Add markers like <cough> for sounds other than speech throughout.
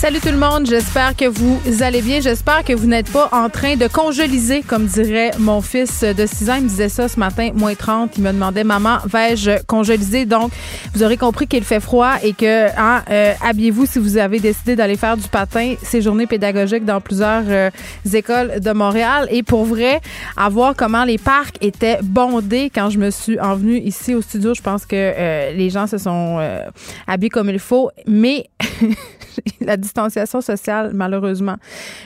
Salut tout le monde, j'espère que vous allez bien. J'espère que vous n'êtes pas en train de congéliser, comme dirait mon fils de 6 ans. Il me disait ça ce matin, moins 30. Il me demandait, maman, vais-je congéliser? Donc, vous aurez compris qu'il fait froid et que, hein, euh, habillez-vous si vous avez décidé d'aller faire du patin. Ces journées pédagogiques dans plusieurs euh, écoles de Montréal. Et pour vrai, à voir comment les parcs étaient bondés quand je me suis envenue ici au studio, je pense que euh, les gens se sont habillés comme il faut. Mais <laughs> <laughs> la distanciation sociale, malheureusement,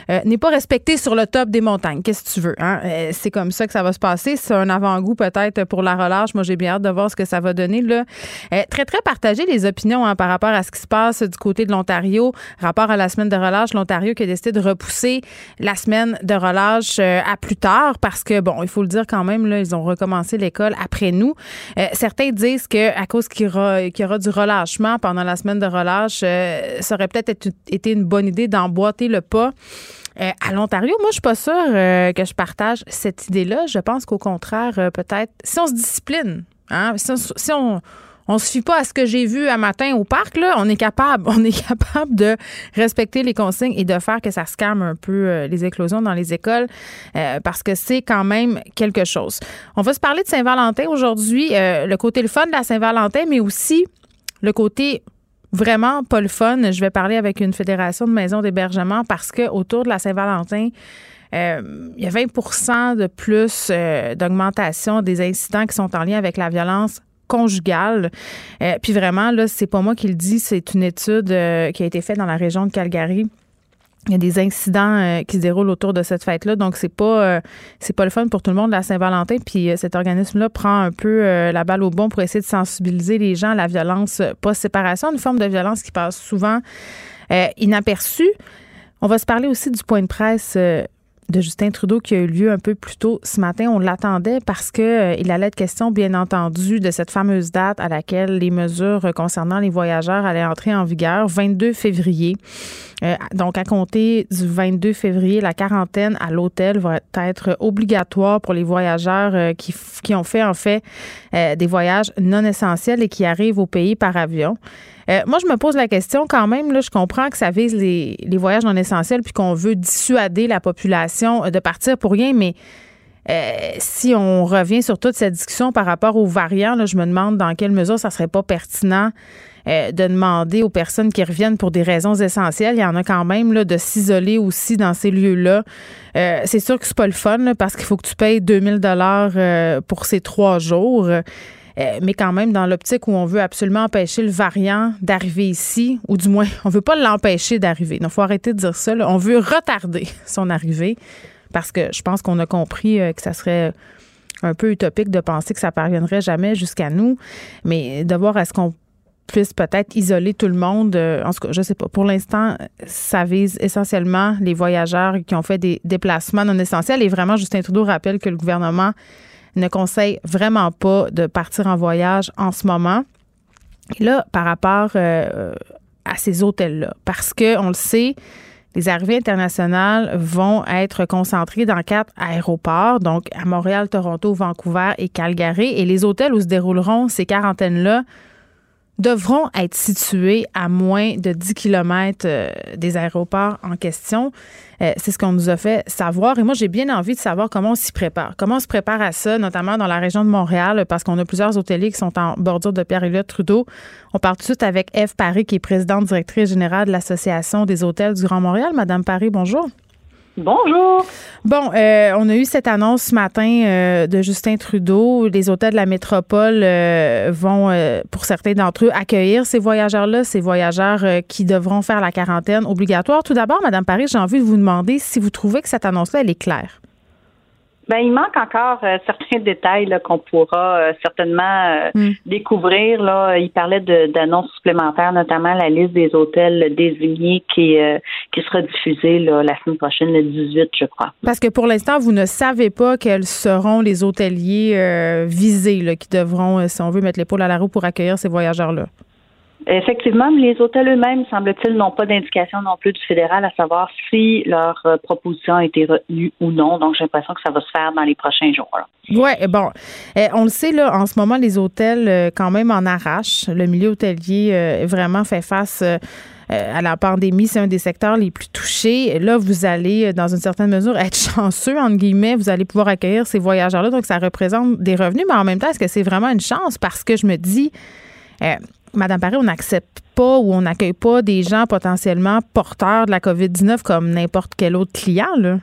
euh, n'est pas respectée sur le top des montagnes. Qu'est-ce que tu veux? Hein? Euh, c'est comme ça que ça va se passer. C'est un avant-goût peut-être pour la relâche. Moi, j'ai bien hâte de voir ce que ça va donner. Là. Euh, très, très partagé les opinions hein, par rapport à ce qui se passe du côté de l'Ontario. Rapport à la semaine de relâche, l'Ontario qui a décidé de repousser la semaine de relâche à plus tard parce que, bon, il faut le dire quand même, là, ils ont recommencé l'école après nous. certains disent qu'à cause qu'il y, aura, y aura du relâchement pendant la semaine de relâche, ça aurait peut-être été une bonne idée d'emboîter le pas. Euh, à l'Ontario, moi, je suis pas sûre euh, que je partage cette idée-là. Je pense qu'au contraire, euh, peut-être, si on se discipline, hein, si on, on, se fie pas à ce que j'ai vu un matin au parc, là, on est capable, <laughs> on est capable de respecter les consignes et de faire que ça se calme un peu les éclosions dans les écoles parce que c'est quand même quelque chose. On va se parler de Saint-Valentin aujourd'hui, le côté le fun de la Saint-Valentin, mais aussi le côté vraiment pas le fun. Je vais parler avec une fédération de maisons d'hébergement parce que autour de la Saint-Valentin, euh, il y a 20% de plus euh, d'augmentation des incidents qui sont en lien avec la violence conjugale. Euh, puis vraiment, là, c'est pas moi qui le dis, c'est une étude qui a été faite dans la région de Calgary il y a des incidents euh, qui se déroulent autour de cette fête-là, donc c'est pas euh, c'est pas le fun pour tout le monde la Saint-Valentin. Puis euh, cet organisme-là prend un peu la balle au bon pour essayer de sensibiliser les gens à la violence post-séparation, une forme de violence qui passe souvent inaperçue. On va se parler aussi du point de presse de Justin Trudeau qui a eu lieu un peu plus tôt ce matin. On l'attendait parce que euh, il allait être question, bien entendu, de cette fameuse date à laquelle les mesures concernant les voyageurs allaient entrer en vigueur, 22 février. Euh, donc, à compter du 22 février, la quarantaine à l'hôtel va être obligatoire pour les voyageurs euh, qui, qui ont fait, en fait, des voyages non essentiels et qui arrivent au pays par avion. Euh, moi, je me pose la question quand même. Là, je comprends que ça vise les, voyages non essentiels puis qu'on veut dissuader la population de partir pour rien, mais euh, si on revient sur toute cette discussion par rapport aux variants, là, je me demande dans quelle mesure ça serait pas pertinent euh, de demander aux personnes qui reviennent pour des raisons essentielles. Il y en a quand même là, de s'isoler aussi dans ces lieux-là. c'est sûr que c'est pas le fun parce qu'il faut que tu payes 2000 dollars pour ces trois jours. Euh, mais quand même dans l'optique où on veut absolument empêcher le variant d'arriver ici, ou du moins, on veut pas l'empêcher d'arriver. Il faut arrêter de dire ça. On veut retarder <laughs> son arrivée parce que je pense qu'on a compris euh, que ça serait un peu utopique de penser que ça parviendrait jamais jusqu'à nous, mais de voir est-ce qu'on puisse peut-être isoler tout le monde. Euh, en tout cas, je sais pas. Pour l'instant, ça vise essentiellement les voyageurs qui ont fait des déplacements non essentiels. Et vraiment, Justin Trudeau rappelle que le gouvernement ne conseille vraiment pas de partir en voyage en ce moment. Et là, par rapport euh, à ces hôtels-là, parce que on le sait, les arrivées internationales vont être concentrées dans quatre aéroports, donc à Montréal, Toronto, Vancouver et Calgary. Et les hôtels où se dérouleront ces quarantaines-là devront être situés à moins de 10 km euh, des aéroports en question. Euh, c'est ce qu'on nous a fait savoir. Et moi, j'ai bien envie de savoir comment on s'y prépare. Comment on se prépare à ça, notamment dans la région de Montréal, parce qu'on a plusieurs hôteliers qui sont en bordure de Pierre-Éliott Trudeau. On part tout de suite avec Eve Paris, qui est présidente directrice générale de l'Association des hôtels du Grand Montréal. Madame Paris, bonjour. Bonjour. Bon, euh, on a eu cette annonce ce matin euh, de Justin Trudeau. Les hôtels de la métropole euh, vont, pour certains d'entre eux, accueillir ces voyageurs-là, ces voyageurs qui devront faire la quarantaine obligatoire. Tout d'abord, Madame Paris, j'ai envie de vous demander si vous trouvez que cette annonce-là, est claire. Ben, il manque encore euh, certains détails qu'on pourra euh, certainement euh, hmm. découvrir. Là. Il parlait d'annonces supplémentaires, notamment la liste des hôtels désignés qui, qui sera diffusée la semaine prochaine, le 18, je crois. Parce que pour l'instant, vous ne savez pas quels seront les hôteliers visés là, qui devront, si on veut, mettre l'épaule à la roue pour accueillir ces voyageurs-là. Effectivement, les hôtels eux-mêmes, semble-t-il, n'ont pas d'indication non plus du fédéral à savoir si leur euh, proposition a été retenue ou non. Donc, j'ai l'impression que ça va se faire dans les prochains jours. Oui, bon. Eh, on le sait, là, en ce moment, les hôtels, euh, quand même, en arrachent. Le milieu hôtelier euh, vraiment fait face à la pandémie. C'est un des secteurs les plus touchés. Là, vous allez, dans une certaine mesure, être <laughs> chanceux, entre guillemets. Vous allez pouvoir accueillir ces voyageurs-là. Donc, ça représente des revenus. Mais en même temps, est-ce que c'est vraiment une chance? Parce que je me dis Madame Paris, on n'accepte pas ou on n'accueille pas des gens potentiellement porteurs de la COVID-19 comme n'importe quel autre client, là?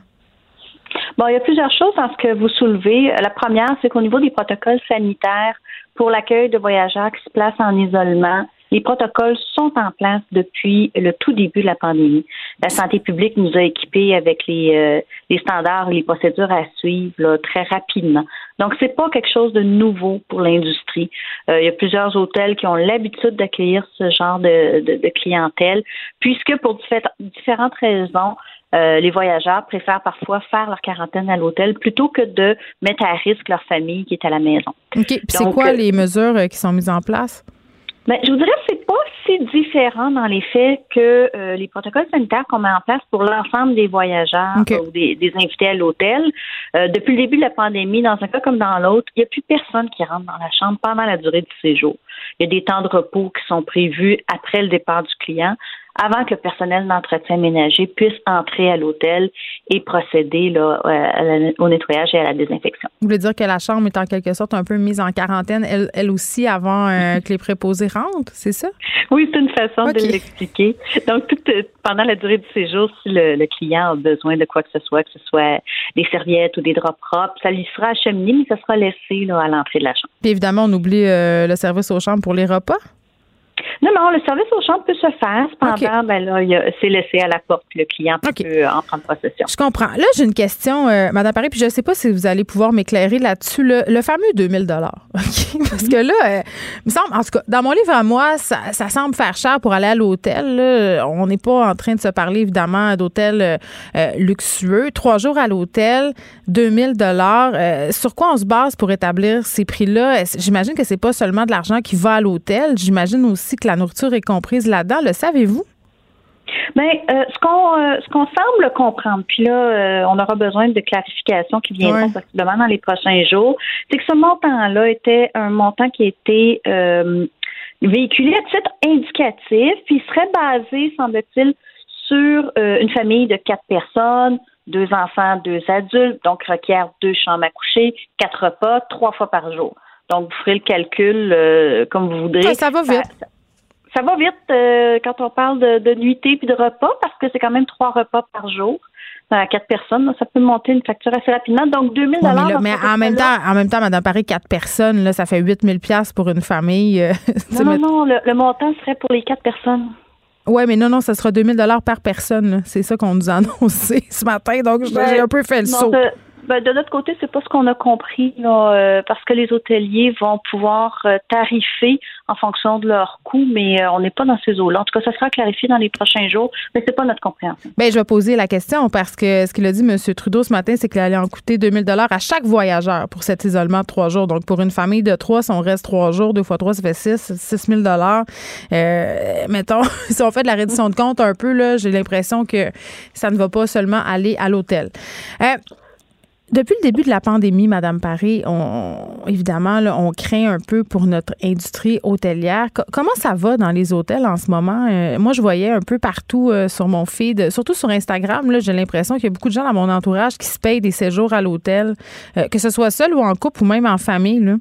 Bon, il y a plusieurs choses dans ce que vous soulevez. La première, c'est qu'au niveau des protocoles sanitaires pour l'accueil de voyageurs qui se placent en isolement, les protocoles sont en place depuis le tout début de la pandémie. La santé publique nous a équipés avec les, euh, les standards et les procédures à suivre très rapidement. Donc, c'est pas quelque chose de nouveau pour l'industrie. Euh, il y a plusieurs hôtels qui ont l'habitude d'accueillir ce genre de, de, clientèle, puisque pour différentes raisons, euh, les voyageurs préfèrent parfois faire leur quarantaine à l'hôtel plutôt que de mettre à risque leur famille qui est à la maison. OK. c'est quoi les mesures qui sont mises en place? Ben, je vous dirais que c'est pas si différent dans les faits que euh, les protocoles sanitaires qu'on met en place pour l'ensemble des voyageurs ou des, invités à l'hôtel. Euh, depuis le début de la pandémie, dans un cas comme dans l'autre, il n'y a plus personne qui rentre dans la chambre pendant la durée du séjour. Il y a des temps de repos qui sont prévus après le départ du client avant que le personnel d'entretien ménager puisse entrer à l'hôtel et procéder là, euh, au nettoyage et à la désinfection. Vous voulez dire que la chambre est en quelque sorte un peu mise en quarantaine, elle, aussi, avant euh, <laughs> que les préposés rentrent, c'est ça? Oui, c'est une façon de l'expliquer. Donc, tout, euh, pendant la durée du séjour, si le, client a besoin de quoi que ce soit, que ce soit des serviettes ou des draps propres, ça lui sera acheminé, mais ça sera laissé là, à l'entrée de la chambre. Puis évidemment, on oublie le service aux chambres pour les repas? Non, non, le service aux chambres peut se faire. Cependant, ben là, c'est laissé à la porte. Le client peut en prendre possession. Je comprends. Là, j'ai une question, euh, Madame Paris, puis je ne sais pas si vous allez pouvoir m'éclairer là-dessus. Le, fameux 2000 dollars, <laughs> Parce que là, euh, me semble, en tout cas, dans mon livre à moi, ça, semble faire cher pour aller à l'hôtel. On n'est pas en train de se parler, évidemment, d'hôtel euh, luxueux. Trois jours à l'hôtel, 2000 dollars. sur quoi on se base pour établir ces prix-là? J'imagine que c'est pas seulement de l'argent qui va à l'hôtel. J'imagine aussi que la nourriture est comprise là-dedans. Le savez-vous? Bien, euh, ce qu'on euh, ce qu'on semble comprendre, puis là, euh, on aura besoin de clarifications qui viendront possiblement dans les prochains jours, c'est que ce montant-là était un montant qui était véhiculé à titre indicatif, puis serait basé, semble-t-il, sur une famille de quatre personnes, deux enfants, deux adultes, donc requiert deux chambres à coucher, quatre repas, trois fois par jour. Donc, vous ferez le calcul comme vous voudrez. Ça, va vite ça va vite euh, quand on parle de, de nuitée puis de repas parce que c'est quand même trois repas par jour à quatre personnes, ça peut monter une facture assez rapidement. Donc, 2000 dollars. mais, mais en même temps, en même temps, Madame Paris, quatre personnes, là, ça fait 8000 pièces pour une famille. Euh, <laughs> non, non, non, le, montant serait pour les quatre personnes. Oui, mais non, non, ça sera 2000 dollars par personne. C'est ça qu'on nous a <laughs> annoncé ce matin. Donc, j'ai ben, un peu fait le saut. Ben, de notre côté, c'est pas ce qu'on a compris, là, euh, parce que les hôteliers vont pouvoir euh, tarifer en fonction de leurs coûts, mais euh, on n'est pas dans ces eaux-là. En tout cas, ça sera clarifié dans les prochains jours, mais c'est pas notre compréhension. Bien, je vais poser la question parce que ce qu'il a dit M. Trudeau ce matin, c'est qu'il allait en coûter 2000 dollars à chaque voyageur pour cet isolement de trois jours. Donc, pour une famille de trois, si on reste trois jours, deux fois trois, ça fait six, 6 000 dollars. mettons, <laughs> si on fait de la réduction de compte un peu, là, j'ai l'impression que ça ne va pas seulement aller à l'hôtel. Depuis le début de la pandémie, Madame Paris, on, évidemment, on craint un peu pour notre industrie hôtelière. comment ça va dans les hôtels en ce moment? Euh, moi, je voyais un peu partout euh, sur mon feed, surtout sur Instagram, là, j'ai l'impression qu'il y a beaucoup de gens dans mon entourage qui se payent des séjours à l'hôtel, euh, que ce soit seul ou en couple ou même en famille. Là.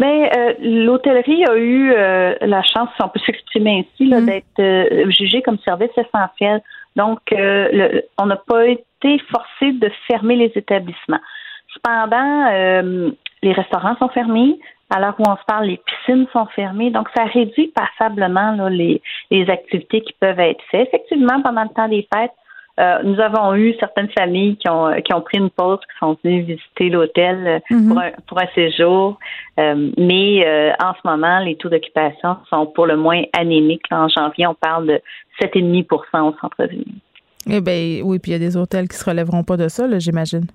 Bien, l'hôtellerie a eu la chance, si on peut s'exprimer ainsi, mm. d'être jugée comme service essentiel Donc, euh, on n'a pas été forcé de fermer les établissements. Cependant, euh, les restaurants sont fermés. À l'heure où on se parle, les piscines sont fermées. Donc, ça réduit passablement les, les activités qui peuvent être faites. Effectivement, pendant le temps des fêtes, euh, nous avons eu certaines familles qui ont, qui ont pris une pause, qui sont venues visiter l'hôtel mhm. pour, un, pour un séjour. Euh, mais en ce moment, les taux d'occupation sont pour le moins anémiques. En janvier, on parle de 7,5% au centre-ville. Eh bien, oui, puis il y a des hôtels qui ne se relèveront pas de ça, j'imagine.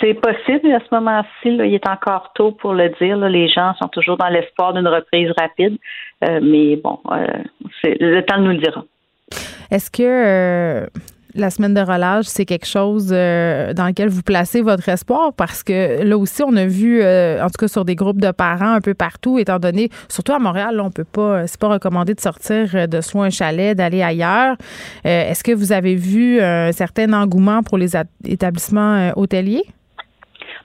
C'est possible à ce moment-ci. Il est encore tôt pour le dire. Les gens sont toujours dans l'espoir d'une reprise rapide. mais bon, le temps nous le dira. Est-ce que euh, la semaine de relâche, c'est quelque chose euh, dans lequel vous placez votre espoir? Parce que là aussi, on a vu, euh, en tout cas sur des groupes de parents un peu partout, étant donné, surtout à Montréal, là, on peut pas, c'est pas recommandé de sortir de soi un chalet, d'aller ailleurs. Est-ce que vous avez vu un certain engouement pour les établissements hôteliers?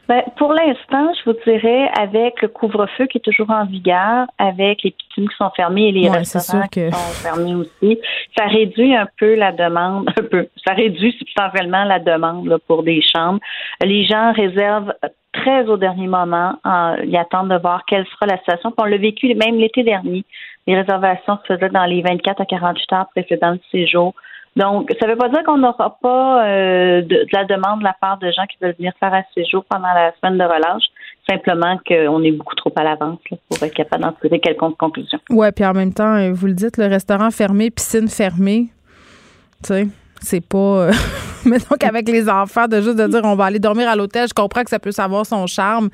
Ben, pour l'instant, je vous dirais, avec le couvre-feu qui est toujours en vigueur, avec les piscines qui sont fermées et les restaurants qui sont fermés aussi, ça réduit un peu la demande, un peu, ça réduit substantiellement la demande pour des chambres. Les gens réservent très au dernier moment, ils attendent de voir quelle sera la situation. on l'a vécu même l'été dernier. Les réservations se faisaient dans les 24 à 48 heures précédant le séjour. Donc, ça ne veut pas dire qu'on n'aura pas euh, de, la demande de la part de gens qui veulent venir faire un séjour pendant la semaine de relâche. Simplement qu'on est beaucoup trop à l'avance pour être capable d'en tirer quelconque conclusion. Oui, puis en même temps, euh, vous le dites, le restaurant fermé, piscine fermée, tu sais c'est pas euh, <laughs> <laughs> mais donc avec les enfants de juste de dire on va aller dormir à l'hôtel je comprends que ça peut savoir son charme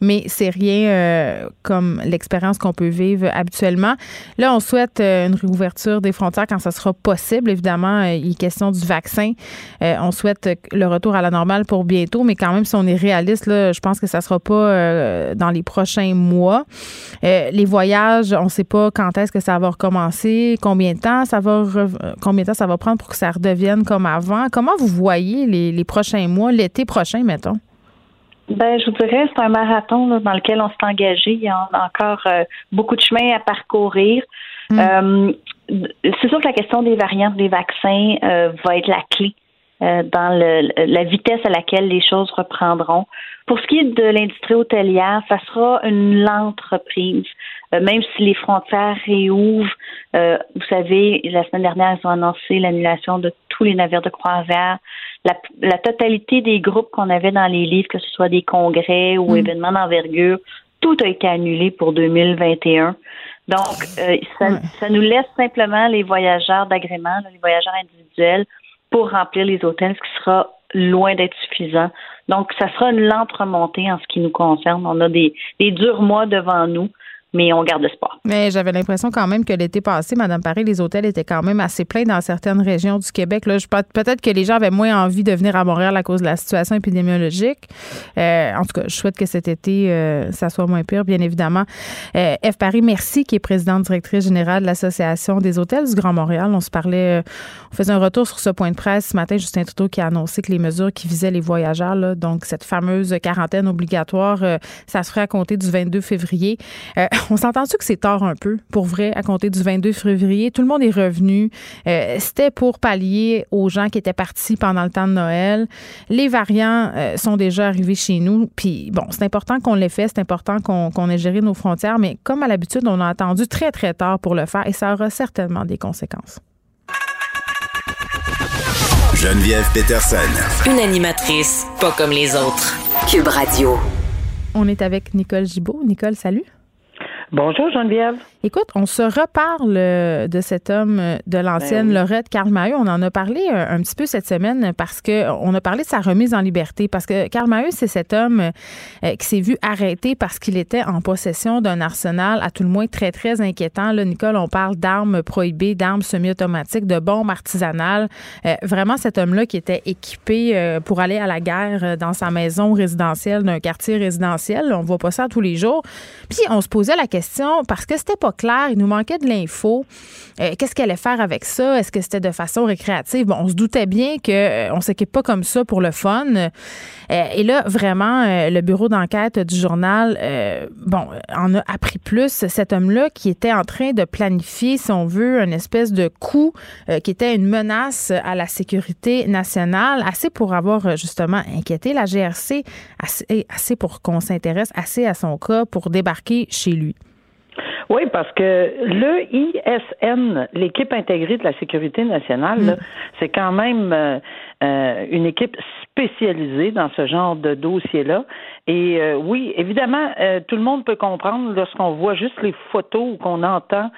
mais c'est rien euh, comme l'expérience qu'on peut vivre habituellement. Là on souhaite euh, une réouverture des frontières quand ça sera possible. Évidemment il est question du vaccin. On souhaite le retour à la normale pour bientôt mais quand même si on est réaliste là je pense que ça sera pas dans les prochains mois. Les voyages on sait pas quand est-ce que ça va recommencer combien de temps ça va combien de temps ça va prendre pour que ça redevienne comme avant. Comment vous voyez les, prochains mois, l'été prochain, mettons? Ben, je vous dirais, c'est un marathon dans lequel on s'est engagé. Il y a encore euh, beaucoup de chemin à parcourir. Hmm. Euh, c'est sûr que la question des variantes des vaccins euh, va être la clé dans la vitesse à laquelle les choses reprendront. Pour ce qui est de l'industrie hôtelière, ça sera une lente reprise. même si les frontières réouvrent, vous savez, la semaine dernière, ils ont annoncé l'annulation de tous les navires de croisière, la, totalité des groupes qu'on avait dans les livres, que ce soit des congrès ou mm. événements d'envergure, tout a été annulé pour 2021. Donc, euh, ça, nous laisse simplement les voyageurs d'agrément, les voyageurs individuels, pour remplir les hôtels, ce qui sera loin d'être suffisant. Donc, ça sera une lente remontée en ce qui nous concerne. On a des durs mois devant nous mais on garde espoir. Mais j'avais l'impression quand même que l'été passé, Madame Paris, les hôtels étaient quand même assez pleins dans certaines régions du Québec. Là, peut-être que les gens avaient moins envie de venir à Montréal à cause de la situation épidémiologique. Euh, en tout cas, je souhaite que cet été, euh, ça soit moins pire, bien évidemment. Euh, F. Paris, merci, qui est présidente directrice générale de l'Association des hôtels du Grand Montréal. On se parlait, on faisait un retour sur ce point de presse ce matin. Justin Trudeau qui a annoncé que les mesures qui visaient les voyageurs, donc cette fameuse quarantaine obligatoire, ça se ferait à compter du 22 février. On s'entend-tu que c'est tard un peu, pour vrai, à compter du 22 février? Tout le monde est revenu. Euh, c'était pour pallier aux gens qui étaient partis pendant le temps de Noël. Les variants euh, sont déjà arrivés chez nous. Puis, bon, c'est important qu'on les fait, c'est important qu'on ait géré nos frontières, mais comme à l'habitude, on a attendu très, très tard pour le faire et ça aura certainement des conséquences. Geneviève Peterson. Une animatrice pas comme les autres. Cube Radio. On est avec Nicole Gibault. Nicole, salut. Bonjour Geneviève. Écoute, on se reparle euh, de cet homme euh, de l'ancienne ben Lorette Karl Maheu. On en a parlé euh, un, petit peu cette semaine parce que on a parlé de sa remise en liberté. Parce que Karl Maheu, c'est cet homme qui s'est vu arrêté parce qu'il était en possession d'un arsenal, à tout le moins très, très inquiétant. Là, Nicole, on parle d'armes prohibées, d'armes semi-automatiques, de bombes artisanales. vraiment, cet homme-là qui était équipé pour aller à la guerre dans sa maison résidentielle d'un quartier résidentiel. On voit pas ça tous les jours. Puis, on se posait la question, parce que c'était pas clair. Il nous manquait de l'info. Euh, qu'est-ce qu'elle allait faire avec ça? Est-ce que c'était de façon récréative? Bon, on se doutait bien qu'on euh, s'équipe pas comme ça pour le fun. Euh, et là, vraiment, le bureau d'enquête du journal, bon, en a appris plus. Cet homme-là qui était en train de planifier, si on veut, une espèce de coup qui était une menace à la sécurité nationale, assez pour avoir justement inquiété la GRC, assez pour qu'on s'intéresse assez à son cas pour débarquer chez lui. Oui, parce que le ISN, l'équipe intégrée de la sécurité nationale, mm. c'est quand même euh, euh, une équipe spécialisée dans ce genre de dossier-là. Et euh, oui, évidemment, tout le monde peut comprendre lorsqu'on voit juste les photos ou qu'on entend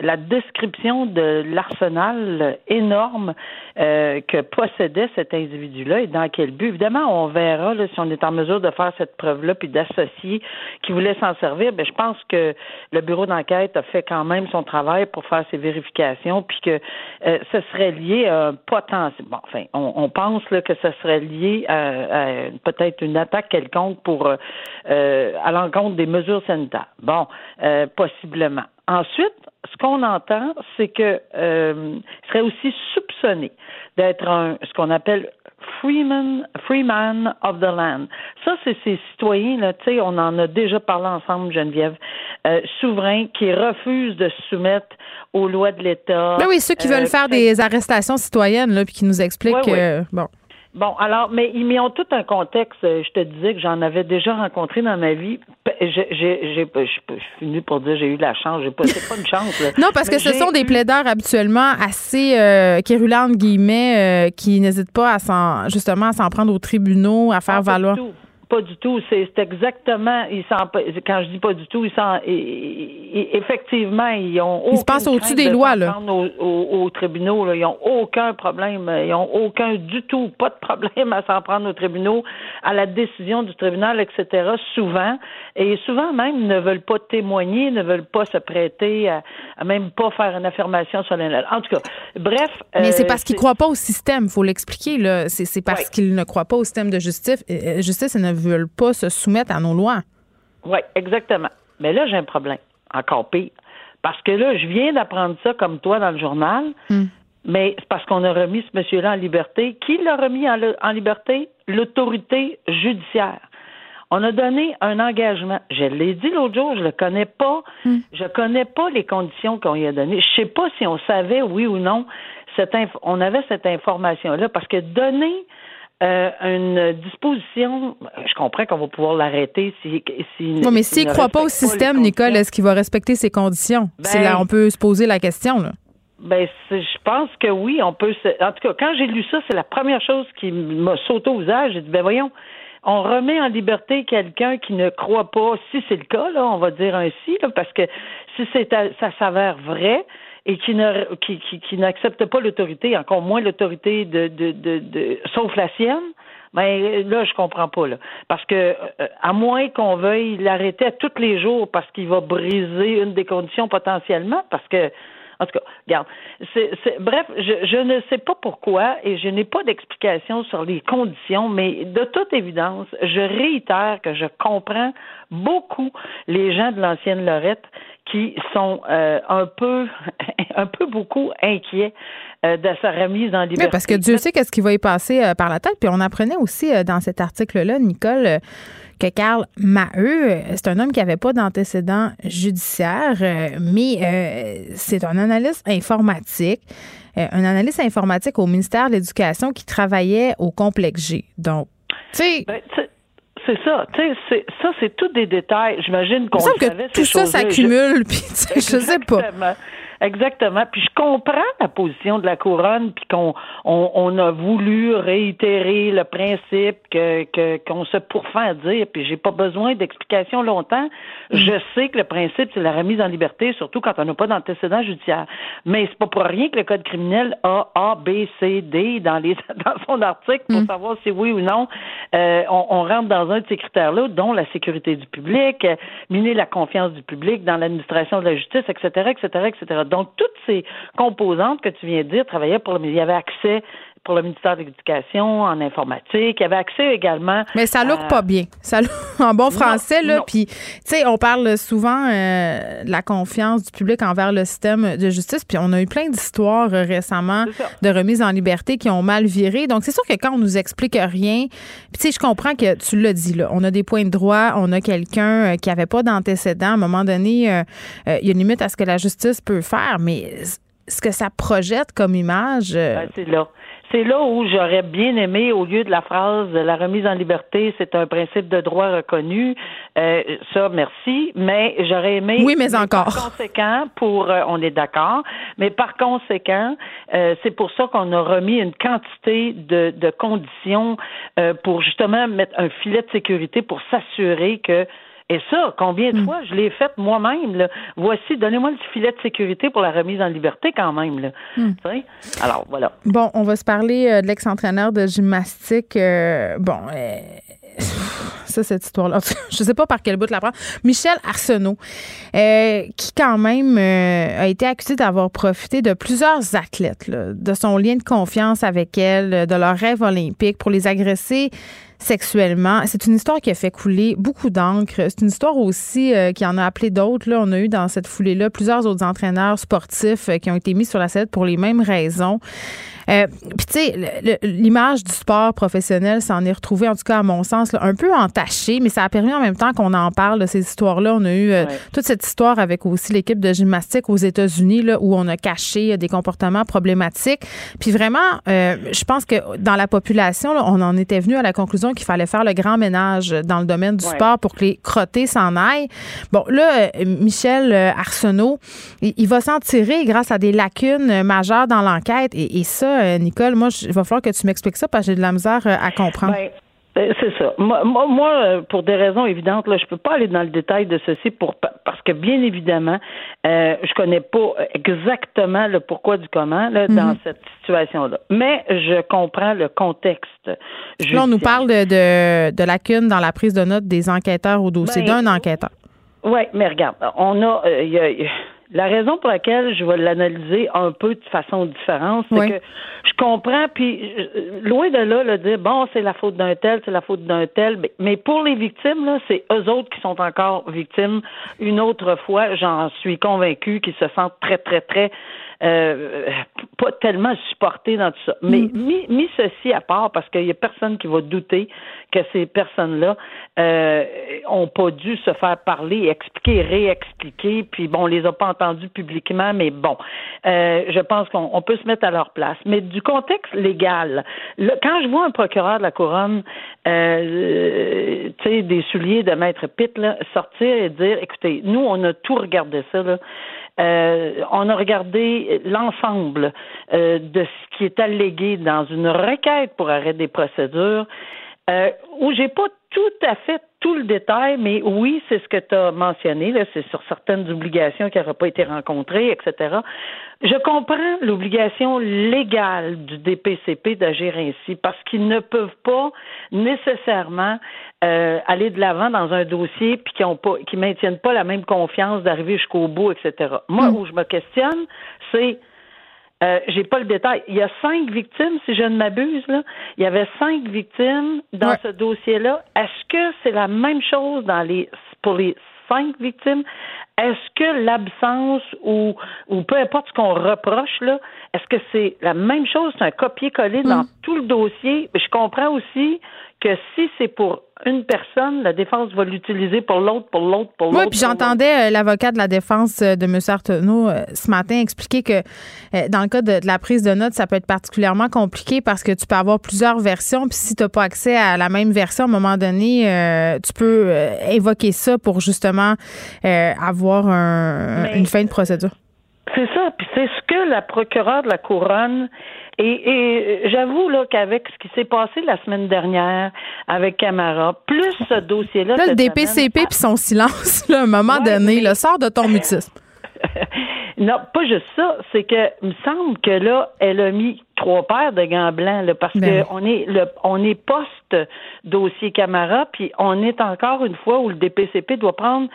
la description de l'arsenal énorme euh, que possédait cet individu-là et dans quel but. Évidemment, on verra là, si on est en mesure de faire cette preuve-là puis d'associer qui voulait s'en servir. Ben, je pense que le bureau d'enquête a fait quand même son travail pour faire ses vérifications puis que euh, ce serait lié à un potentiel. Bon, enfin, on, pense là, que ce serait lié à, peut-être une attaque quelconque pour euh, à l'encontre des mesures sanitaires. Bon, possiblement. Ensuite, ce qu'on entend, c'est que euh, serait aussi soupçonné d'être un ce qu'on appelle freeman, freeman of the land. Ça, c'est ces citoyens, là, tu sais, on en a déjà parlé ensemble, Geneviève, euh, souverains qui refusent de se soumettre aux lois de l'État. Ben oui, ceux qui veulent euh, faire des arrestations citoyennes, là, puis qui nous expliquent que, bon. Bon, alors, mais ils ont tout un contexte. Euh, je te disais que j'en avais déjà rencontré dans ma vie. Je suis fini pour dire j'ai eu de la chance. J'ai pas, c'est pas une chance. <laughs> non, parce que ce sont des plaideurs habituellement assez euh, guillemets, euh, qui n'hésitent pas à s'en, justement, à s'en prendre aux tribunaux, à faire valoir. Pas du tout. C'est exactement. Ils quand je dis pas du tout, ils sont effectivement, ils ont. Ils se passent au-dessus des lois là. Aux, tribunaux, là, ils ont aucun problème. Ils ont aucun du tout, pas de problème à s'en prendre aux tribunaux, à la décision du tribunal, etc. Souvent, et souvent même ne veulent pas témoigner, ne veulent pas se prêter à, même pas faire une affirmation solennelle. En tout cas, bref. Mais c'est euh, parce qu'ils croient pas au système. Faut l'expliquer là. C'est parce qu'ils ne croient pas au système de justice. Euh, justice et ne veulent pas se soumettre à nos lois. Oui, exactement. Mais là, j'ai un problème, encore pire. Parce que là, je viens d'apprendre ça comme toi dans le journal, hmm. mais c'est parce qu'on a remis ce monsieur-là en liberté. Qui l'a remis en, liberté? L'autorité judiciaire. On a donné un engagement. Je l'ai dit l'autre jour, je le connais pas. Hmm. Je connais pas les conditions qu'on lui a données. Je sais pas si on savait, oui ou non, cette on avait cette information-là, parce que donner euh, une disposition, je comprends qu'on va pouvoir l'arrêter si. si mais s'il ne croit pas au système, Nicole, est-ce qu'il va respecter ses conditions? c'est là, ben, on peut se poser la question, là. Ben, je pense que oui, on peut. En tout cas, quand j'ai lu ça, c'est la première chose qui m'a sauté au visage. J'ai dit, ben voyons, on remet en liberté quelqu'un qui ne croit pas, si c'est le cas, là, on va dire ainsi, là, parce que si c'est ça s'avère vrai, et qui ne qui, qui, qui n'accepte pas l'autorité, encore moins l'autorité de, de, de, de, sauf la sienne, ben là je comprends pas là, parce que euh, à moins qu'on veuille l'arrêter à tous les jours parce qu'il va briser une des conditions potentiellement, parce que en tout cas, regarde, bref, je, je, ne sais pas pourquoi et je n'ai pas d'explication sur les conditions, mais de toute évidence, je réitère que je comprends beaucoup les gens de l'ancienne Lorette qui sont euh, un peu, <laughs> un peu beaucoup inquiets euh, de sa remise en liberté. Oui, parce que Dieu sait qu'est-ce qui va y passer euh, par la tête. Puis on apprenait aussi dans cet article-là, Nicole, que Karl Maheu, c'est un homme qui n'avait pas d'antécédent judiciaire, mais c'est un analyste informatique, un analyste informatique au ministère de l'Éducation qui travaillait au complexe G. Donc, tu sais. Ben, c'est ça. Tu sais, ça, c'est tous des détails. J'imagine qu'on savait que tout ça s'accumule, <laughs> puis je sais pas. Exactement. Puis je comprends la position de la couronne, puis qu'on on, on, a voulu réitérer le principe que qu'on se pourfend à dire. Puis j'ai pas besoin d'explications longtemps. Mm. Je sais que le principe c'est la remise en liberté, surtout quand on n'a pas d'antécédent judiciaire. Mais c'est pas pour rien que le code criminel a A, B, C, D dans les <laughs> dans son article pour mm. savoir si oui ou non euh, on, on, rentre dans un de ces critères-là, dont la sécurité du public, euh, miner la confiance du public dans l'administration de la justice, etc., etc., etc. Donc, toutes ces composantes que tu viens de dire travaillaient pour le, il y avait accès pour le ministère de l'Éducation en informatique. Il avait accès également. Mais ça look pas bien. Ça look <laughs> en bon français là. Puis, tu sais, on parle souvent euh, de la confiance du public envers le système de justice. Puis, on a eu plein d'histoires euh, récemment de remises en liberté qui ont mal viré. Donc, c'est sûr que quand on nous explique rien, puis tu sais, je comprends que tu l'as dit là. On a des points de droit. On a quelqu'un euh, qui avait pas d'antécédent. À un moment donné, il y a une limite à ce que la justice peut faire. Mais ce que ça projette comme image. Ben, c'est là c'est là où j'aurais bien aimé, au lieu de la phrase la remise en liberté, c'est un principe de droit reconnu. Euh, ça, merci. Mais j'aurais aimé. Oui, mais encore. Par <laughs> conséquent, pour, euh, on est d'accord. Mais par conséquent, euh, c'est pour ça qu'on a remis une quantité de, de conditions pour justement mettre un filet de sécurité pour s'assurer que et ça, combien de hmm. fois je l'ai fait moi-même? Voici, donnez-moi le filet de sécurité pour la remise en liberté quand même. Là. Hmm. Alors, voilà. Bon, on va se parler euh, de l'ex-entraîneur de gymnastique. Euh, bon, euh, <sighs> ça, cette histoire-là, <laughs> je sais pas par quel bout la prendre. Michel Arsenault, qui quand même a été accusé d'avoir profité de plusieurs athlètes, de son lien de confiance avec elle, de leur rêve olympique pour les agresser sexuellement. C'est une histoire qui a fait couler beaucoup d'encre. C'est une histoire aussi euh, qui en a appelé d'autres. Là, on a eu dans cette foulée-là plusieurs autres entraîneurs sportifs euh, qui ont été mis sur la sellette pour les mêmes raisons. Euh, Puis tu sais, l'image du sport professionnel s'en est retrouvée, en tout cas à mon sens, un peu entachée, mais ça a permis en même temps qu'on en parle de ces histoires-là. On a eu euh, toute cette histoire avec aussi l'équipe de gymnastique aux États-Unis, là, où on a caché des comportements problématiques. Puis vraiment, euh, je pense que dans la population, là, on en était venu à la conclusion qu'il fallait faire le grand ménage dans le domaine du sport pour que les crottés s'en aillent. Bon, là, Michel Arsenault, il, va s'en tirer grâce à des lacunes majeures dans l'enquête et, et ça, euh, Nicole, moi, il va falloir que tu m'expliques ça parce que j'ai de la misère euh, à comprendre. Ben, ben, c'est ça. Moi, moi, euh, pour des raisons évidentes, là, je peux pas aller dans le détail de ceci pour parce que bien évidemment, euh, je connais pas exactement le pourquoi du comment là, dans mhm. cette situation-là. Mais je comprends le contexte. Là, on nous parle de, de, de lacunes dans la prise de notes des enquêteurs au dossier ben, d'un enquêteur. Oui, mais regarde, on a, la raison pour laquelle je vais l'analyser un peu de façon différente, c'est que je comprends, puis loin de là, le dire bon, c'est la faute d'un tel, c'est la faute d'un tel, mais pour les victimes, là, c'est eux autres qui sont encore victimes. Une autre fois, j'en suis convaincue qu'ils se sentent très, très, très euh, pas tellement supporté dans tout ça. Mais mm. mis, mis, ceci à part, parce qu'il y a personne qui va douter que ces personnes-là euh, ont pas dû se faire parler, expliquer, réexpliquer, puis bon, on les a pas entendus publiquement, mais bon, euh, je pense qu'on peut se mettre à leur place. Mais du contexte légal, quand je vois un procureur de la couronne, euh, tu sais, des souliers de maître Pitt là, sortir et dire, écoutez, nous on a tout regardé ça là. Euh, on a regardé l'ensemble euh, de ce qui est allégué dans une requête pour arrêt des procédures, euh, où j'ai pas tout à fait tout le détail, mais oui, c'est ce que tu as mentionné, là, c'est sur certaines obligations qui n'auraient pas été rencontrées, etc. Je comprends l'obligation légale du DPCP d'agir ainsi parce qu'ils ne peuvent pas nécessairement euh, aller de l'avant dans un dossier puis qui ont pas, qui maintiennent pas la même confiance d'arriver jusqu'au bout, etc. Moi, mm. où je me questionne, c'est euh, j'ai pas le détail. Il y a cinq victimes, si je ne m'abuse, là. Il y avait cinq victimes dans ce dossier-là. Est-ce que c'est la même chose dans les pour les cinq victimes? Est-ce que l'absence ou, ou peu importe ce qu'on reproche, là, est-ce que c'est la même chose, c'est un copier-coller dans mm. tout le dossier? Je comprends aussi que si c'est pour une personne, la défense va l'utiliser pour l'autre, pour l'autre, pour l'autre. Oui, puis j'entendais euh, l'avocat de la défense euh, de M. Artenault euh, ce matin expliquer que dans le cas de, la prise de notes, ça peut être particulièrement compliqué parce que tu peux avoir plusieurs versions, puis si tu n'as pas accès à la même version, à un moment donné, tu peux évoquer ça pour justement avoir une fin de procédure. C'est ça, puis c'est ce que la procureure de la couronne et, j'avoue là qu'avec ce qui s'est passé la semaine dernière avec Camara, plus ce dossier-là. Là, le DPCP puis son silence, à un moment donné, le sort de ton <laughs> mutisme. non, pas juste ça. C'est que il me semble que là, elle a mis trois paires de gants blancs là, parce ben qu'on est le on est post dossier Camara, puis on est encore une fois où le DPCP doit prendre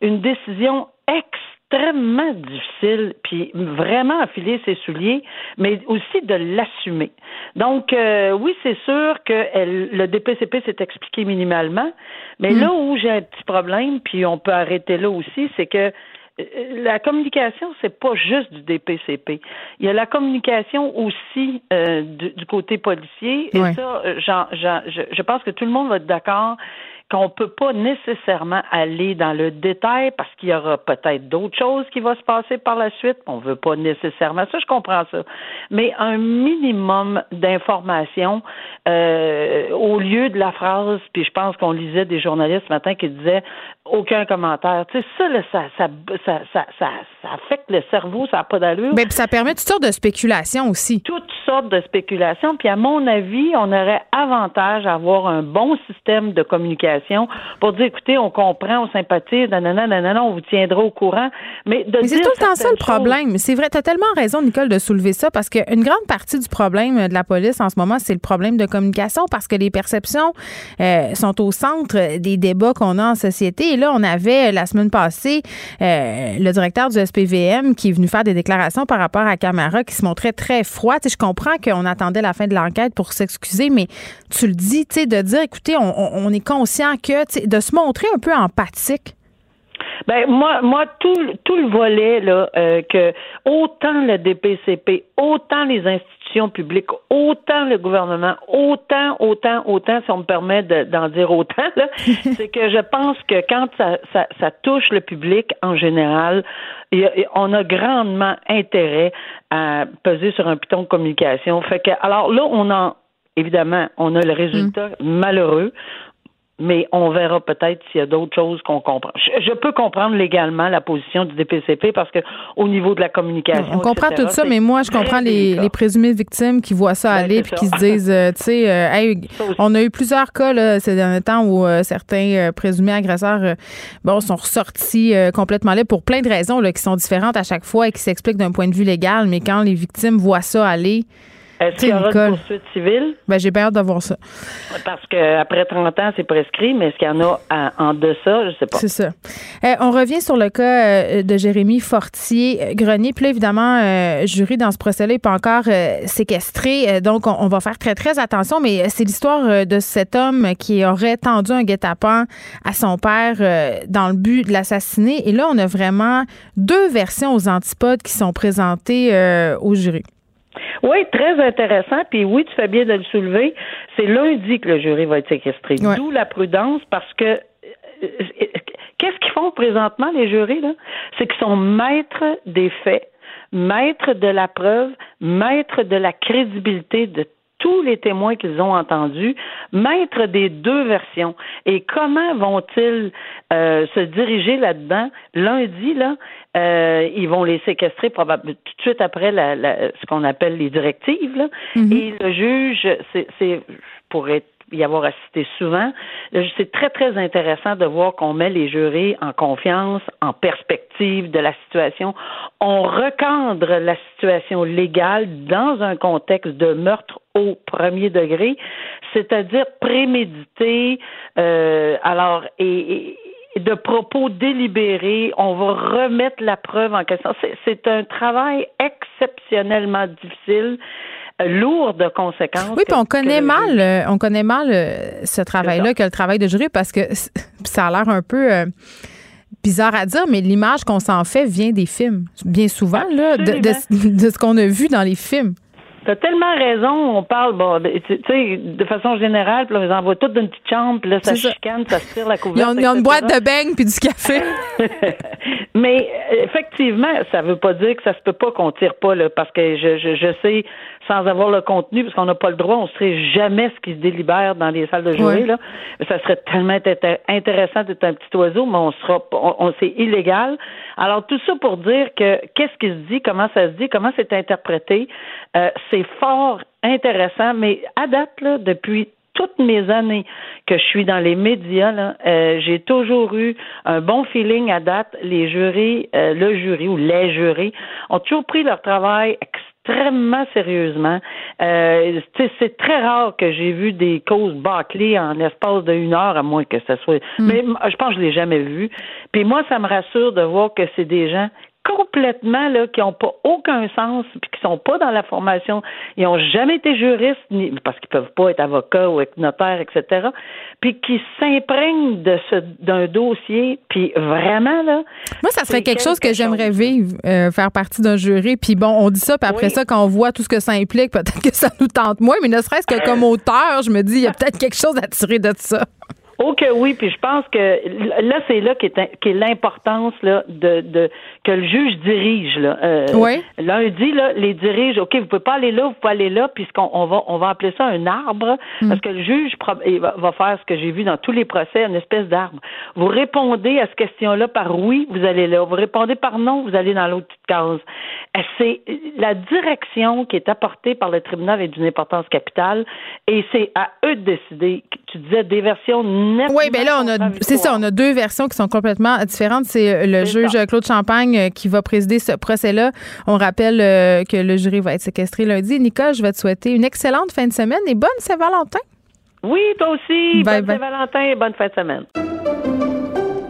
une décision extrêmement extrêmement difficile, puis vraiment enfiler ses souliers, mais aussi de l'assumer. Donc, euh, oui, c'est sûr que le DPCP s'est expliqué minimalement, mais mm. là où j'ai un petit problème, puis on peut arrêter là aussi, c'est que euh, la communication, c'est pas juste du DPCP. Il y a la communication aussi euh, du, côté policier. Et ça, je, je pense que tout le monde va être d'accord qu'on peut pas nécessairement aller dans le détail parce qu'il y aura peut-être d'autres choses qui vont se passer par la suite. On veut pas nécessairement ça, je comprends ça. Mais un minimum d'informations euh, au lieu de la phrase, puis je pense qu'on lisait des journalistes ce matin qui disaient aucun commentaire. Tu sais, ça, ça, ça, ça, ça, ça, affecte le cerveau, ça n'a pas d'allure. Mais ça permet toutes sortes de spéculations aussi. Toutes sortes de spéculations. Puis à mon avis, on aurait avantage à avoir un bon système de communication pour dire, écoutez, on comprend, on sympathise, nanana, nanana, on vous tiendra au courant. Mais, Mais c'est tout le temps ça le problème. C'est vrai, tu as tellement raison, Nicole, de soulever ça parce qu'une grande partie du problème de la police en ce moment, c'est le problème de communication parce que les perceptions euh, sont au centre des débats qu'on a en société. Et là, on avait la semaine passée euh, le directeur du SPVM qui est venu faire des déclarations par rapport à Camara qui se montrait très froid. je comprends qu'on attendait la fin de l'enquête pour s'excuser, mais tu le dis, tu sais, de dire, écoutez, on est conscient que de se montrer un peu empathique? Ben moi, moi tout, tout le volet là euh, que autant le DPCP, autant les institutions publiques, autant le gouvernement, autant, autant, autant, si on me permet d'en dire autant, <laughs> c'est que je pense que quand ça, ça, ça, touche le public en général, on a grandement intérêt à peser sur un piton de communication. Fait que alors là, on a évidemment, on a le résultat mm. malheureux mais on verra peut-être s'il y a d'autres choses qu'on comprend. Je, peux comprendre légalement la position du DPCP parce que au niveau de la communication, on comprend tout ça, mais moi je comprends les, les, présumées victimes qui voient ça ben, aller puis qui se disent, euh, tu sais, euh, <laughs> on a eu plusieurs cas là, ces derniers temps où euh, certains présumés agresseurs, bon, sont ressortis complètement là pour plein de raisons là, qui sont différentes à chaque fois et qui s'expliquent d'un point de vue légal, mais quand les victimes voient ça aller, est-ce qu'il y aura une poursuite civile? Ben, j'ai peur d'avoir ça. Parce qu'après 30 ans, c'est prescrit, mais est-ce qu'il y en a en, deçà? Je sais pas. C'est ça. Euh, on revient sur le cas euh, de Jérémy Fortier-Grenier. Puis là, évidemment, euh, jury dans ce procès-là n'est pas encore séquestré. donc, on, va faire très, très attention. Mais c'est l'histoire de cet homme qui aurait tendu un guet-apens à son père dans le but de l'assassiner. Et là, on a vraiment deux versions aux antipodes qui sont présentées au jury. Oui, très intéressant. Puis oui, tu fais bien de le soulever. C'est lundi que le jury va être séquestré. D'où la prudence parce que euh, qu'est-ce qu'ils font présentement, les jurés, là? C'est qu'ils sont maîtres des faits, maîtres de la preuve, maîtres de la crédibilité de tous les témoins qu'ils ont entendus, maîtres des deux versions. Et comment vont-ils euh, se diriger là-dedans? Lundi, là, euh, ils vont les séquestrer probablement tout de suite après la, ce qu'on appelle les directives. Là. Mm-hmm. Et le juge, c'est pour être y avoir assisté souvent. C'est très, très intéressant de voir qu'on met les jurés en confiance, en perspective de la situation. On recadre la situation légale dans un contexte de meurtre au premier degré, c'est-à-dire prémédité, euh, alors, et, de propos délibérés, on va remettre la preuve en question. C'est un travail exceptionnellement difficile lourd de conséquences. Oui, puis on connaît mal, euh, on connaît mal euh, ce travail-là que le travail de jury parce que ça a l'air un peu euh, bizarre à dire, mais l'image qu'on s'en fait vient des films, bien souvent là, de, de, ce qu'on a vu dans les films. T'as tellement raison, on parle, bon, tu sais, de façon générale, puis là, on les envoie toutes d'une petite chambre, puis là, ça, chicane, ça se tire la couverture. Ils ont, une boîte de beignes puis du café. <laughs> Mais effectivement, ça veut pas dire que ça se peut pas qu'on tire pas, là, parce que je, je, je sais sans avoir le contenu, parce qu'on n'a pas le droit, on ne sait jamais ce qui se délibère dans les salles de jury. Là. Ça serait tellement intéressant d'être un petit oiseau, mais on sera on, c'est illégal. Alors tout ça pour dire que qu'est-ce qui se dit, comment ça se dit, comment c'est interprété, euh, c'est fort intéressant, mais à date, là, depuis toutes mes années que je suis dans les médias, là, euh, j'ai toujours eu un bon feeling à date. Les jurys, euh, le jury ou les jurys ont toujours pris leur travail extrêmement sérieusement. Euh, c'est très rare que j'ai vu des causes bâclées en espace de une heure, à moins que ça soit. Mm. Mais je pense que je l'ai jamais vu. Puis moi, ça me rassure de voir que c'est des gens complètement là, qui n'ont pas aucun sens, puis qui sont pas dans la formation, ils n'ont jamais été juristes, ni, parce qu'ils peuvent pas être avocats ou être notaires, etc. Puis qui s'imprègnent de ce d'un dossier, puis vraiment là. Moi, ça serait quelque chose que j'aimerais vivre, euh, faire partie d'un jury. Puis bon, on dit ça, puis après ça, quand on voit tout ce que ça implique, peut-être que ça nous tente moins, mais ne serait-ce que comme auteur, je me dis, il y a peut-être quelque chose à tirer de ça. Oh que oui, puis je pense que là, c'est là qu'est est, l'importance là, de, de que le juge dirige. Là. Euh, oui. Lundi, là, les dirige, OK, vous pouvez pas aller là, vous pouvez aller là, puisqu'on on va on va appeler ça un arbre, mm. parce que le juge va, va faire ce que j'ai vu dans tous les procès, une espèce d'arbre. Vous répondez à cette question-là par oui, vous allez là. Vous répondez par non, vous allez dans l'autre petite case. Euh, c'est la direction qui est apportée par le tribunal est d'une importance capitale, et c'est à eux de décider. Tu disais des versions oui, bien là, on a, c'est ça, on a deux versions qui sont complètement différentes. C'est euh, le juge Claude Champagne euh, qui va présider ce procès-là. On rappelle euh, que le jury va être séquestré lundi. Nicole, je vais te souhaiter une excellente fin de semaine et bonne Saint-Valentin. Oui, toi aussi. bonne Saint-Valentin et bonne fin de semaine.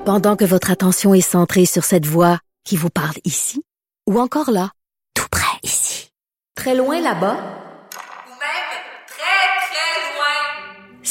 Pendant que votre attention est centrée sur cette voix qui vous parle ici ou encore là, tout près ici, très loin là-bas,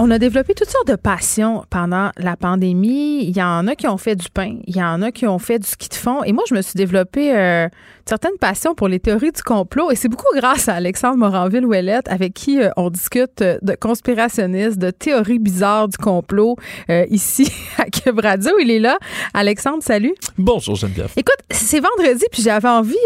On a développé toutes sortes de passions pendant la pandémie. Il y en a qui ont fait du pain, il y en a qui ont fait du ski de fond. Et moi, je me suis développé euh, certaine passion pour les théories du complot et c'est beaucoup grâce à Alexandre Moranville-Ouellette avec qui euh, on discute euh, de conspirationnistes, de théories bizarres du complot euh, ici <laughs> à Cube Radio. Il est là. Alexandre, salut. Bonjour Geneviève. Écoute, c'est vendredi puis j'avais envie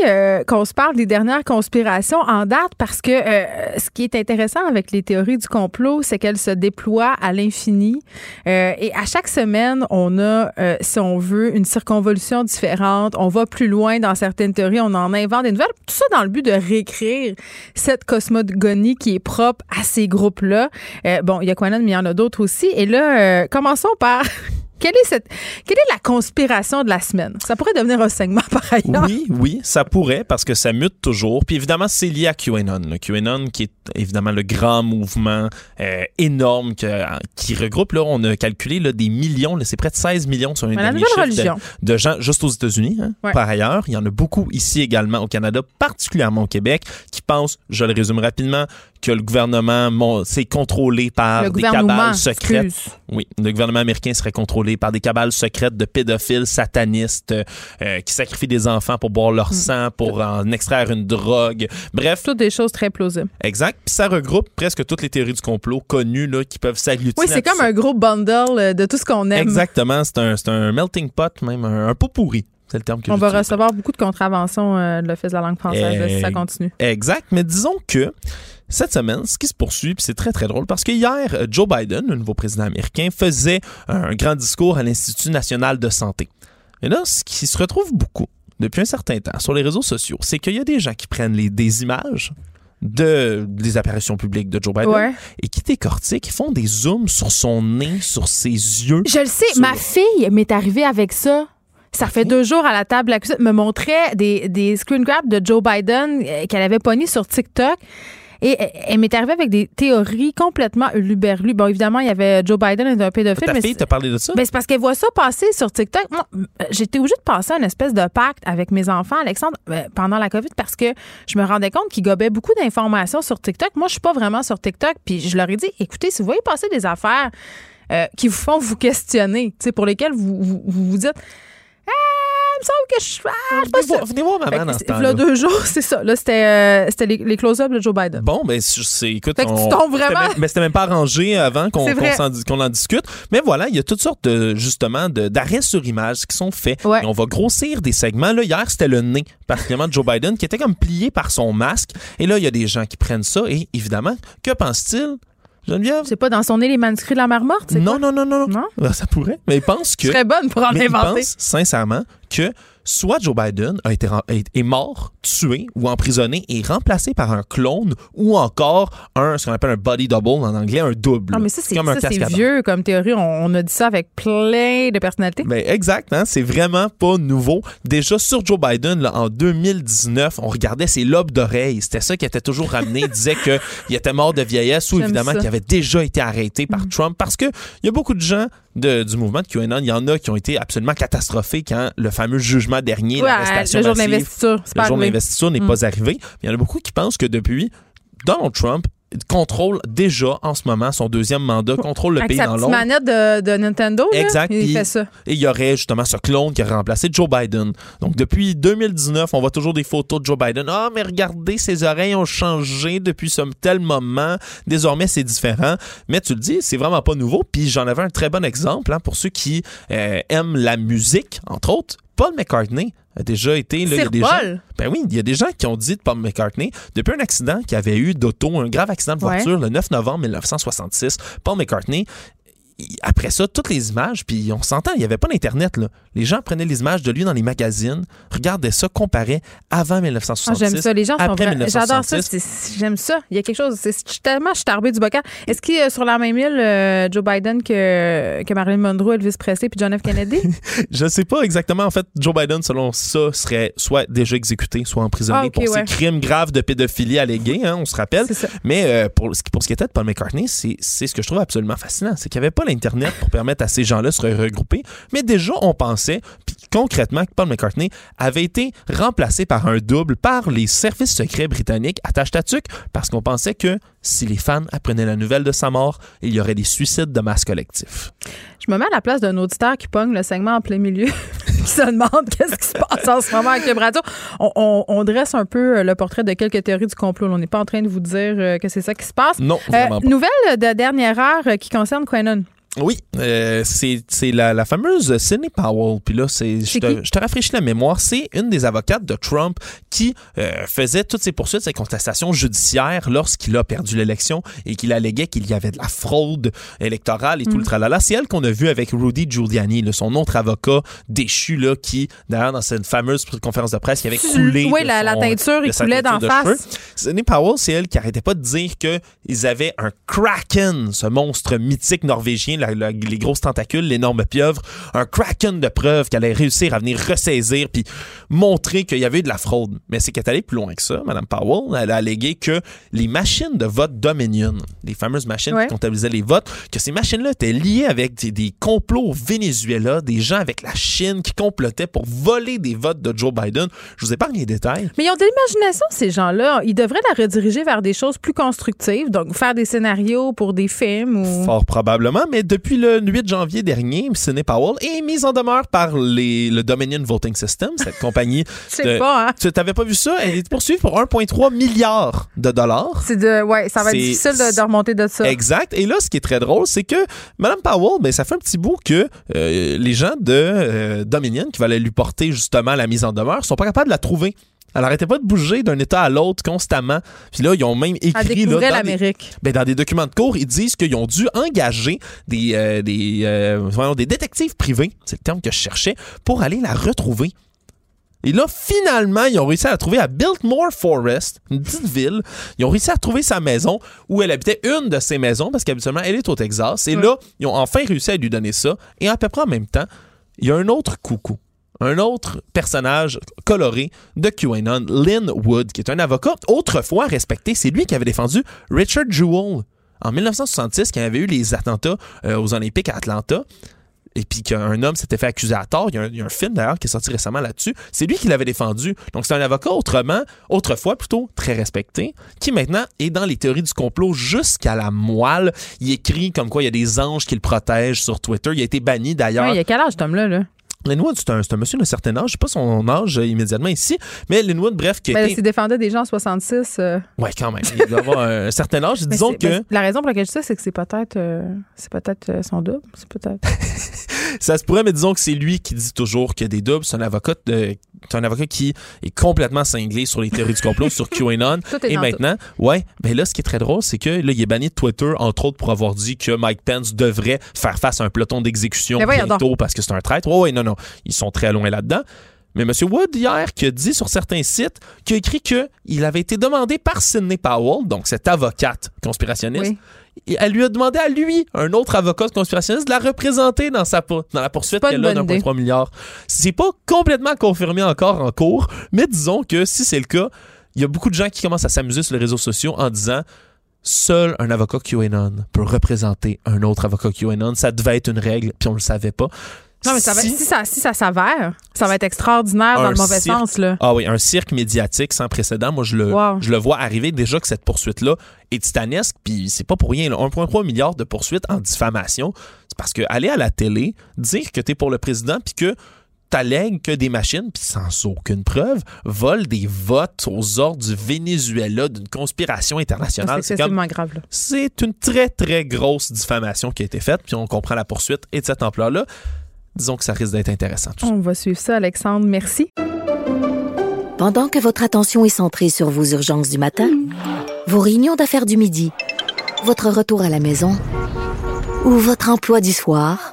qu'on se parle des dernières conspirations en date parce que ce qui est intéressant avec les théories du complot, c'est qu'elles se déploient à l'infini et à chaque semaine, on a, si on veut, une circonvolution différente. On va plus loin dans certaines théories. On en invente des nouvelles. Tout ça dans le but de réécrire cette cosmogonie qui est propre à ces groupes-là. Euh, bon, il y a Quanon, mais il y en a d'autres aussi. Et là, euh, commençons par <laughs> quelle est, cette, quelle est la conspiration de la semaine? Ça pourrait devenir un segment par ailleurs. Oui, oui, ça pourrait parce que ça mute toujours. Puis évidemment, c'est lié à QAnon. Le QAnon qui est évidemment le grand mouvement euh, énorme qui regroupe, là, on a calculé là, des millions, c'est près de 16 millions sur une religion. De, gens juste aux États-Unis. Hein, par ailleurs, il y en a beaucoup ici également au Canada, particulièrement au Québec, qui pensent, je le résume rapidement, que le gouvernement c'est contrôlé par des cabales secrètes. Oui, le gouvernement américain serait contrôlé par des cabales secrètes de pédophiles satanistes euh, qui sacrifient des enfants pour boire leur mm. sang, pour en extraire une drogue. Bref. Toutes des choses très plausibles. Exact. Puis ça regroupe presque toutes les théories du complot connues là, qui peuvent s'agglutiner. Oui, c'est comme un gros bundle euh, de tout ce qu'on aime. Exactement. C'est un, un, melting pot, même un, pot pourri. C'est le terme que On va recevoir beaucoup de contraventions euh, de l'Office de la langue française si ça continue. Exact. Mais disons que cette semaine, ce qui se poursuit, puis c'est très très drôle, parce que hier, euh, Joe Biden, le nouveau président américain, faisait un grand discours à l'Institut national de santé. Et là, ce qui se retrouve beaucoup depuis un certain temps sur les réseaux sociaux, c'est qu'il y a des gens qui prennent les, des images de, des apparitions publiques de Joe Biden et qui décortiquent, qui font des zooms sur son nez, sur ses yeux. Je le sais, ma fille m'est arrivée avec ça. Ça fait deux jours à la table, elle me montrait des, des screen grabs de Joe Biden euh, qu'elle avait pogné sur TikTok. Et elle m'est arrivée avec des théories complètement luberlues. Bon, évidemment, il y avait Joe Biden et un pédophile. Ta fille t'a parlé de ça? Ben, c'est parce qu'elle voit ça passer sur TikTok. Moi, j'étais obligée de passer une espèce de pacte avec mes enfants, Alexandre, euh, pendant la COVID parce que je me rendais compte qu'ils gobaient beaucoup d'informations sur TikTok. Moi, je suis pas vraiment sur TikTok. Puis je leur ai dit, écoutez, si vous voyez passer des affaires euh, qui vous font vous questionner, pour lesquelles vous vous, vous, vous dites, ah, me semble que je suis. Ah, je Venez voir, venez voir maman dans ce temps-là. v'là deux jours, <laughs> c'est ça. Là, c'était euh, c'était les, les close-ups de Joe Biden. Bon, ben, c'est, écoute, Fait que tu tombes c'était vraiment- même- mais c'était même pas arrangé avant qu'on, qu'on en discute. Mais voilà, il y a toutes sortes de, justement, de, d'arrêts sur image qui sont faits. Ouais. Et on va grossir des segments. Là, hier, c'était le nez, particulièrement de Joe Biden, qui était comme plié par son masque. Et là, il y a des gens qui prennent ça. Et évidemment, que pense-t-il, Geneviève? C'est pas dans son nez les manuscrits de la mare morte, c'est Non, non, non, non, Non? Ben, <laughs> Ça pourrait. Mais il pense que. Serais bonne pour en Mais il inventer. pense sincèrement que soit Joe Biden a été est, mort, tué ou emprisonné et remplacé par un clone ou encore un ce qu'on appelle un body double en anglais, un double. Non, mais ça, c'est comme un ça, c'est cascadeur. vieux comme théorie. On, on a dit ça avec plein de personnalités. Ben exact, hein? c'est vraiment pas nouveau. Déjà sur Joe Biden, là, en 2019, on regardait ses lobes d'oreilles. C'était ça qui était toujours ramené. Il disait qu'il <laughs> était mort de vieillesse ou J'aime évidemment. Mm. qu'il avait déjà été arrêté par Trump parce que il y a beaucoup de gens de- du mouvement de QAnon, il y en a qui ont été absolument catastrophés quand le fameux jugement dernier, Ouais, l'arrestation le jour c'est le jour n'est Mm. pas arrivé. Il y en a beaucoup qui pensent que depuis, Donald Trump contrôle déjà en ce moment son deuxième mandat, contrôle le Avec pays sa dans l'ombre. manette de, de Nintendo, là, Exact, il fait ça. Et il y aurait justement ce clone qui aurait remplacé Joe Biden. Donc depuis 2019, on voit toujours des photos de Joe Biden. Ah, mais regardez, ses oreilles ont changé depuis ce tel moment. Désormais, c'est différent. Mais tu le dis, c'est vraiment pas nouveau. Puis j'en avais un très bon exemple hein, pour ceux qui euh, aiment la musique, entre autres. Paul McCartney a déjà été. Là, il y a des gens, ben oui, il y a des gens qui ont dit de Paul McCartney, depuis un accident qu'il avait eu d'auto, un grave accident de Ouais. voiture le 9 novembre 1966, Paul McCartney, après ça, toutes les images, puis on s'entend, il n'y avait pas d'Internet. Les gens prenaient les images de lui dans les magazines, regardaient ça, comparaient avant Ah, 1966. j'aime ça. Les gens sont après vra- J'adore ça. 1966. c'est- J'aime ça. Il y a quelque chose. c'est- Je suis tellement je suis tarbée du bocal. Est-ce qu'il a sur la même île euh, Joe Biden que, que Marilyn Monroe, Elvis Presley puis John F. Kennedy? <laughs> Je ne sais pas exactement. En fait, Joe Biden, selon ça, serait soit déjà exécuté, soit emprisonné Ah, pour ouais. ses crimes graves de pédophilie allégués, hein, on se rappelle. Mais euh, pour, ce qui- pour ce qui était de Paul McCartney, c'est c'est ce que je trouve absolument fascinant. C'est qu'il n'y avait pas l'Internet pour permettre à ces gens-là de se regrouper. Mais déjà, on pensait, puis concrètement, que Paul McCartney avait été remplacé par un double par les services secrets britanniques à Tâche-Tatuc parce qu'on pensait que si les fans apprenaient la nouvelle de sa mort, il y aurait des suicides de masse collectifs. Je me mets à la place d'un auditeur qui pogne le segment en plein milieu, <laughs> qui se demande <laughs> qu'est-ce qui se passe en ce moment avec Cube Radio. On, on- on dresse un peu euh, le portrait de quelques théories du complot. On n'est pas en train de vous dire euh, que c'est ça qui se passe. Non, Euh, vraiment pas. nouvelle de dernière heure euh, qui concerne Quenon. Oui, euh, c'est c'est la, la fameuse Sidney Powell. Puis là, c'est je te, je te rafraîchis la mémoire. C'est une des avocates de Trump qui euh, faisait toutes ses poursuites, ses contestations judiciaires lorsqu'il a perdu l'élection et qu'il alléguait qu'il y avait de la fraude électorale et tout Mm. le tralala. C'est elle qu'on a vu avec Rudy Giuliani, là, son autre avocat déchu là, qui, d'ailleurs, dans cette fameuse conférence de presse, qui avait coulé. Oui, la, la teinture, il coulait d'en de face. Sidney Powell, c'est elle qui arrêtait pas de dire qu'ils avaient un kraken, ce monstre mythique norvégien, la- la- les grosses tentacules, l'énorme pieuvre, un kraken de preuves qu'elle allait réussir à venir ressaisir puis montrer qu'il y avait eu de la fraude. Mais c'est qu'elle est allée plus loin que ça, Mme Powell. Elle a allégué que les machines de vote Dominion, les fameuses machines Ouais. qui comptabilisaient les votes, que ces machines-là étaient liées avec des, des complots au Venezuela, des gens avec la Chine qui complotaient pour voler des votes de Joe Biden. Je vous épargne les détails. Mais ils ont de l'imagination, ces gens-là. Ils devraient la rediriger vers des choses plus constructives, donc faire des scénarios pour des films ou. Fort probablement, mais depuis le 8 janvier dernier, Sidney Powell est mise en demeure par les, le Dominion Voting System, cette compagnie. <laughs> Je sais de- pas, hein? Tu n'avais pas vu ça? Elle est poursuivie pour 1,3 milliard de dollars. C'est de. Ouais, ça va être C'est- difficile de, de remonter de ça. Exact. Et là, ce qui est très drôle, c'est que Mme Powell, ben, ça fait un petit bout que euh, les gens de euh, Dominion qui valaient lui porter justement la mise en demeure sont pas capables de la trouver. Elle arrêtait pas de bouger d'un État à l'autre constamment. Puis là, ils ont même écrit là, dans des- ben, dans des documents de cours, ils disent qu'ils ont dû engager des, euh, des, euh, des détectives privés, c'est le terme que je cherchais, pour aller la retrouver. Et là, finalement, ils ont réussi à la trouver à Biltmore Forest, une petite ville. Ils ont réussi à trouver sa maison où elle habitait une de ses maisons, parce qu'habituellement, elle est au Texas. Et là, ils ont enfin réussi à lui donner ça. Et à peu près en même temps, il y a un autre coucou. Un autre personnage coloré de QAnon, Lynn Wood, qui est un avocat autrefois respecté. C'est lui qui avait défendu Richard Jewell en 1966, quand il y avait eu les attentats euh, aux Olympiques à Atlanta et puis qu'un homme s'était fait accuser à tort. Il y a un, film d'ailleurs qui est sorti récemment là-dessus. C'est lui qui l'avait défendu. Donc c'est un avocat autrement, autrefois plutôt très respecté, qui maintenant est dans les théories du complot jusqu'à la moelle. Il écrit comme quoi il y a des anges qui le protègent sur Twitter. Il a été banni d'ailleurs. Il y a quel âge, cet homme-là? Là? Linwood, c'est un, c'est un monsieur d'un certain âge. Je sais pas son âge euh, immédiatement ici, mais Linwood, bref, qui Ben, était... s'il défendait des gens en 66. euh, Ouais, quand même. Il doit avoir un certain âge. <laughs> Disons c'est- que ben, la raison pour laquelle je dis ça, c'est que c'est peut-être euh, c'est peut-être son double. C'est peut-être. <laughs> ça se pourrait, mais disons que c'est lui qui dit toujours qu'il y a des doubles. C'est un avocat, de- c'est un avocat qui est complètement cinglé sur les théories du complot, sur <laughs> QAnon. Et maintenant, ouais, ben là, ce qui est très drôle, c'est que là, il est banni de Twitter, entre autres, pour avoir dit que Mike Pence devrait faire face à un peloton d'exécution bientôt parce que c'est un traître. Ouais, ouais, non, non. Ils sont très loin là-dedans. Mais M. Wood, hier, qui a dit sur certains sites, qui a écrit qu'il avait été demandé par Sidney Powell, donc cette avocate conspirationniste, Oui. Elle lui a demandé à lui, un autre avocat conspirationniste, de la représenter dans, sa, dans la poursuite qu'elle a bonne idée. d'1,3 milliard. C'est pas complètement confirmé encore en cours, mais disons que si c'est le cas, il y a beaucoup de gens qui commencent à s'amuser sur les réseaux sociaux en disant seul un avocat QAnon peut représenter un autre avocat QAnon. Ça devait être une règle, puis on le savait pas. Non, mais ça va, Si- si, ça, si ça s'avère, ça va être extraordinaire dans le mauvais cirque. sens. Là. Ah oui, un cirque médiatique sans précédent. Moi, je le, Wow. je le vois arriver déjà que cette poursuite-là est titanesque. Puis c'est pas pour rien. là. 1,3 milliard de poursuites en diffamation. C'est parce que aller à la télé, dire que tu es pour le président, puis que t'allègues que des machines, puis sans aucune preuve, volent des votes aux ordres du Venezuela d'une conspiration internationale. C'est excessivement grave. Là. c'est une très, très grosse diffamation qui a été faite, puis on comprend la poursuite et de cette ampleur-là. Disons que ça risque d'être intéressant. tout ça. On va suivre ça, Alexandre. Merci. Pendant que votre attention est centrée sur vos urgences du matin, vos réunions d'affaires du midi, votre retour à la maison ou votre emploi du soir,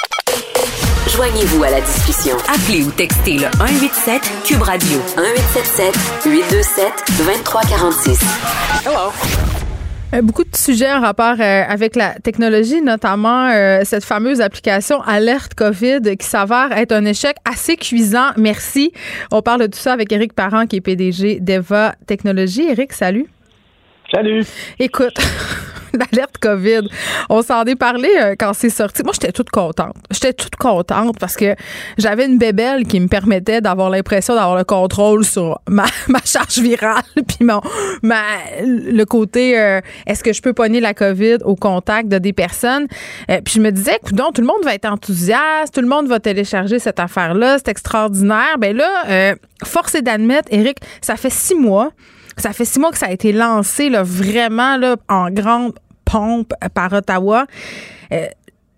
Joignez-vous à la discussion. Appelez ou textez le 187 Cube Radio 1877 827 2346. Euh, Beaucoup de sujets en rapport euh, avec la technologie, notamment euh, cette fameuse application Alerte COVID qui s'avère être un échec assez cuisant. Merci. On parle de tout ça avec Éric Parent, qui est PDG d'Eva Technologies. Éric, salut. Salut. Écoute, <laughs> l'alerte COVID, on s'en est parlé euh, quand c'est sorti. Moi, j'étais toute contente. J'étais toute contente parce que j'avais une bébelle qui me permettait d'avoir l'impression d'avoir le contrôle sur ma, <laughs> charge virale, <laughs> puis mon, ma, le côté euh, est-ce que je peux pogner la COVID au contact de des personnes? Euh, puis je me disais, donc tout le monde va être enthousiaste, tout le monde va télécharger cette affaire-là, c'est extraordinaire. Ben là, force est d'admettre, Eric, ça fait six mois ça fait six mois que ça a été lancé là, vraiment là, en grande pompe par Ottawa. Euh,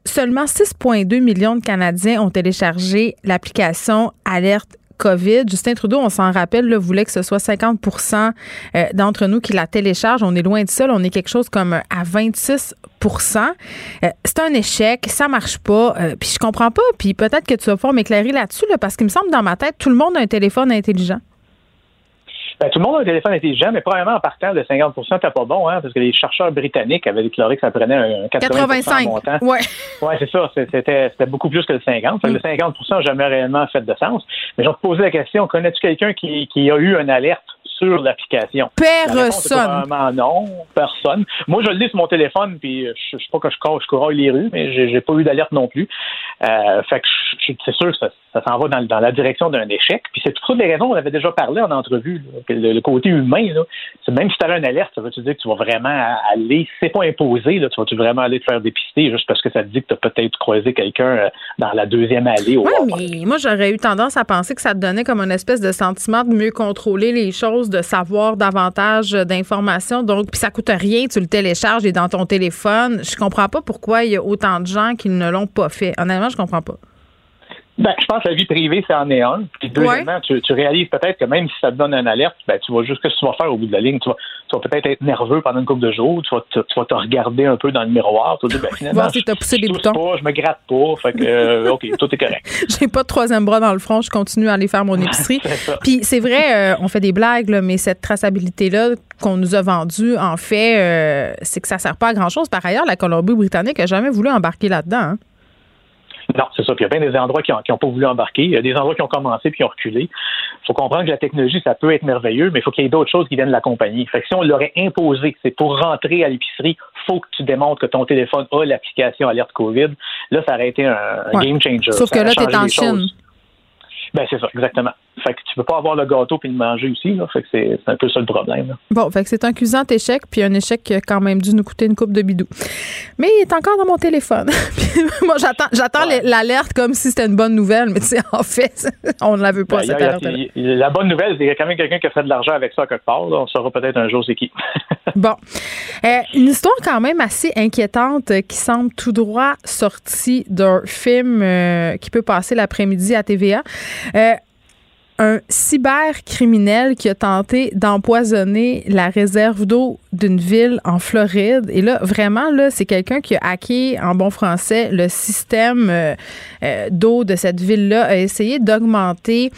seulement 6,2 millions de Canadiens ont téléchargé l'application Alerte COVID. Justin Trudeau, on s'en rappelle, là, voulait que ce soit 50% euh, d'entre nous qui la téléchargent. On est loin de ça. là. on est quelque chose comme à 26% Euh, C'est un échec, ça marche pas. Puis je comprends pas. Puis peut-être que tu vas pouvoir m'éclairer là-dessus, là, parce qu'il me semble dans ma tête, tout le monde a un téléphone intelligent. Ben, tout le monde a un téléphone intelligent, mais probablement en partant de 50% c'était pas bon, hein, parce que les chercheurs britanniques avaient déclaré que ça prenait un 80 85. montant. Ouais. Oui, c'est ça. C'était c'était beaucoup plus que le 50. Fait que Le 50 n'a jamais réellement fait de sens. Mais je vais te poser la question, connais-tu quelqu'un qui, qui a eu une alerte sur l'application? Personne. non, personne. Moi, je le lis sur mon téléphone, puis je je sais pas que je cours, je cours les rues, mais j'ai j'ai pas eu d'alerte non plus. Euh, fait que c'est sûr que ça, ça s'en va dans, dans la direction d'un échec. Puis c'est toutes les raisons, on avait déjà parlé en entrevue, là, que le, le côté humain, là, même si tu avais une alerte, ça veut-tu dire que tu vas vraiment aller, si c'est pas imposé, là, tu vas-tu vraiment aller te faire dépister juste parce que ça te dit que tu as peut-être croisé quelqu'un euh, dans la deuxième allée au Oui, Walmart. mais moi, j'aurais eu tendance à penser que ça te donnait comme une espèce de sentiment de mieux contrôler les choses, de savoir davantage d'informations. Donc, puis ça coûte rien, tu le télécharges et dans ton téléphone. Je comprends pas pourquoi il y a autant de gens qui ne l'ont pas fait. Honnêtement, je comprends pas. Ben, je pense que la vie privée, c'est en est un. Puis deuxièmement, tu, tu réalises peut-être que même si ça te donne une alerte, ben, tu vas juste ce que tu vas faire au bout de la ligne. Tu vas, peut-être être nerveux pendant une couple de jours. Tu vas tu vas te regarder un peu dans le miroir. Tu vas dire, ben, finalement, si je- poussé je les tousse boutons. Pas, je me gratte pas. Fait que, euh, OK, tout est correct. <laughs> J'ai pas de troisième bras dans le front, je continue à aller faire mon <laughs> épicerie. Puis c'est vrai, euh, on fait des blagues, là, mais cette traçabilité-là qu'on nous a vendue, en fait, euh, c'est que ça sert pas à grand-chose. Par ailleurs, la Colombie-Britannique a jamais voulu embarquer là-dedans. hein. Non, c'est ça. Puis il y a bien des endroits qui n'ont pas voulu embarquer. Il y a des endroits qui ont commencé puis qui ont reculé. Il faut comprendre que la technologie, ça peut être merveilleux, mais il faut qu'il y ait d'autres choses qui viennent l'accompagner. Fait que si on l'aurait imposé, c'est pour rentrer à l'épicerie, faut que tu démontres que ton téléphone a l'application alerte COVID. Là, ça aurait été un, game changer. Sauf que là, tu es en Chine. Ben, c'est ça, exactement. Fait que tu peux pas avoir le gâteau puis le manger aussi, là. Fait que c'est un peu ça le problème. Bon, fait que c'est un cuisant échec, puis un échec qui a quand même dû nous coûter une coupe de bidou. Mais il est encore dans mon téléphone. <laughs> moi, j'attends j'attends l'alerte comme si c'était une bonne nouvelle, mais tu sais, en fait, <laughs> on ne la veut pas, ben, cette alerte La bonne nouvelle, c'est qu'il y a quand même quelqu'un qui a fait de l'argent avec ça quelque part. On saura peut-être un jour c'est qui. <laughs> bon. Euh, une histoire quand même assez inquiétante qui semble tout droit sortie d'un film euh, qui peut passer l'après-midi à TVA. Euh, un cybercriminel qui a tenté d'empoisonner la réserve d'eau d'une ville en Floride. Et là, vraiment, là, c'est quelqu'un qui a hacké, en bon français, le système euh, euh, d'eau de cette ville-là, a essayé d'augmenter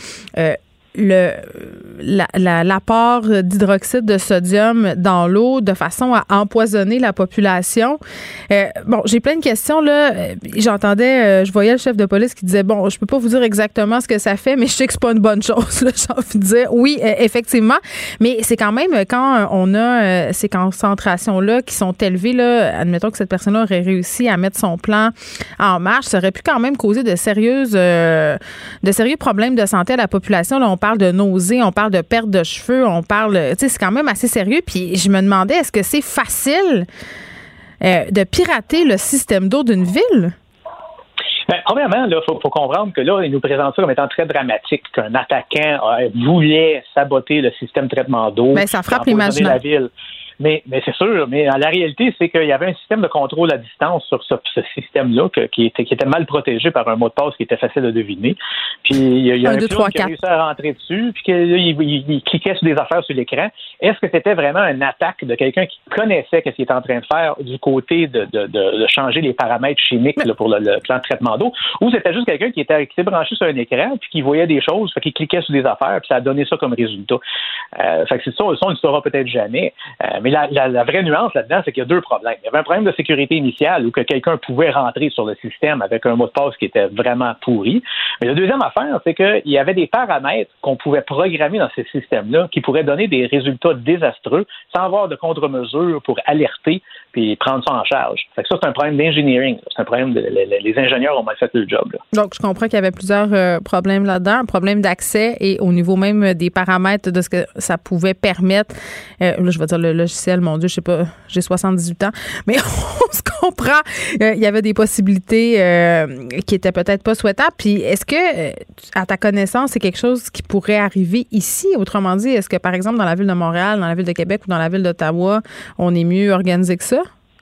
le l'apport d'hydroxyde de sodium dans l'eau de façon à empoisonner la population. Euh, bon, j'ai plein de questions là. Euh, j'entendais, euh, je voyais le chef de police qui disait bon, je peux pas vous dire exactement ce que ça fait, mais je sais que c'est pas une bonne chose. <laughs> J'ai envie de dire oui, effectivement, mais c'est quand même quand on a ces concentrations là qui sont élevées là, admettons que cette personne-là aurait réussi à mettre son plan en marche, ça aurait pu quand même causer de sérieuses, de sérieux problèmes de santé à la population. Là, parle de nausées, on parle de perte de cheveux, on parle, tu sais, c'est quand même assez sérieux. Puis je me demandais, est-ce que c'est facile euh, de pirater le système d'eau d'une ville? Ben, premièrement, il faut, comprendre que là, il nous présente ça comme étant très dramatique, qu'un attaquant voulait saboter le système de traitement d'eau. Mais ben, ça frappe l'imaginaire. Mais, mais c'est sûr, mais la réalité, c'est qu'il y avait un système de contrôle à distance sur ce, système-là qui, était, qui était mal protégé par un mot de passe qui était facile à deviner. Puis il y a, un, qui a réussi à rentrer dessus, puis qu'il il, il, cliquait sur des affaires sur l'écran. Est-ce que c'était vraiment une attaque de quelqu'un qui connaissait ce qu'il était en train de faire du côté de, de, de, changer les paramètres chimiques pour le, plan de traitement d'eau, ou c'était juste quelqu'un qui était, qui branché sur un écran, puis qui voyait des choses, qu'il cliquait sur des affaires, puis ça a donné ça comme résultat. Euh, fait que c'est ça, ça, on ne le saura peut-être jamais. Euh, mais la, vraie nuance là-dedans, c'est qu'il y a deux problèmes. Il y avait un problème de sécurité initiale où que quelqu'un pouvait rentrer sur le système avec un mot de passe qui était vraiment pourri. Mais la deuxième affaire, c'est qu'il y avait des paramètres qu'on pouvait programmer dans ces systèmes-là qui pourraient donner des résultats désastreux sans avoir de contre-mesures pour alerter puis prendre ça en charge. Fait que ça, c'est un problème d'engineering. C'est un problème de, les, ingénieurs ont mal fait le job. Donc, je comprends qu'il y avait plusieurs euh, problèmes là-dedans. Un problème d'accès et au niveau même des paramètres de ce que ça pouvait permettre. Euh, là, je vais dire le logiciel mon Dieu, je sais pas, j'ai 78 ans, <laughs> mais <laughs> on se comprend. Euh, il y avait des possibilités euh, qui étaient peut-être pas souhaitables. Puis est-ce que, euh, à ta connaissance, c'est quelque chose qui pourrait arriver ici? Autrement dit, est-ce que, par exemple, dans la ville de Montréal, dans la ville de Québec ou dans la ville d'Ottawa, on est mieux organisé que ça?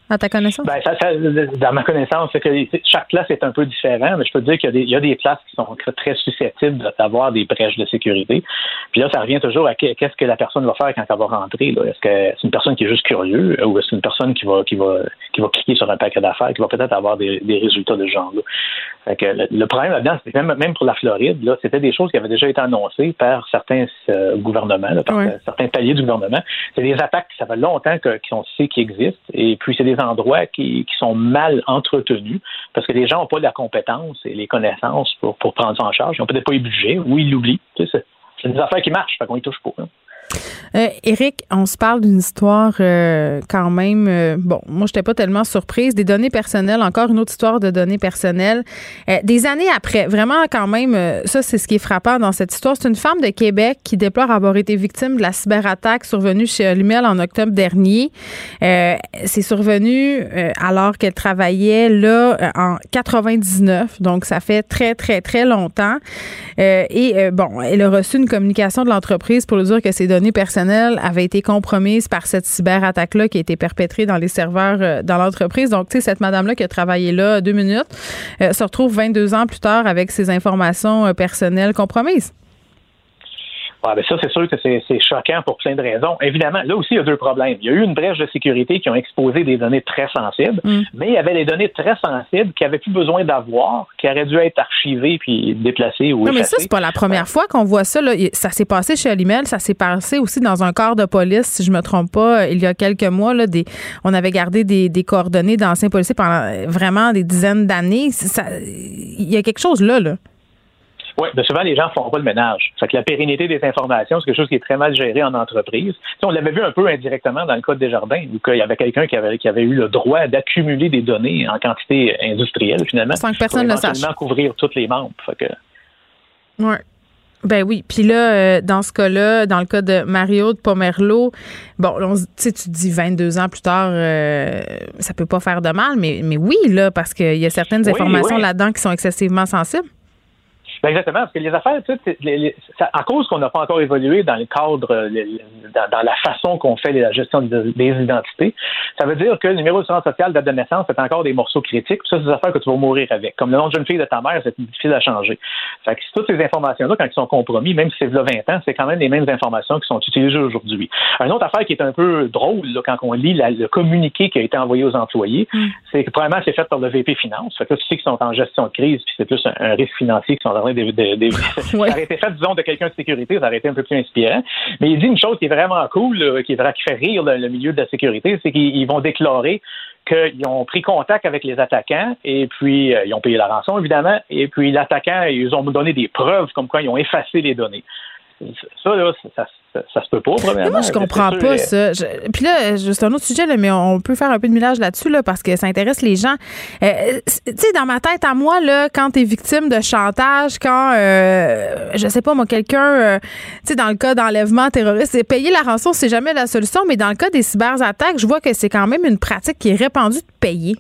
À ta connaissance? Ben, dans ma connaissance, c'est que chaque classe est un peu différent, mais je peux te dire qu'il y, a des classes qui sont très susceptibles d'avoir des brèches de sécurité. Puis là, ça revient toujours à qu'est-ce que la personne va faire quand elle va rentrer. Est-ce que c'est une personne qui est juste curieux ou est-ce une personne qui va qui va cliquer sur un paquet d'affaires, qui va peut-être avoir des, résultats de ce genre-là? Le, problème là-dedans, c'est même, même pour la Floride, là, c'était des choses qui avaient déjà été annoncées par certains euh, gouvernements, par certains paliers du gouvernement. C'est des attaques, ça fait longtemps qu'on sait qu'ils existent, et puis c'est des endroits qui, sont mal entretenus parce que les gens n'ont pas la compétence et les connaissances pour, prendre ça en charge. Ils n'ont peut-être pas les budgets ou ils l'oublient. c'est des affaires qui marchent, fait qu'on y touche pas. Hein. Euh, Eric, on se parle d'une histoire euh, quand même. Euh, bon, moi, je n'étais pas tellement surprise. Des données personnelles, encore une autre histoire de données personnelles. des années après, vraiment quand même, ça, c'est ce qui est frappant dans cette histoire. C'est une femme de Québec qui déplore avoir été victime de la cyberattaque survenue chez Olimel en octobre dernier. c'est survenu alors qu'elle travaillait là en 99, donc ça fait très, très, très longtemps. et bon, elle a reçu une communication de l'entreprise pour lui dire que ses données personnelles avaient été compromises par cette cyberattaque-là qui a été perpétrée dans les serveurs euh, dans l'entreprise. Donc, tu sais, cette madame-là qui a travaillé là deux minutes euh, se retrouve 22 ans plus tard avec ses informations euh, personnelles compromises. Ouais, ben ça, c'est sûr que c'est choquant pour plein de raisons. Évidemment, là aussi, il y a deux problèmes. Il y a eu une brèche de sécurité qui ont exposé des données très sensibles, Mm. mais il y avait des données très sensibles qui n'avaient plus besoin d'avoir, qui auraient dû être archivées puis déplacées ou Non, mais ça, c'est pas la première fois qu'on voit ça. Là. Ça s'est passé chez Alimel, ça s'est passé aussi dans un corps de police, si je me trompe pas, il y a quelques mois. Là, des, on avait gardé des, des coordonnées d'anciens policiers pendant vraiment des dizaines d'années. Il y a quelque chose là. là. Oui, ben souvent, les gens font pas le ménage. Fait que la pérennité des informations, c'est quelque chose qui est très mal géré en entreprise. On l'avait vu un peu indirectement dans le cas de Desjardins, où il y avait quelqu'un qui avait, qui avait eu le droit d'accumuler des données en quantité industrielle, finalement. Sans que personne le sache. couvrir tous les membres. Fait que, Ouais. Ben oui. Puis là, euh, dans ce cas-là, dans le cas de Mario de Pomerleau, bon, on tu sais, tu dis 22 ans plus tard, euh, ça peut pas faire de mal, mais, mais oui, là, parce qu'il y a certaines Oui, informations oui. là-dedans qui sont excessivement sensibles. Ben exactement, parce que les affaires, tu sais, c'est- les- les- ça- à cause qu'on n'a pas encore évolué dans le cadre, dans, dans la façon qu'on fait la gestion de- des identités, ça veut dire que le numéro de sécurité sociale, date de naissance, c'est encore des morceaux critiques. Ça, c'est des affaires que tu vas mourir avec. Comme le nom de jeune fille de ta mère, c'est difficile à changer. Fait que toutes ces informations-là, quand ils sont compromis, même si c'est là 20 ans, c'est quand même les mêmes informations qui sont utilisées aujourd'hui. Une autre affaire qui est un peu drôle, là, quand on lit la- le communiqué qui a été envoyé aux employés, c'est que probablement c'est fait par le VP Finance. Fait que là, tu sais qu'ils sont en gestion de crise, puis c'est plus un, un risque financier qu'ils sont en train <laughs> Ça aurait été fait, disons, de quelqu'un de sécurité, ça aurait été un peu plus inspirant. Mais il dit une chose qui est vraiment cool, là, qui, est vrai, qui fait rire le, le milieu de la sécurité, c'est qu'ils ils vont déclarer qu'ils ont pris contact avec les attaquants et puis euh, ils ont payé la rançon, évidemment, et puis l'attaquant, ils ont donné des preuves comme quoi ils ont effacé les données. Ça, là, ça, ça, ça se peut pas, premièrement. Moi, je comprends C'est pas ça. euh, Je- puis là, juste un autre sujet, là, mais on peut faire un peu de millage là-dessus, là, parce que ça intéresse les gens. Euh, c'est- tu sais, dans ma tête à moi, là, quand tu es victime de chantage, quand, euh, je sais pas, moi, quelqu'un, euh, tu sais, dans le cas d'enlèvement terroriste, c'est payer la rançon, c'est jamais la solution, mais dans le cas des cyberattaques, je vois que c'est quand même une pratique qui est répandue de payer.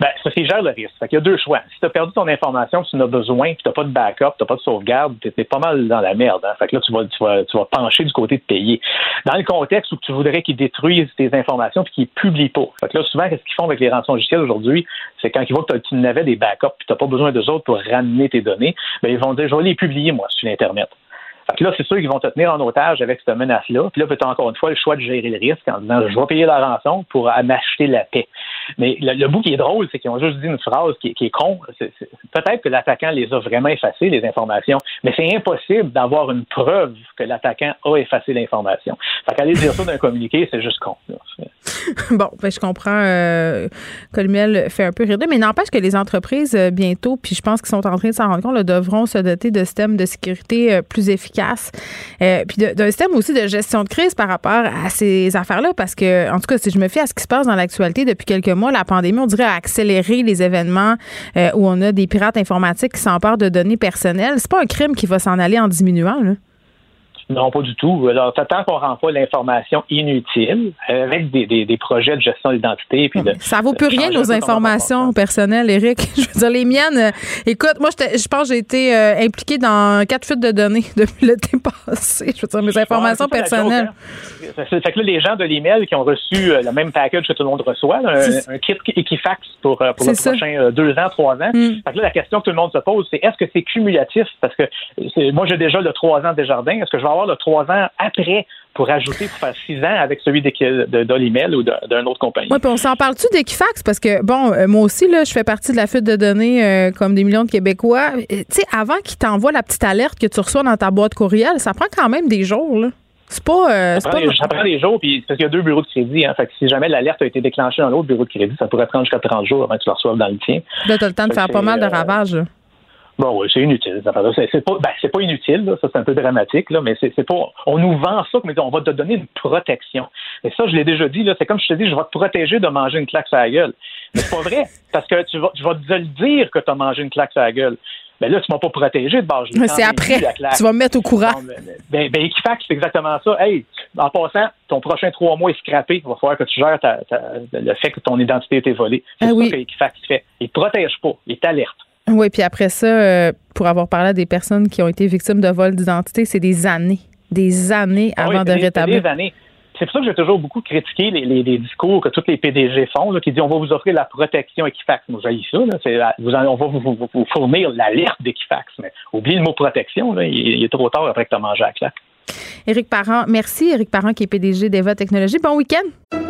Ben, ça, c'est gère le risque. Fait qu'il y a deux choix. Si tu as perdu ton information, tu en as besoin, tu n'as pas de backup, tu n'as pas de sauvegarde, tu es pas mal dans la merde. Hein. Fait que là, tu vas, tu, vas, tu vas pencher du côté de payer. Dans le contexte où tu voudrais qu'ils détruisent tes informations puis qu'ils publient pas. Fait que là, souvent, qu'est-ce qu'ils font avec les rançons logicielles aujourd'hui? C'est quand ils voient que tu n'avais des backups puis tu n'as pas besoin d'eux autres pour ramener tes données, ben, ils vont dire, je vais les publier, moi, sur Internet. Fait que là, c'est sûr qu'ils vont te tenir en otage avec cette menace-là. Puis là, tu as encore une fois le choix de gérer le risque en disant je vais payer la rançon pour m'acheter la paix. Mais le, bout qui est drôle, c'est qu'ils ont juste dit une phrase qui, est con. Peut-être que l'attaquant les a vraiment effacées, les informations, mais c'est impossible d'avoir une preuve que l'attaquant a effacé l'information. Fait qu'aller dire ça d'un communiqué, c'est juste con. <laughs> Bon, ben, je comprends. Euh, Colmiel fait un peu rire, mais n'empêche que les entreprises, euh, bientôt, puis je pense qu'ils sont en train de s'en rendre compte, devront se doter de systèmes de sécurité euh, plus efficaces. Euh, puis d'un système aussi de gestion de crise par rapport à ces affaires-là, parce que, en tout cas, si je me fie à ce qui se passe dans l'actualité depuis quelques mois, la pandémie, on dirait, a accéléré les événements euh, où on a des pirates informatiques qui s'emparent de données personnelles. C'est pas un crime qui va s'en aller en diminuant, là. Non, pas du tout. Alors, tant qu'on rend pas l'information inutile, euh, avec des, des, des projets de gestion d'identité, puis de, Ça vaut plus rien, nos informations personnelles, Eric. <laughs> Je veux dire, les miennes, euh, écoute, moi, je pense que j'ai été euh, impliquée dans quatre fuites de données <laughs> depuis l'été passé. Je veux dire, mes informations ça, personnelles. joke, hein. Fait que- là, les gens de l'email qui ont reçu euh, le même package que tout le monde reçoit, là, un, un kit Equifax pour, pour ça. prochains euh, deux ans, trois ans. Mm. Fait que là, la question que tout le monde se pose, c'est est-ce que c'est cumulatif? Parce que moi, j'ai déjà le trois ans des jardins. Est-ce que je vais avoir le trois ans après pour ajouter, pour faire six ans avec celui l'email ou d'un d'un autre compagnie? Oui, puis on s'en parle-tu d'Equifax? Parce que, bon, euh, moi aussi, là, je fais partie de la fuite de données euh, comme des millions de Québécois. Euh, Tu sais, avant qu'ils t'envoient la petite alerte que tu reçois dans ta boîte courriel, ça prend quand même des jours, là. C'est pas. euh, Ça prend, pas- des, ça prend des jours, puis parce qu'il y a deux bureaux de crédit. Hein, fait que si jamais l'alerte a été déclenchée dans l'autre bureau de crédit, ça pourrait prendre jusqu'à 30 jours avant que tu le reçoives dans le tien. Là, t'as le temps de faire pas mal de ravages. Bon, oui, c'est inutile. C'est pas, ben, c'est pas inutile, là. ça c'est un peu dramatique, là, mais c'est pas. On nous vend ça, mais on va te donner une protection. Et ça, je l'ai déjà dit, c'est comme je te dis, je vais te protéger de manger une claque sur la gueule. Mais c'est pas vrai, parce que tu vas, tu vas te le dire que tu as mangé une claque sur la gueule. Ben là, tu m'as pas protégé de base. Mais c'est après. Tu vas me mettre au courant. Bon, ben, ben, ben, Equifax, c'est exactement ça. Hey, en passant, ton prochain trois mois est scrappé. Il va falloir que tu gères ta- ta- le fait que ton identité a été volée. C'est Ah ça oui. que Equifax fait. Il te protège pas. Il t'alerte. Oui, puis après ça, euh, pour avoir parlé à des personnes qui ont été victimes de vol d'identité, c'est des années, des années Ah oui, avant de des- rétablir. des années. c'est pour ça que j'ai toujours beaucoup critiqué les, discours que tous les PDG font, là, qui disent on va vous offrir la protection Equifax. Moi, j'ai ça. Là, vous, on va vous, fournir l'alerte d'Equifax. Mais oubliez le mot protection. Là, il, est trop tard après que tu as mangé à claque. Éric Parent, merci. Éric Parent, qui est PDG d'Eva Technologies. Bon week-end.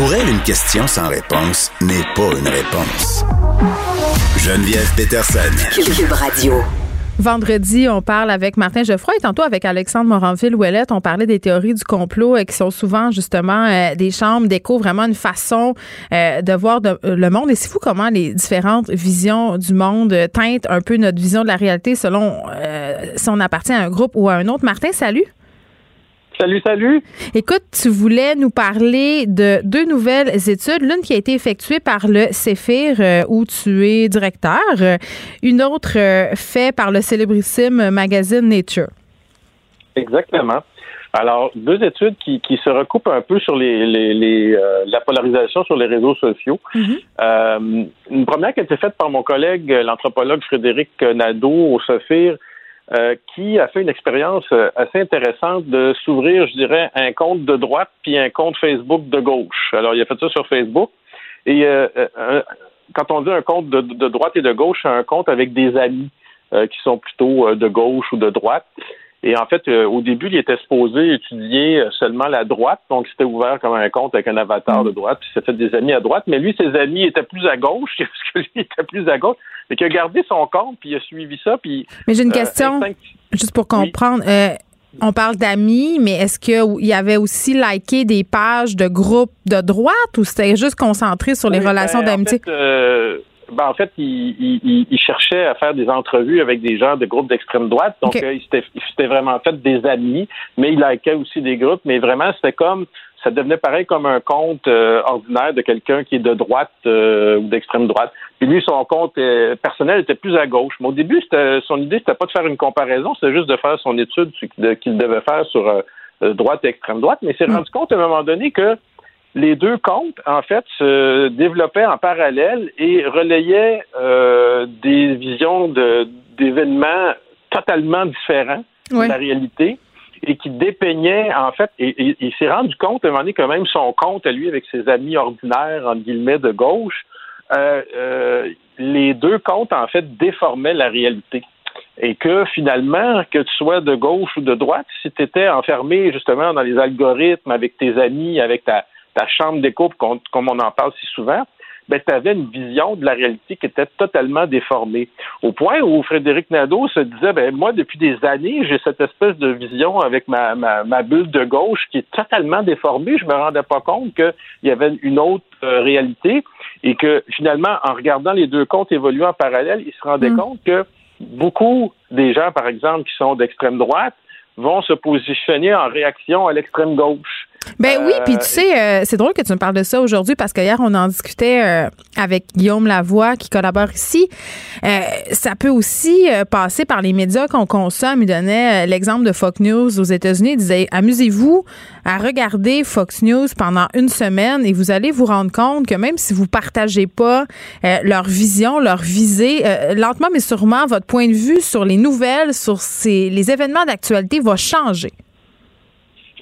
Pour elle, une question sans réponse n'est pas une réponse. Geneviève Peterson. Cube Radio. Vendredi, on parle avec Martin Geoffroy et tantôt avec Alexandre Moranville-Ouellette. On parlait des théories du complot et qui sont souvent justement euh, des chambres d'écho, vraiment une façon euh, de voir le monde. Et c'est fou comment les différentes visions du monde teintent un peu notre vision de la réalité selon euh, si on appartient à un groupe ou à un autre. Martin, salut. Salut, salut. Écoute, tu voulais nous parler de deux nouvelles études. L'une qui a été effectuée par le CEFIR, euh, où tu es directeur. une autre euh, faite par le célébrissime magazine Nature. Exactement. Alors, deux études qui, se recoupent un peu sur les, euh, la polarisation sur les réseaux sociaux. Mm-hmm. une première qui a été faite par mon collègue, l'anthropologue Frédéric Nadeau au CEFIR, euh, qui a fait une expérience euh, assez intéressante de s'ouvrir, je dirais, un compte de droite puis un compte Facebook de gauche. Alors, il a fait ça sur Facebook. Et euh, quand on dit un compte de, de, droite et de gauche, c'est un compte avec des amis qui sont plutôt de gauche ou de droite. Et en fait, euh, au début, il était supposé étudier euh, seulement la droite, donc c'était ouvert comme un compte avec un avatar de droite, puis s'est fait des amis à droite. Mais lui, ses amis étaient plus à gauche, <laughs> parce que lui était plus à gauche, mais qui a gardé son compte, puis il a suivi ça. Puis, mais j'ai une euh, question, juste pour comprendre. on parle d'amis, mais est-ce qu'il y avait aussi liké des pages de groupes de droite ou c'était juste concentré sur les relations ben, d'amitié? Ben, en fait, il, il, cherchait à faire des entrevues avec des gens de groupes d'extrême droite. Donc, euh, il s'était vraiment fait des amis, mais il likait aussi des groupes. Mais vraiment, c'était comme, ça devenait pareil comme un compte euh, ordinaire de quelqu'un qui est de droite euh, ou d'extrême droite. Puis lui, son compte personnel était plus à gauche. Mais au début, son idée, c'était pas de faire une comparaison, c'était juste de faire son étude qu'il devait faire sur droite et extrême droite. Mais il s'est hmm. rendu compte à un moment donné que les deux comptes, en fait, se développaient en parallèle et relayaient euh, des visions d'événements totalement différents de la réalité et qui dépeignaient, en fait, et, il s'est rendu compte à un moment donné que même son compte à lui, avec ses amis ordinaires, en guillemets, de gauche, euh, euh, les deux comptes, en fait, déformaient la réalité. Et que finalement, que tu sois de gauche ou de droite, si tu étais enfermé justement dans les algorithmes avec tes amis, avec ta, ta chambre d'écho, comme on en parle si souvent, ben, tu avais une vision de la réalité qui était totalement déformée. Au point où Frédéric Nadeau se disait, ben, moi, depuis des années, j'ai cette espèce de vision avec ma, ma, bulle de gauche qui est totalement déformée. Je me rendais pas compte qu'il y avait une autre euh, réalité et que finalement, en regardant les deux comptes évoluer en parallèle, il se rendait mm. compte que beaucoup des gens, par exemple, qui sont d'extrême droite, vont se positionner en réaction à l'extrême gauche. Ben oui, puis tu euh, sais, euh, c'est drôle que tu me parles de ça aujourd'hui parce qu'hier, on en discutait euh, avec Guillaume Lavoie qui collabore ici. ça peut aussi passer par les médias qu'on consomme. Il donnait l'exemple de Fox News aux États-Unis. Il disait amusez-vous à regarder Fox News pendant une semaine et vous allez vous rendre compte que même si vous partagez pas leur vision, leur visée, lentement mais sûrement, votre point de vue sur les nouvelles, sur ces, les événements d'actualité va changer.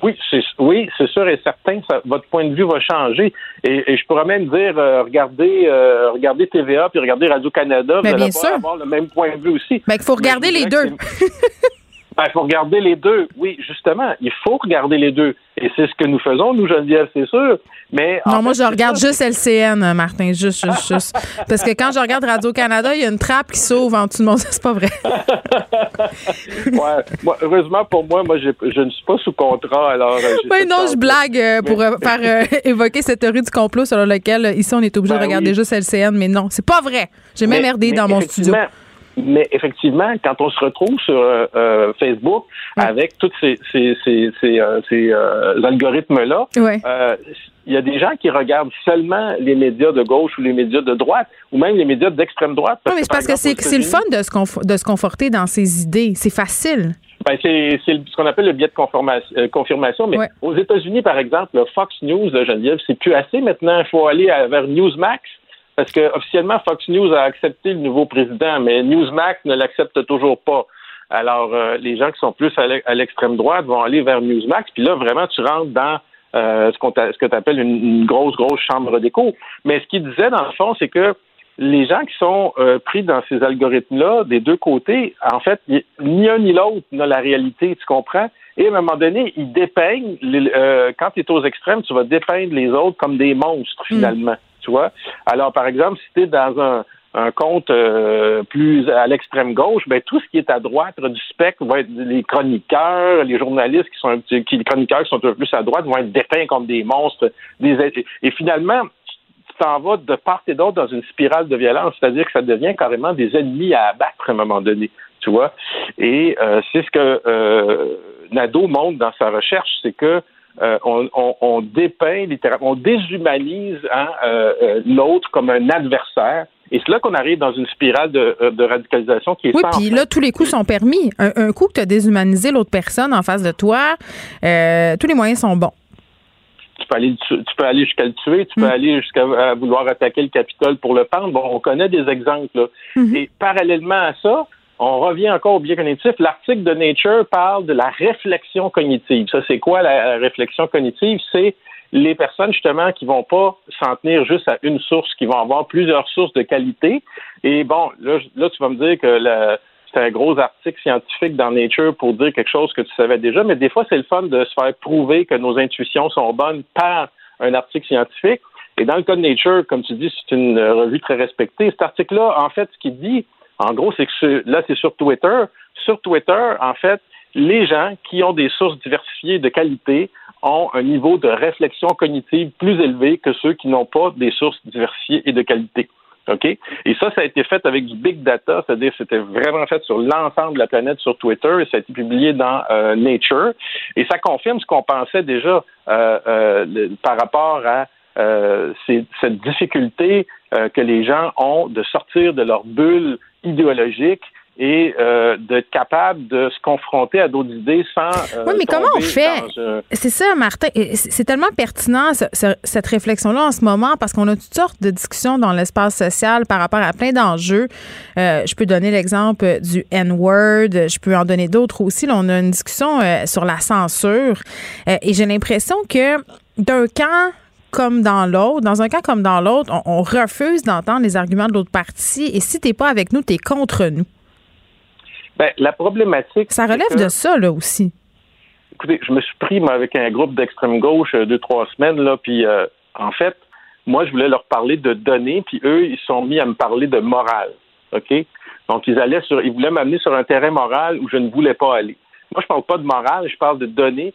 Oui, c'est oui, c'est sûr et certain. Ça, votre point de vue va changer. Et, je pourrais même dire, euh, regardez, euh, regardez TVA puis regardez Radio Canada, vous allez avoir le même point de vue aussi. Mais il faut regarder les deux. <laughs> Ben, il faut regarder les deux. Oui, justement, il faut regarder les deux. Et c'est ce que nous faisons, nous, Geneviève, c'est sûr. Mais non, moi, je regarde juste LCN, Martin, juste, juste, <laughs> juste. Parce que quand je regarde Radio-Canada, il y a une trappe qui s'ouvre en dessous de mon... <laughs> C'est pas vrai. <laughs> ouais. heureusement pour moi, moi, je, ne suis pas sous contrat, alors... Euh, oui, non, je blague euh, pour euh, faire évoquer cette théorie du complot selon laquelle, ici, on est obligé de ben regarder juste LCN, mais non, c'est pas vrai. J'ai même RD dans mon studio. Mais effectivement, quand on se retrouve sur euh, euh, Facebook avec tous ces, ces, ces, ces, euh, algorithmes-là, il y a des gens qui regardent seulement les médias de gauche ou les médias de droite ou même les médias d'extrême droite. Parce oui, mais c'est parce que c'est le fun de se, de se conforter dans ses idées. C'est facile. Ben, c'est ce qu'on appelle le biais de confirmation. Mais aux États-Unis, par exemple, Fox News, Geneviève, c'est plus assez maintenant. Il faut aller vers Newsmax. Parce que officiellement, Fox News a accepté le nouveau président, mais Newsmax ne l'accepte toujours pas. Alors, euh, les gens qui sont plus à l'extrême droite vont aller vers Newsmax, puis là, vraiment, tu rentres dans euh, ce, ce que tu appelles une, grosse, grosse chambre d'écho. Mais ce qu'il disait, dans le fond, c'est que les gens qui sont euh, pris dans ces algorithmes-là, des deux côtés, en fait, ni un ni l'autre n'a la réalité, tu comprends? Et à un moment donné, ils dépeignent, quand tu es aux extrêmes, tu vas dépeindre les autres comme des monstres, mm. Alors, par exemple, si tu es dans un, compte euh, plus à l'extrême gauche, ben tout ce qui est à droite du spectre va être les chroniqueurs, les journalistes qui sont un petit, qui, les chroniqueurs qui sont un peu plus à droite vont être dépeints comme des monstres. Des, et finalement, tu t'en vas de part et d'autre dans une spirale de violence, c'est-à-dire que ça devient carrément des ennemis à abattre à un moment donné, tu vois. Et euh, c'est ce que euh, montre dans sa recherche, c'est que euh, on, dépeint littéralement, on déshumanise hein, euh, euh, l'autre comme un adversaire. Et c'est là qu'on arrive dans une spirale de, radicalisation qui est Oui, puis là, tous les coups sont permis. Un, coup que tu as déshumanisé l'autre personne en face de toi, tous les moyens sont bons. Tu peux aller, tu, peux aller jusqu'à le tuer, tu peux mm. aller jusqu'à vouloir attaquer le Capitole pour le pendre. Bon, on connaît des exemples. Mm-hmm. Et parallèlement à ça, on revient encore au biais cognitif. L'article de Nature parle de la réflexion cognitive. Ça, c'est quoi la réflexion cognitive? C'est les personnes justement qui vont pas s'en tenir juste à une source, qui vont avoir plusieurs sources de qualité. Et bon, là, là tu vas me dire que c'est un gros article scientifique dans Nature pour dire quelque chose que tu savais déjà, mais des fois, c'est le fun de se faire prouver que nos intuitions sont bonnes par un article scientifique. Et dans le cas de Nature, comme tu dis, c'est une revue très respectée. Cet article-là, en fait, ce qu'il dit, en gros, c'est que là, c'est sur Twitter. Sur Twitter, en fait, les gens qui ont des sources diversifiées de qualité ont un niveau de réflexion cognitive plus élevé que ceux qui n'ont pas des sources diversifiées et de qualité. OK? Et ça, ça a été fait avec du big data, c'est-à-dire c'était vraiment fait sur l'ensemble de la planète sur Twitter et ça a été publié dans euh, Nature. Et ça confirme ce qu'on pensait déjà euh, euh, par rapport à cette difficulté que les gens ont de sortir de leur bulle idéologique et euh, d'être capable de se confronter à d'autres idées sans. Euh, oui, mais comment on fait? C'est ça, Martin. C'est tellement pertinent, cette réflexion-là, en ce moment, parce qu'on a toutes sortes de discussions dans l'espace social par rapport à plein d'enjeux. Euh, je peux donner l'exemple du N-word, je peux en donner d'autres aussi. Là, on a une discussion sur la censure. et j'ai l'impression que d'un camp comme dans l'autre, dans un cas comme dans l'autre, on, refuse d'entendre les arguments de l'autre partie et si t'es pas avec nous, tu es contre nous. Ben, la problématique. Ça relève de ça, là aussi. Écoutez, je me suis pris moi, avec un groupe d'extrême gauche euh, deux, trois semaines, là, puis euh, en fait, moi, je voulais leur parler de données, puis eux, ils sont mis à me parler de morale. OK? Donc, ils allaient sur, ils voulaient m'amener sur un terrain moral où je ne voulais pas aller. Moi, je parle pas de morale, je parle de données.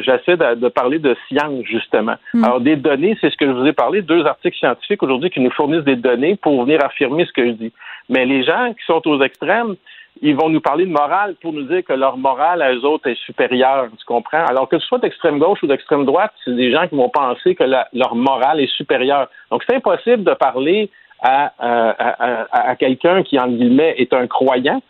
J'essaie de, parler de science, justement. Hmm. Alors, des données, c'est ce que je vous ai parlé, deux articles scientifiques aujourd'hui qui nous fournissent des données pour venir affirmer ce que je dis. Mais les gens qui sont aux extrêmes, ils vont nous parler de morale pour nous dire que leur morale à eux autres est supérieure, tu comprends? Alors que ce soit d'extrême gauche ou d'extrême droite, c'est des gens qui vont penser que leur morale est supérieure. Donc, c'est impossible de parler à, à, à quelqu'un qui, en guillemets, est un croyant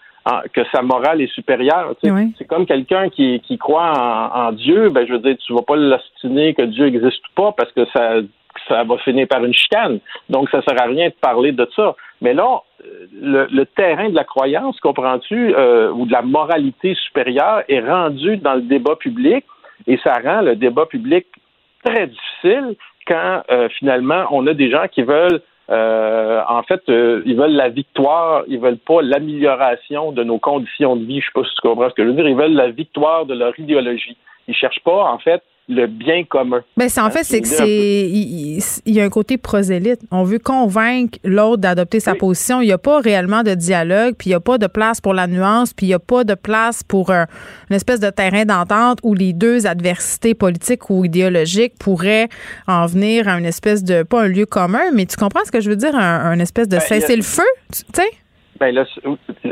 que sa morale est supérieure. C'est comme quelqu'un qui, qui croit en, Dieu, ben je veux dire, tu vas pas l'ostiner que Dieu n'existe pas parce que ça, ça va finir par une chicane. Donc, ça sert à rien de parler de ça. Mais là, le, le terrain de la croyance, comprends-tu, euh, ou de la moralité supérieure est rendu dans le débat public et ça rend le débat public très difficile quand euh, finalement on a des gens qui veulent euh, en fait, euh, ils veulent la victoire, ils veulent pas l'amélioration de nos conditions de vie. Je sais pas si tu comprends ce que je veux dire. Ils veulent la victoire de leur idéologie. Ils cherchent pas, en fait, le bien commun. Ben, c'est en fait, c'est que c'est il, y a un côté prosélyte. On veut convaincre l'autre d'adopter sa position. Il n'y a pas réellement de dialogue, puis il n'y a pas de place pour la nuance, puis il n'y a pas de place pour un, une espèce de terrain d'entente où les deux adversités politiques ou idéologiques pourraient en venir à une espèce de pas un lieu commun, mais tu comprends ce que je veux dire, un, espèce de ben, cesser le feu, tu sais? Ben, le,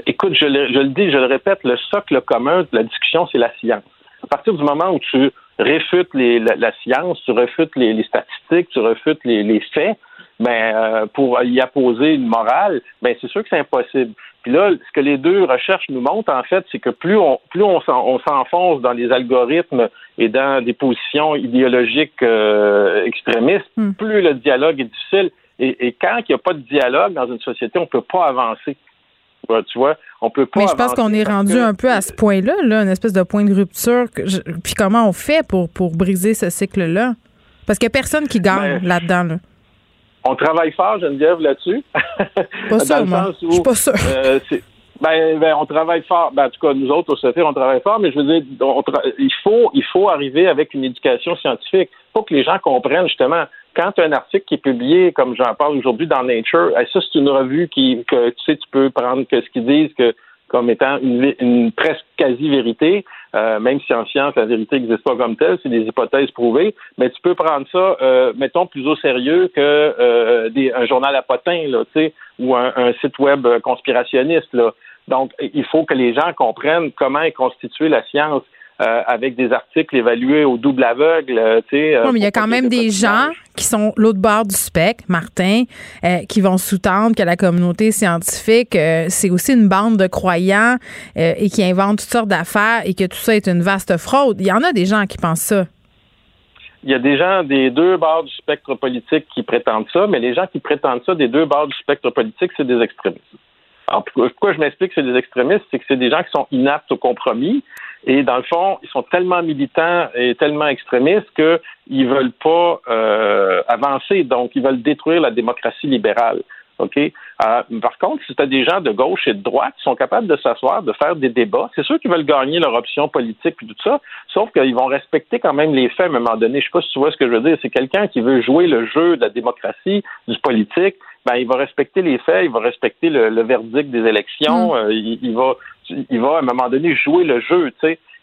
écoute, je le, je le dis, je le répète, le socle commun de la discussion, c'est la science. À partir du moment où tu réfutes les, la, science, tu refutes les, statistiques, tu refutes les, les faits, ben, euh, pour y apposer une morale, ben, c'est sûr que c'est impossible. Puis là, ce que les deux recherches nous montrent, en fait, c'est que plus on plus on s'enfonce dans les algorithmes et dans des positions idéologiques euh, extrémistes, hmm. plus le dialogue est difficile. Et, et quand il n'y a pas de dialogue dans une société, on ne peut pas avancer. Tu vois, on peut pas. Mais je pense qu'on est rendu un peu à ce point-là, là, une espèce de point de rupture. Puis comment on fait pour, pour briser ce cycle-là? Parce qu'il n'y a personne qui gagne ben, là-dedans. Là. On travaille fort, Geneviève, là-dessus. <laughs> Pas sûr, moi. Je suis pas sûr. Euh, ben, ben, on travaille fort. Ben, en tout cas, nous autres, au CFR, on travaille fort, mais je veux dire, il, faut, il faut arriver avec une éducation scientifique. Il faut que les gens comprennent, justement, quand un article qui est publié, comme j'en parle aujourd'hui dans Nature, eh, ça, c'est une revue qui, que, tu sais, tu peux prendre que ce qu'ils disent, que comme étant une, presque quasi-vérité, euh, même si en science, la vérité n'existe pas comme telle, c'est des hypothèses prouvées, mais tu peux prendre ça, euh, mettons, plus au sérieux que euh, des, un journal à potins, là, tu ou un, site web conspirationniste, là. Donc, il faut que les gens comprennent comment est constituée la science. Euh, avec des articles évalués au double aveugle. Euh, tu sais, euh, mais il y a quand même des gens qui sont l'autre bord du spectre, Martin, qui vont sous-tendre que la communauté scientifique, c'est aussi une bande de croyants et qui inventent toutes sortes d'affaires et que tout ça est une vaste fraude. Il y en a des gens qui pensent ça. Il y a des gens des deux bords du spectre politique qui prétendent ça, mais les gens qui prétendent ça des deux bords du spectre politique, c'est des extrémistes. Alors, pourquoi je m'explique que c'est des extrémistes? C'est que c'est des gens qui sont inaptes au compromis et dans le fond, ils sont tellement militants et tellement extrémistes qu'ils veulent pas euh, avancer, donc ils veulent détruire la démocratie libérale. OK? Euh, par contre, si tu as des gens de gauche et de droite qui sont capables de s'asseoir, de faire des débats, c'est sûr qu'ils veulent gagner leur option politique et tout ça, sauf qu'ils vont respecter quand même les faits à un moment donné. Je sais pas si tu vois ce que je veux dire. C'est quelqu'un qui veut jouer le jeu de la démocratie, du politique, ben, il va respecter les faits, il va respecter le, verdict des élections, mm. euh, il, va il va à un moment donné jouer le jeu.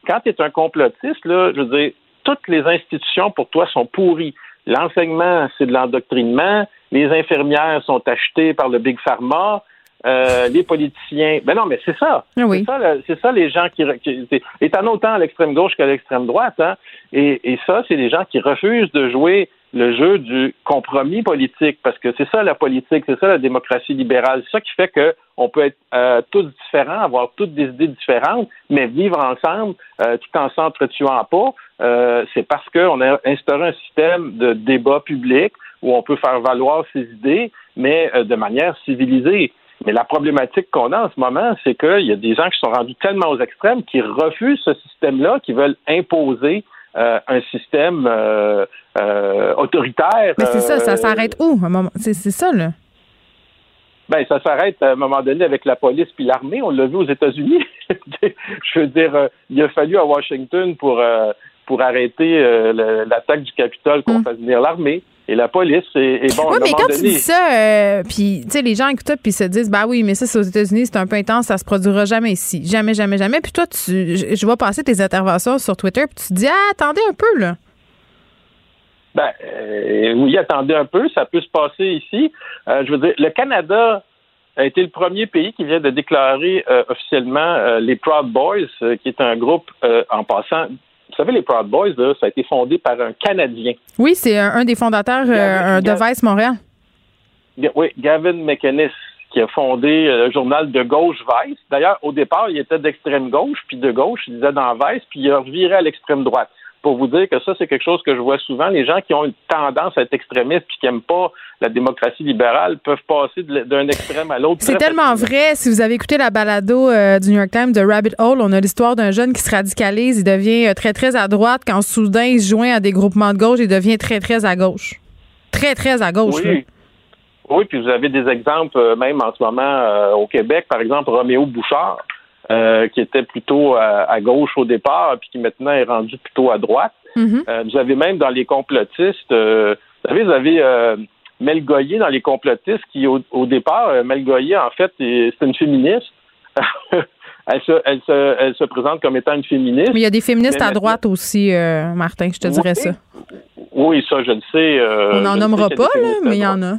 Quand tu es un complotiste, là, je veux dire, toutes les institutions pour toi sont pourries. L'enseignement, c'est de l'endoctrinement. Les infirmières sont achetées par le Big Pharma. Euh, <laughs> les politiciens. Ben non, mais c'est ça. Ah oui. C'est ça, les gens qui. qui et t'en autant à l'extrême gauche qu'à l'extrême droite. Hein? Et, et ça, c'est les gens qui refusent de jouer le jeu du compromis politique, parce que c'est ça la politique, c'est ça la démocratie libérale, c'est ça qui fait qu'on peut être euh, tous différents, avoir toutes des idées différentes, mais vivre ensemble euh, tout en s'entretuant pas. Euh, c'est parce qu'on a instauré un système de débat public où on peut faire valoir ses idées, mais de manière civilisée. Mais la problématique qu'on a en ce moment, c'est qu'il y a des gens qui sont rendus tellement aux extrêmes qui refusent ce système-là, qui veulent imposer euh, un système euh, euh, autoritaire. Mais c'est ça, ça s'arrête où? C'est ça, là. Ben, ça s'arrête à un moment donné avec la police puis l'armée. On l'a vu aux États-Unis. <laughs> Je veux dire, il a fallu à Washington pour pour arrêter l'attaque du Capitole qu'on hum. fasse venir l'armée et la police. Et, bon, oui, mais quand tu dis ça, euh, puis tu sais, les gens écoutent puis se disent, bah oui, mais ça, c'est aux États-Unis, c'est un peu intense, ça se produira jamais ici. Jamais, jamais, jamais. Puis toi, tu, je, vois passer tes interventions sur Twitter, puis tu te dis, ah, attendez un peu, là. Ben, euh, oui, attendez un peu, ça peut se passer ici. Euh, je veux dire, le Canada a été le premier pays qui vient de déclarer officiellement les Proud Boys, qui est un groupe, en passant, vous savez, les Proud Boys, ça a été fondé par un Canadien. Oui, c'est un, des fondateurs euh, de Vice Montréal. Oui, Gavin McInnes, qui a fondé euh, le journal de gauche Vice. D'ailleurs, au départ, il était d'extrême gauche, puis de gauche, il disait dans Vice, puis il a reviré à l'extrême droite pour vous dire que ça, c'est quelque chose que je vois souvent. Les gens qui ont une tendance à être extrémistes puis qui n'aiment pas la démocratie libérale peuvent passer d'un extrême à l'autre. C'est tellement vrai. Si vous avez écouté la balado euh, du New York Times de Rabbit Hole, on a l'histoire d'un jeune qui se radicalise, il devient euh, très, très à droite. Quand soudain, il se joint à des groupements de gauche, il devient très, très à gauche. Très, très à gauche. Oui. Oui, puis vous avez des exemples, euh, même en ce moment au Québec, par exemple, Roméo Bouchard. Euh, qui était plutôt à, gauche au départ, puis qui maintenant est rendu plutôt à droite. Mm-hmm. Euh, vous avez même dans les complotistes, euh, vous savez, vous avez Mel Goyer dans les complotistes, qui au, départ, Mel Goyer, en fait, c'est une féministe. <laughs> elle, se, elle, se, elle se présente comme étant une féministe. Mais il y a des féministes à droite aussi, Martin, je te dirais ça. Oui, ça, je le sais. On n'en nommera pas, là, mais il y en a.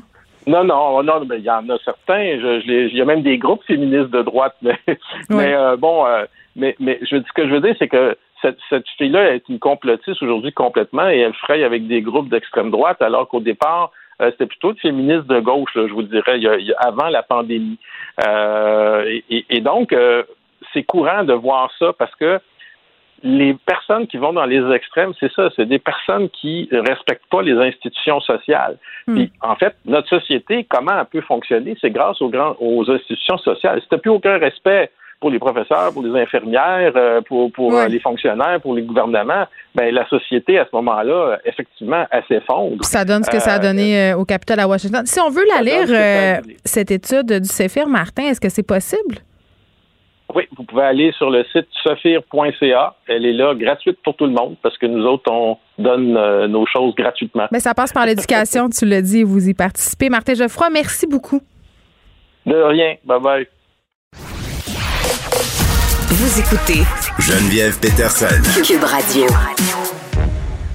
Non, non, non, mais il y en a certains. il y a même des groupes féministes de droite, <laughs> mais, mais euh, bon, euh, mais, mais je, ce que je veux dire, c'est que cette, cette fille-là est une complotiste aujourd'hui complètement et elle fraye avec des groupes d'extrême droite, alors qu'au départ, euh, c'était plutôt de féministes de gauche, je vous dirais, avant la pandémie. Et, et, donc, c'est courant de voir ça parce que les personnes qui vont dans les extrêmes, c'est ça, c'est des personnes qui respectent pas les institutions sociales. Hmm. Puis, en fait, notre société, comment elle peut fonctionner, c'est grâce aux, grands, aux institutions sociales. Si tu plus aucun respect pour les professeurs, pour les infirmières, euh, pour, pour euh, les fonctionnaires, pour les gouvernements, ben la société à ce moment-là, effectivement, elle s'effondre. Ça donne ce que ça a donné euh, au capital à Washington. Si on veut la lire, cette étude du CEFIR, Martin, est-ce que c'est possible? Oui, vous pouvez aller sur le site sophir.ca. Elle est là, gratuite pour tout le monde, parce que nous autres, on donne euh, nos choses gratuitement. Mais ça passe par l'éducation, tu l'as dit, vous y participez. Martin Geoffroy, merci beaucoup. De rien. Bye bye. Vous écoutez Geneviève Peterson. Cube Radio.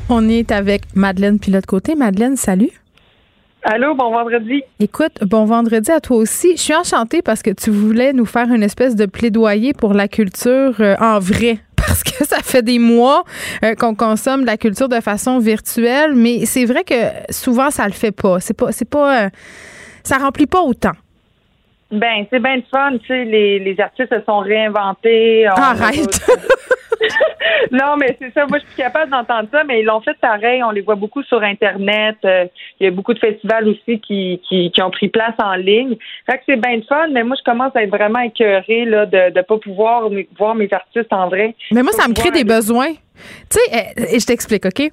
On est avec Madeleine Pilote-Côté. Madeleine, salut. Allô, bon vendredi. Écoute, bon vendredi à toi aussi. Je suis enchantée parce que tu voulais nous faire une espèce de plaidoyer pour la culture euh, en vrai. <laughs> Parce que ça fait des mois euh, qu'on consomme la culture de façon virtuelle, mais c'est vrai que souvent ça le fait pas. C'est pas, c'est pas, euh, ça remplit pas autant. Ben, c'est bien fun, tu sais, les, les artistes se sont réinventés. Arrête! <laughs> non, mais c'est ça. Moi, je suis capable d'entendre ça, mais ils l'ont fait pareil. On les voit beaucoup sur Internet. Euh, il y a beaucoup de festivals aussi qui, qui, qui ont pris place en ligne. Fait que c'est bien fun, mais moi, je commence à être vraiment écœurée là, de ne pas pouvoir voir mes artistes en vrai. Mais moi, ça me crée des besoins. Tu sais, euh, je t'explique, OK?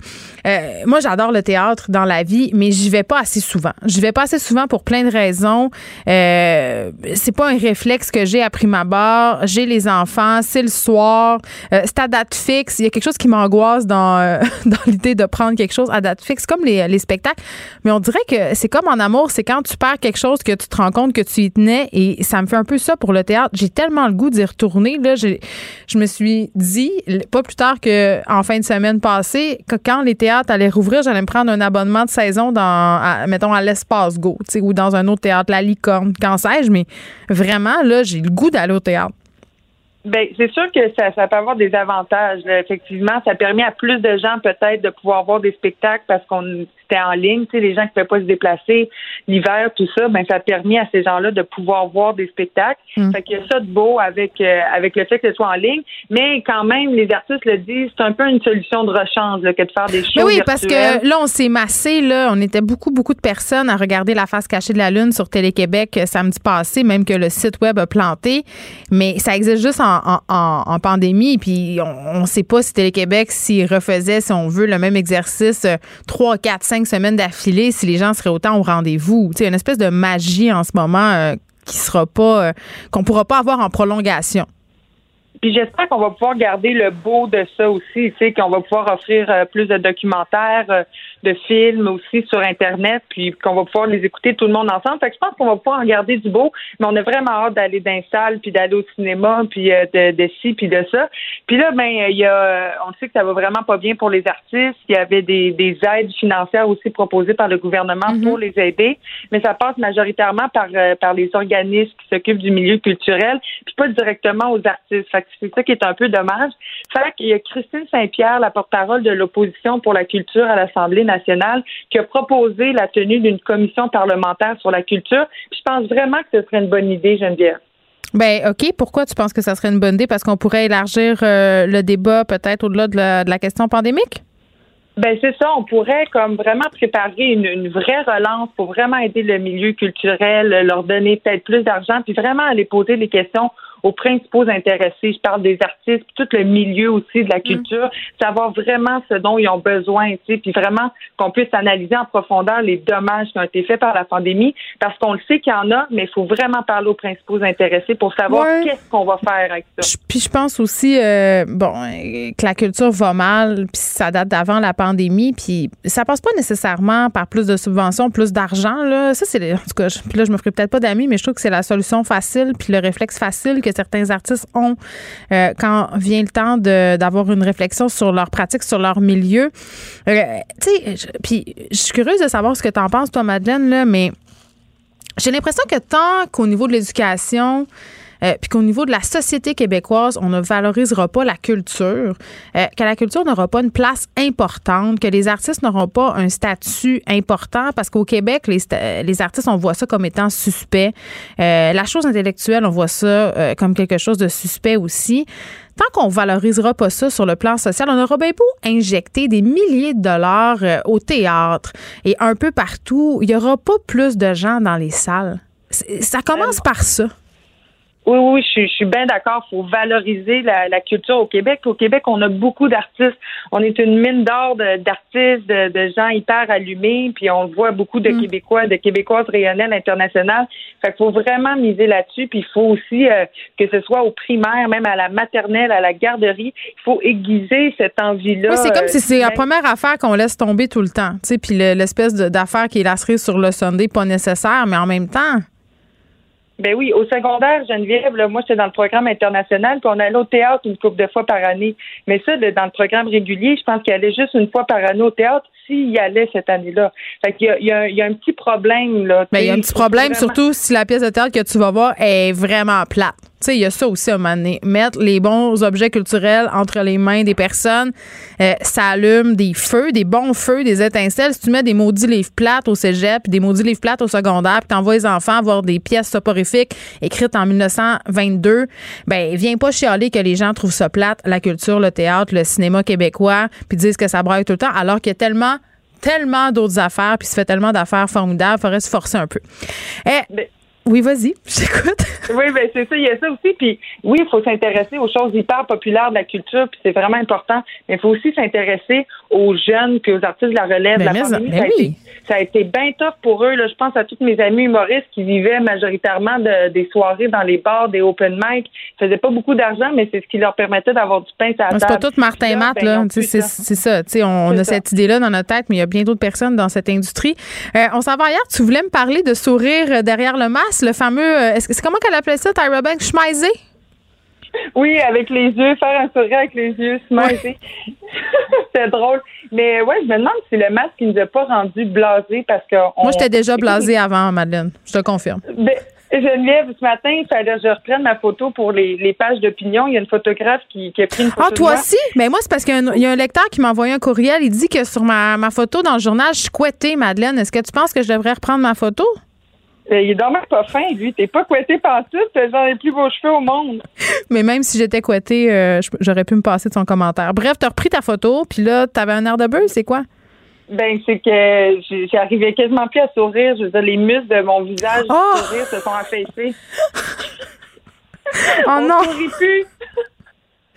Euh, moi, j'adore le théâtre dans la vie, mais j'y vais pas assez souvent. J'y vais pas assez souvent pour plein de raisons. Euh, c'est pas un réflexe que j'ai à prime abord. J'ai les enfants, c'est le soir, c'est à date fixe. Il y a quelque chose qui m'angoisse dans, <laughs> dans l'idée de prendre quelque chose à date fixe, comme les, les spectacles. Mais on dirait que c'est comme en amour, c'est quand tu perds quelque chose que tu te rends compte que tu y tenais et ça me fait un peu ça pour le théâtre. J'ai tellement le goût d'y retourner. Là, je me suis dit, pas plus tard que en fin de semaine passée que quand les théâtres allaient rouvrir, j'allais me prendre un abonnement de saison dans, mettons, à l'Espace Go, ou dans un autre théâtre, la Licorne, quand sais-je, mais vraiment, là, j'ai le goût d'aller au théâtre. Ben, c'est sûr que ça, ça peut avoir des avantages. Effectivement, ça permet à plus de gens peut-être de pouvoir voir des spectacles parce qu'on c'était en ligne, tu sais, les gens qui ne pouvaient pas se déplacer l'hiver, tout ça, ben ça a permis à ces gens-là de pouvoir voir des spectacles. Mm. Fait qu'il y a ça de beau avec euh, avec le fait que ce soit en ligne, mais quand même, les artistes le disent, c'est un peu une solution de rechange que de faire des shows. oui, parce que là, on s'est massé, là, on était beaucoup, beaucoup de personnes à regarder la face cachée de la Lune sur Télé-Québec euh, samedi passé, même que le site web a planté. Mais ça existe juste en, en, en pandémie, puis on ne sait pas si Télé-Québec, s'il refaisait, si on veut, le même exercice euh, trois, quatre, semaines d'affilée si les gens seraient autant au rendez-vous. Tu sais, une espèce de magie en ce moment euh, qui sera pas, euh, qu'on pourra pas avoir en prolongation. Puis j'espère qu'on va pouvoir garder le beau de ça aussi, qu'on va pouvoir offrir euh, plus de documentaires, de films aussi sur Internet, puis qu'on va pouvoir les écouter tout le monde ensemble. Fait que je pense qu'on va pouvoir en garder du beau, mais on a vraiment hâte d'aller dans salle, puis d'aller au cinéma, puis euh, de, de ci, puis de ça. Puis là, ben, il y a, on sait que ça va vraiment pas bien pour les artistes. Il y avait des, des aides financières aussi proposées par le gouvernement mm-hmm. pour les aider, mais ça passe majoritairement par, euh, par les organismes qui s'occupent du milieu culturel, puis pas directement aux artistes. Fait que c'est ça qui est un peu dommage. Fait qu'il y a Christine Saint-Pierre, la porte-parole de l'opposition pour la culture à l'Assemblée nationale qui a proposé la tenue d'une commission parlementaire sur la culture. je pense vraiment que ce serait une bonne idée, Geneviève. Ben OK. Pourquoi tu penses que ça serait une bonne idée? Parce qu'on pourrait élargir euh, le débat peut-être au-delà de la, question pandémique? Ben c'est ça, on pourrait comme vraiment préparer une, une, vraie relance pour vraiment aider le milieu culturel, leur donner peut-être plus d'argent, puis vraiment aller poser des questions aux principaux intéressés. Je parle des artistes, puis tout le milieu aussi de la mm. culture, savoir vraiment ce dont ils ont besoin, tu sais, puis vraiment qu'on puisse analyser en profondeur les dommages qui ont été faits par la pandémie, parce qu'on le sait qu'il y en a, mais il faut vraiment parler aux principaux intéressés pour savoir qu'est-ce qu'on va faire avec ça. Puis je pense aussi, euh, bon, que la culture va mal, puis ça date d'avant la pandémie, puis ça passe pas nécessairement par plus de subventions, plus d'argent, là. Ça, c'est, en tout cas, puis là, je me ferai peut-être pas d'amis, mais je trouve que c'est la solution facile, puis le réflexe facile que certains artistes ont euh, quand vient le temps d'avoir une réflexion sur leur pratique, sur leur milieu. Euh, tu sais, puis je suis curieuse de savoir ce que tu en penses, toi, Madeleine, là, mais j'ai l'impression que tant qu'au niveau de l'éducation, euh, puis qu'au niveau de la société québécoise, on ne valorisera pas la culture, euh, que la culture n'aura pas une place importante, que les artistes n'auront pas un statut important, parce qu'au Québec, les, les, artistes, on voit ça comme étant suspect. Euh, la chose intellectuelle, on voit ça comme quelque chose de suspect aussi tant qu'on valorisera pas ça sur le plan social, on aura bien beau injecter des milliers de dollars au théâtre et un peu partout, il n'y aura pas plus de gens dans les salles. Ça commence par ça. Oui, oui, je, suis bien d'accord. Il faut valoriser la, culture au Québec. Au Québec, on a beaucoup d'artistes. On est une mine d'or d'artistes, de, gens hyper allumés, puis on voit beaucoup de mm. Québécois, de Québécoises rayonnelles internationales. Fait qu'il faut vraiment miser là-dessus. Puis il faut aussi euh, que ce soit au primaire, même à la maternelle, à la garderie, il faut aiguiser cette envie-là. Oui, c'est comme si c'est la euh, première affaire qu'on laisse tomber tout le temps. Tu sais, puis l'espèce d'affaire qui est la sur le Sunday, pas nécessaire, mais en même temps. Ben oui, au secondaire, Geneviève, là, moi, j'étais dans le programme international, puis on allait au théâtre une couple de fois par année. Mais ça, dans le programme régulier, je pense qu'il allait juste une fois par année au théâtre s'il y allait cette année-là. Fait qu'il y a, il y, a, il y a un petit problème, là. Mais ben, il y a un petit problème, surtout si la pièce de théâtre que tu vas voir est vraiment plate. Tu sais, il y a ça aussi à un moment donné. Mettre les bons objets culturels entre les mains des personnes, euh, ça allume des feux, des bons feux, des étincelles. Si tu mets des maudits livres plates au cégep, puis des maudits livres plates au secondaire, puis t'envoies les enfants voir des pièces soporifiques écrites en 1922, ben viens pas chialer que les gens trouvent ça plate, la culture, le théâtre, le cinéma québécois, puis disent que ça braille tout le temps, alors qu'il y a tellement tellement d'autres affaires, puis se fait tellement d'affaires formidables, il faudrait se forcer un peu. Eh, oui, vas-y, je t'écoute. <laughs> oui, ben c'est ça, il y a ça aussi. Puis oui, il faut s'intéresser aux choses hyper populaires de la culture, puis c'est vraiment important. Mais il faut aussi s'intéresser aux jeunes puis aux artistes de la relève, de la ben, famille. Ben ça, a été, bien tough pour eux. Là. Je pense à tous mes amis humoristes qui vivaient majoritairement de, des soirées dans les bars, des open mic. Ils faisaient pas beaucoup d'argent, mais c'est ce qui leur permettait d'avoir du pain à la C'est pas tout Martin Matt, ben, là. C'est ça. on a cette idée-là dans notre tête, mais il y a bien d'autres personnes dans cette industrie. Euh, on s'en va ailleurs. Tu voulais me parler de sourire derrière le masque, le fameux. Euh, est-ce c'est comment qu'elle appelait ça, Tyra Banks? Schmeisé? Oui, avec les yeux, faire un sourire avec les yeux, smiley. <laughs> c'est drôle. Mais ouais, je me demande si le masque ne nous a pas rendu blasé parce que. Moi, j'étais déjà blasé avant, Madeleine. Je te confirme. Ben, Geneviève, ce matin, il fallait que je reprenne ma photo pour les, pages d'opinion. Il y a une photographe qui, a pris une photo. Ah, toi aussi? Mais moi, c'est parce qu'il y, a un lecteur qui m'a envoyé un courriel. Il dit que sur ma, ma photo dans le journal, je suis couettée, Madeleine. Est-ce que tu penses que je devrais reprendre ma photo? Euh, il est dommage pas fin, lui. T'es pas couetté partout, t'as genre les plus beaux cheveux au monde. Mais même si j'étais couettée, euh, j'aurais pu me passer de son commentaire. Bref, t'as repris ta photo, puis là, t'avais un air de bœuf, c'est quoi? Ben, c'est que j'arrivais quasiment plus à sourire. Je veux dire, les muscles de mon visage oh! sourire se sont affaissés. <laughs> oh On non! plus.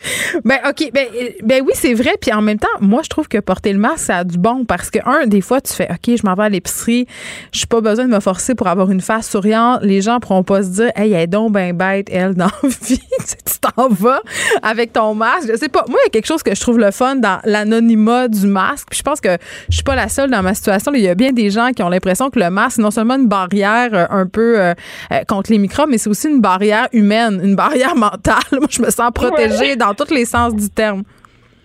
<laughs> Ben, OK. Ben, euh, ben oui, c'est vrai. Puis en même temps, moi, je trouve que porter le masque, ça a du bon parce que, un, des fois, tu fais, OK, je m'en vais à l'épicerie. Je suis pas besoin de me forcer pour avoir une face souriante. Les gens pourront pas se dire, hey, elle est donc ben bête, elle, <laughs> dans la vie. tu t'en vas avec ton masque. Je sais pas. Moi, il y a quelque chose que je trouve le fun dans l'anonymat du masque. Puis je pense que je suis pas la seule dans ma situation. Il y a bien des gens qui ont l'impression que le masque, c'est non seulement une barrière euh, un peu euh, contre les microbes, mais c'est aussi une barrière humaine, une barrière <laughs> mentale. Moi, je me sens protégée dans tous les sens du terme.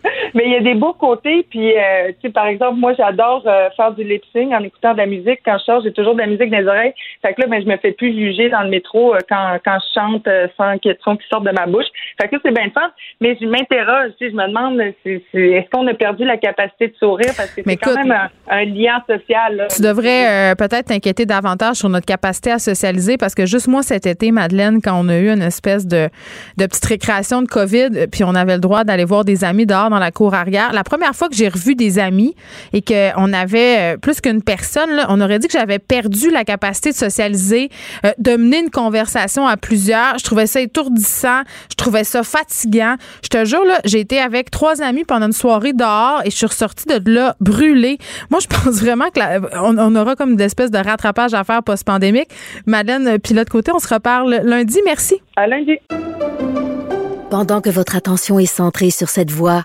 <laughs> Mais il y a des beaux côtés. Puis, euh, tu sais, par exemple, moi, j'adore euh, faire du lip sync en écoutant de la musique. Quand je sors, j'ai toujours de la musique dans les oreilles. Fait que là, ben, je me fais plus juger dans le métro euh, quand, quand je chante sans qu'il y ait de son qui sorte de ma bouche. Fait que c'est bien fun. Mais je m'interroge, tu sais, je me demande, est-ce qu'on a perdu la capacité de sourire? Parce que c'est quand même un, lien social. Tu devrais peut-être t'inquiéter davantage sur notre capacité à socialiser parce que juste moi, cet été, Madeleine, quand on a eu une espèce de, de petite récréation de COVID, puis on avait le droit d'aller voir des amis dehors dans la cour arrière. La première fois que j'ai revu des amis et qu'on avait euh, plus qu'une personne, on aurait dit que j'avais perdu la capacité de socialiser, euh, de mener une conversation à plusieurs. Je trouvais ça étourdissant, je trouvais ça fatigant. Je te jure, là, j'ai été avec trois amis pendant une soirée dehors et je suis ressortie de là brûlée. Moi, je <laughs> pense vraiment que on, aura comme une espèce de rattrapage à faire post-pandémique. Madeleine, euh, puis l'autre côté, on se reparle lundi. Merci. À lundi. Pendant que votre attention est centrée sur cette voix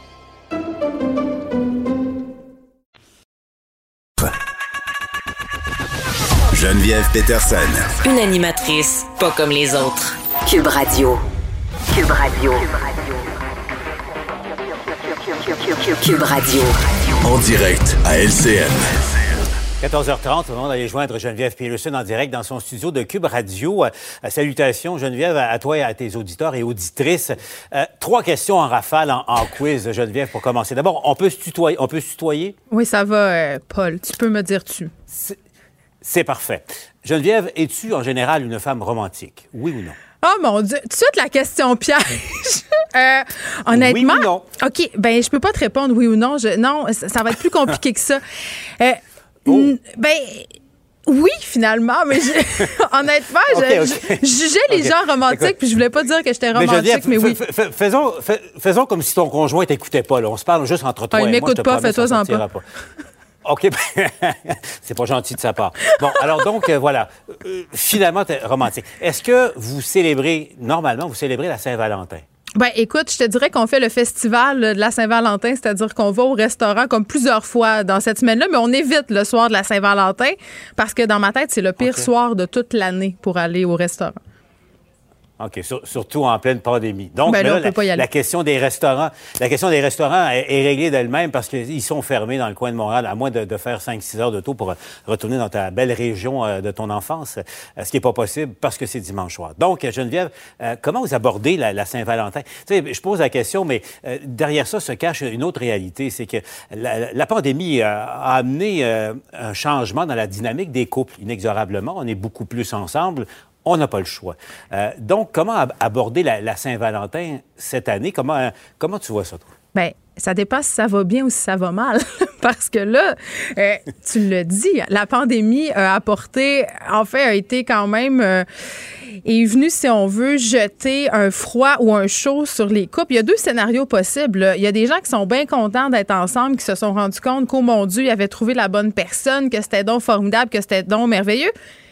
Geneviève Peterson. Une animatrice pas comme les autres. Cube Radio. Cube Radio. Cube Radio. En direct à LCN. 14h30, on va aller joindre Geneviève Peterson en direct dans son studio de Cube Radio. Euh, salutations, Geneviève, à toi et à tes auditeurs et auditrices. Euh, trois questions en rafale, en, en, quiz, Geneviève, pour commencer. D'abord, on peut se tutoyer? On peut se tutoyer? Oui, ça va, euh, Paul. Tu peux me dire tu. C'est parfait. Geneviève, es-tu en général une femme romantique? Oui ou non? Oh mon Dieu, tout de suite la question piège. <laughs> euh, honnêtement, oui ou non? OK, ben je peux pas te répondre oui ou non. Je, non, ça, ça, va être plus compliqué que ça. Euh, Oh. Ben oui, finalement, mais je, <laughs> honnêtement, okay, je, okay. je, jugeais les okay. gens romantiques, puis je voulais pas dire que j'étais romantique, mais, oui. Faisons, faisons comme si ton conjoint t'écoutais pas. Là. On se parle juste entre toi ah, il et moi. m'écoute pas, fais-toi en pas. pas. OK, <laughs> c'est pas gentil de sa part. Bon, alors donc, euh, voilà. Euh, finalement, romantique. Est-ce que vous célébrez, normalement, vous célébrez la Saint-Valentin? Ben, écoute, je te dirais qu'on fait le festival de la Saint-Valentin, c'est-à-dire qu'on va au restaurant comme plusieurs fois dans cette semaine-là, mais on évite le soir de la Saint-Valentin parce que dans ma tête, c'est le pire okay. soir de toute l'année pour aller au restaurant. OK, sur, surtout en pleine pandémie. Donc, ben là, là, la, la, question des restaurants, la question des restaurants est, est réglée d'elle-même parce qu'ils sont fermés dans le coin de Montréal, à moins de, de faire 5-6 heures de taux pour retourner dans ta belle région euh, de ton enfance, euh, ce qui n'est pas possible parce que c'est dimanche soir. Donc, Geneviève, euh, comment vous abordez la, la Saint-Valentin? Tu sais, je pose la question, mais derrière ça se cache une autre réalité, c'est que la, la pandémie a amené un changement dans la dynamique des couples, inexorablement. On est beaucoup plus ensemble on n'a pas le choix. Euh, donc, comment ab aborder la, Saint-Valentin cette année? Comment, euh, tu vois ça, toi? Bien, ça dépend si ça va bien ou si ça va mal. <laughs> Parce que là, euh, tu le dis, la pandémie a apporté, en fait, a été quand même, est venu, si on veut, jeter un froid ou un chaud sur les couples. Il y a deux scénarios possibles. Il y a des gens qui sont bien contents d'être ensemble, qui se sont rendus compte qu'au mon Dieu, ils avaient trouvé la bonne personne, que c'était donc formidable, que c'était donc merveilleux.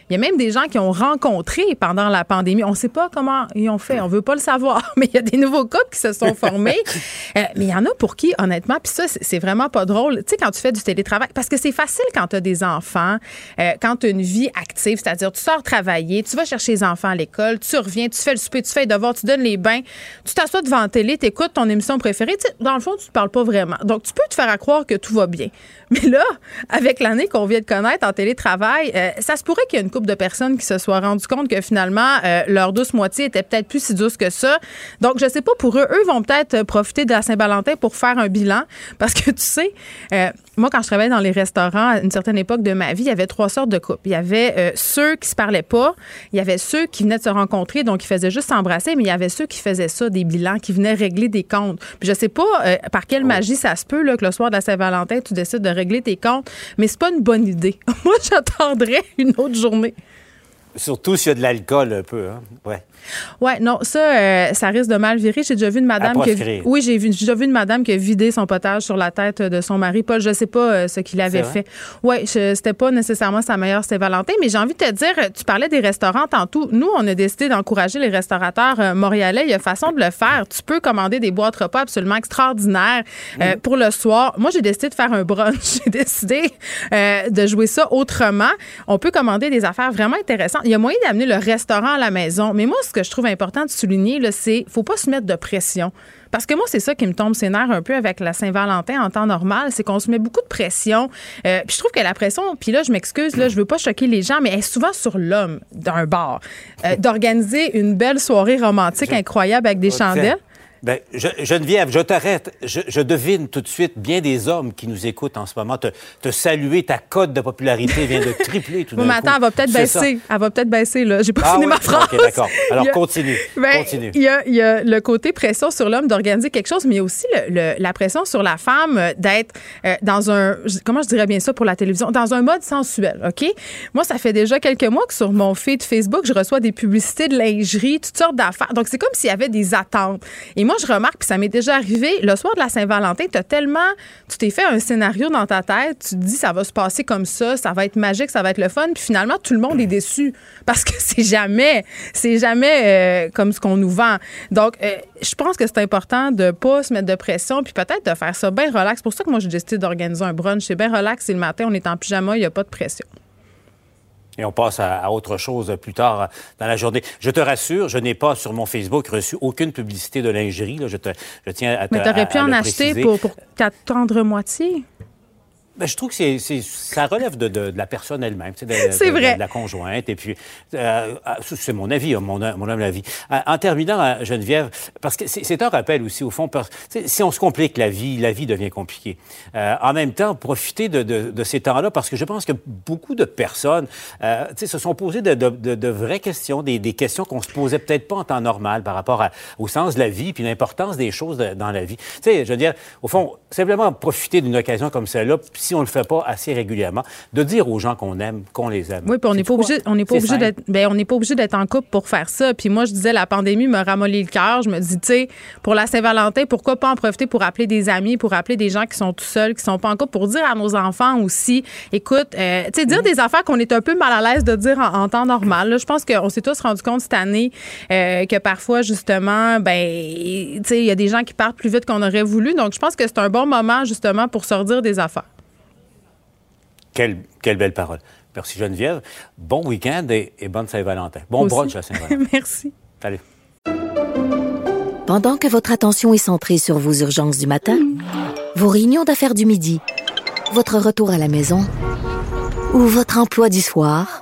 Il y a même des gens qui ont rencontré pendant la pandémie. On ne sait pas comment ils ont fait. On veut pas le savoir. <laughs> Mais il y a des nouveaux couples qui se sont formés. <laughs> euh, mais il y en a pour qui, honnêtement, puis ça, c'est vraiment pas drôle. Tu sais, quand tu fais du télétravail, parce que c'est facile quand tu as des enfants, euh, quand tu as une vie active, c'est-à-dire tu sors travailler, tu vas chercher les enfants à l'école, tu reviens, tu fais le souper, tu fais les devoirs, tu donnes les bains, tu t'assois devant la télé, tu écoutes ton émission préférée. Tu sais, dans le fond, tu ne parles pas vraiment. Donc, tu peux te faire à croire que tout va bien. <laughs> Mais là, avec l'année qu'on vient de connaître en télétravail, euh, ça se pourrait qu'il y ait une couple de personnes qui se soient rendues compte que finalement, euh, leur douce moitié était peut-être plus si douce que ça. Donc, je sais pas, pour eux, eux vont peut-être profiter de la Saint-Valentin pour faire un bilan. Parce que, tu sais, euh, moi, quand je travaillais dans les restaurants à une certaine époque de ma vie, il y avait trois sortes de couples. Il y avait euh, ceux qui se parlaient pas, il y avait ceux qui venaient de se rencontrer, donc ils faisaient juste s'embrasser, mais il y avait ceux qui faisaient ça, des bilans, qui venaient régler des comptes. Puis je sais pas euh, par quelle magie ça se peut là, que le soir de la Saint-Valentin, tu décides de régler tes comptes, mais c'est pas une bonne idée. <laughs> Moi, j'attendrais une autre journée. Surtout s'il y a de l'alcool un peu, hein? Ouais. Ouais, non, ça, euh, ça risque de mal virer. J'ai déjà vu une madame qui. Oui, j'ai vu, déjà vu une madame qui a vidé son potage sur la tête de son mari. Paul, je sais pas euh, ce qu'il avait fait. Ouais, c'était pas nécessairement sa meilleure Saint-Valentin, mais j'ai envie de te dire, tu parlais des restaurants tantôt. Nous, on a décidé d'encourager les restaurateurs euh, montréalais. Il y a façon de le faire. Tu peux commander des boîtes repas absolument extraordinaires euh, pour le soir. Moi, j'ai décidé de faire un brunch. <laughs> j'ai décidé euh, de jouer ça autrement. On peut commander des affaires vraiment intéressantes. Il y a moyen d'amener le restaurant à la maison. Mais moi, ce que je trouve important de souligner, c'est faut pas se mettre de pression. Parce que moi, c'est ça qui me tombe ses nerfs un peu avec la Saint-Valentin en temps normal, c'est qu'on se met beaucoup de pression. Euh, puis je trouve que la pression, puis là, je m'excuse, là, je veux pas choquer les gens, mais elle est souvent sur l'homme d'un bar. Euh, D'organiser une belle soirée romantique incroyable avec des chandelles. Ben, je, Geneviève, je t'arrête. Je, je, devine tout de suite bien des hommes qui nous écoutent en ce moment te, te saluer. Ta cote de popularité vient de tripler tout d'un <laughs> coup. Attends, elle va peut-être baisser. Elle va peut-être baisser, là. J'ai pas ah, fini oui? ma phrase. OK, d'accord. <laughs> Alors, a, continue. Ben, continue. Il y, a, il y, a, le côté pression sur l'homme d'organiser quelque chose, mais il y a aussi le, le, la pression sur la femme d'être euh, dans un, comment je dirais bien ça pour la télévision, dans un mode sensuel, OK? Moi, ça fait déjà quelques mois que sur mon feed Facebook, je reçois des publicités de lingerie, toutes sortes d'affaires. Donc, c'est comme s'il y avait des attentes. Et moi, je remarque, puis ça m'est déjà arrivé, le soir de la Saint-Valentin, tu tellement, tu t'es fait un scénario dans ta tête, tu te dis ça va se passer comme ça, ça va être magique, ça va être le fun, puis finalement, tout le monde est déçu <laughs> parce que c'est jamais, c'est jamais euh, comme ce qu'on nous vend. Donc, euh, je pense que c'est important de pas se mettre de pression, puis peut-être de faire ça bien relax. C'est pour ça que moi, j'ai décidé d'organiser un brunch. C'est bien relax, c'est le matin, on est en pyjama, il n'y a pas de pression et on passe à, autre chose plus tard dans la journée. Je te rassure, je n'ai pas sur mon Facebook reçu aucune publicité de lingerie. Je, te, je tiens à te Mais tu aurais pu en acheter pour, pour ta tendre moitié. Ben, je trouve que c'est, ça relève de, de, la personne elle-même, <laughs> c'est vrai. De, la conjointe. Et puis, euh, ah, c'est mon avis, hein, mon, mon homme avis. En terminant, euh, Geneviève, parce que c'est, un rappel aussi, au fond, si on se complique la vie, la vie devient compliquée. Euh, en même temps, profiter de, de, ces temps-là, parce que je pense que beaucoup de personnes euh, se sont posées de, vraies questions, des, des questions qu'on se posait peut-être pas en temps normal par rapport à, au sens de la vie, puis l'importance des choses dans la vie. Tu sais, je veux dire, au fond, simplement profiter d'une occasion comme celle-là, si on le fait pas assez régulièrement, de dire aux gens qu'on aime, qu'on les aime. Oui, puis on n'est pas obligé, on n'est pas obligé d'être, ben, on n'est pas obligé d'être en couple pour faire ça. Puis moi, je disais, la pandémie me ramollit le cœur. Je me dis, tu sais, pour la Saint-Valentin, pourquoi pas en profiter pour appeler des amis, pour appeler des gens qui sont tout seuls, qui sont pas en couple, pour dire à nos enfants aussi, écoute, euh, tu sais, dire des affaires qu'on est un peu mal à l'aise de dire en, temps normal. je pense qu'on s'est tous rendu compte cette année euh, que parfois, justement, ben, tu sais, il y a des gens qui partent plus vite qu'on aurait voulu. Donc, je pense que c'est un bon moment, justement, pour sortir des affaires. Quelle, belle parole. Merci Geneviève. Bon week-end et, bonne Saint-Valentin. Bon brunch à Saint-Valentin. <laughs> Merci. Salut. Pendant que votre attention est centrée sur vos urgences du matin, vos réunions d'affaires du midi, votre retour à la maison ou votre emploi du soir,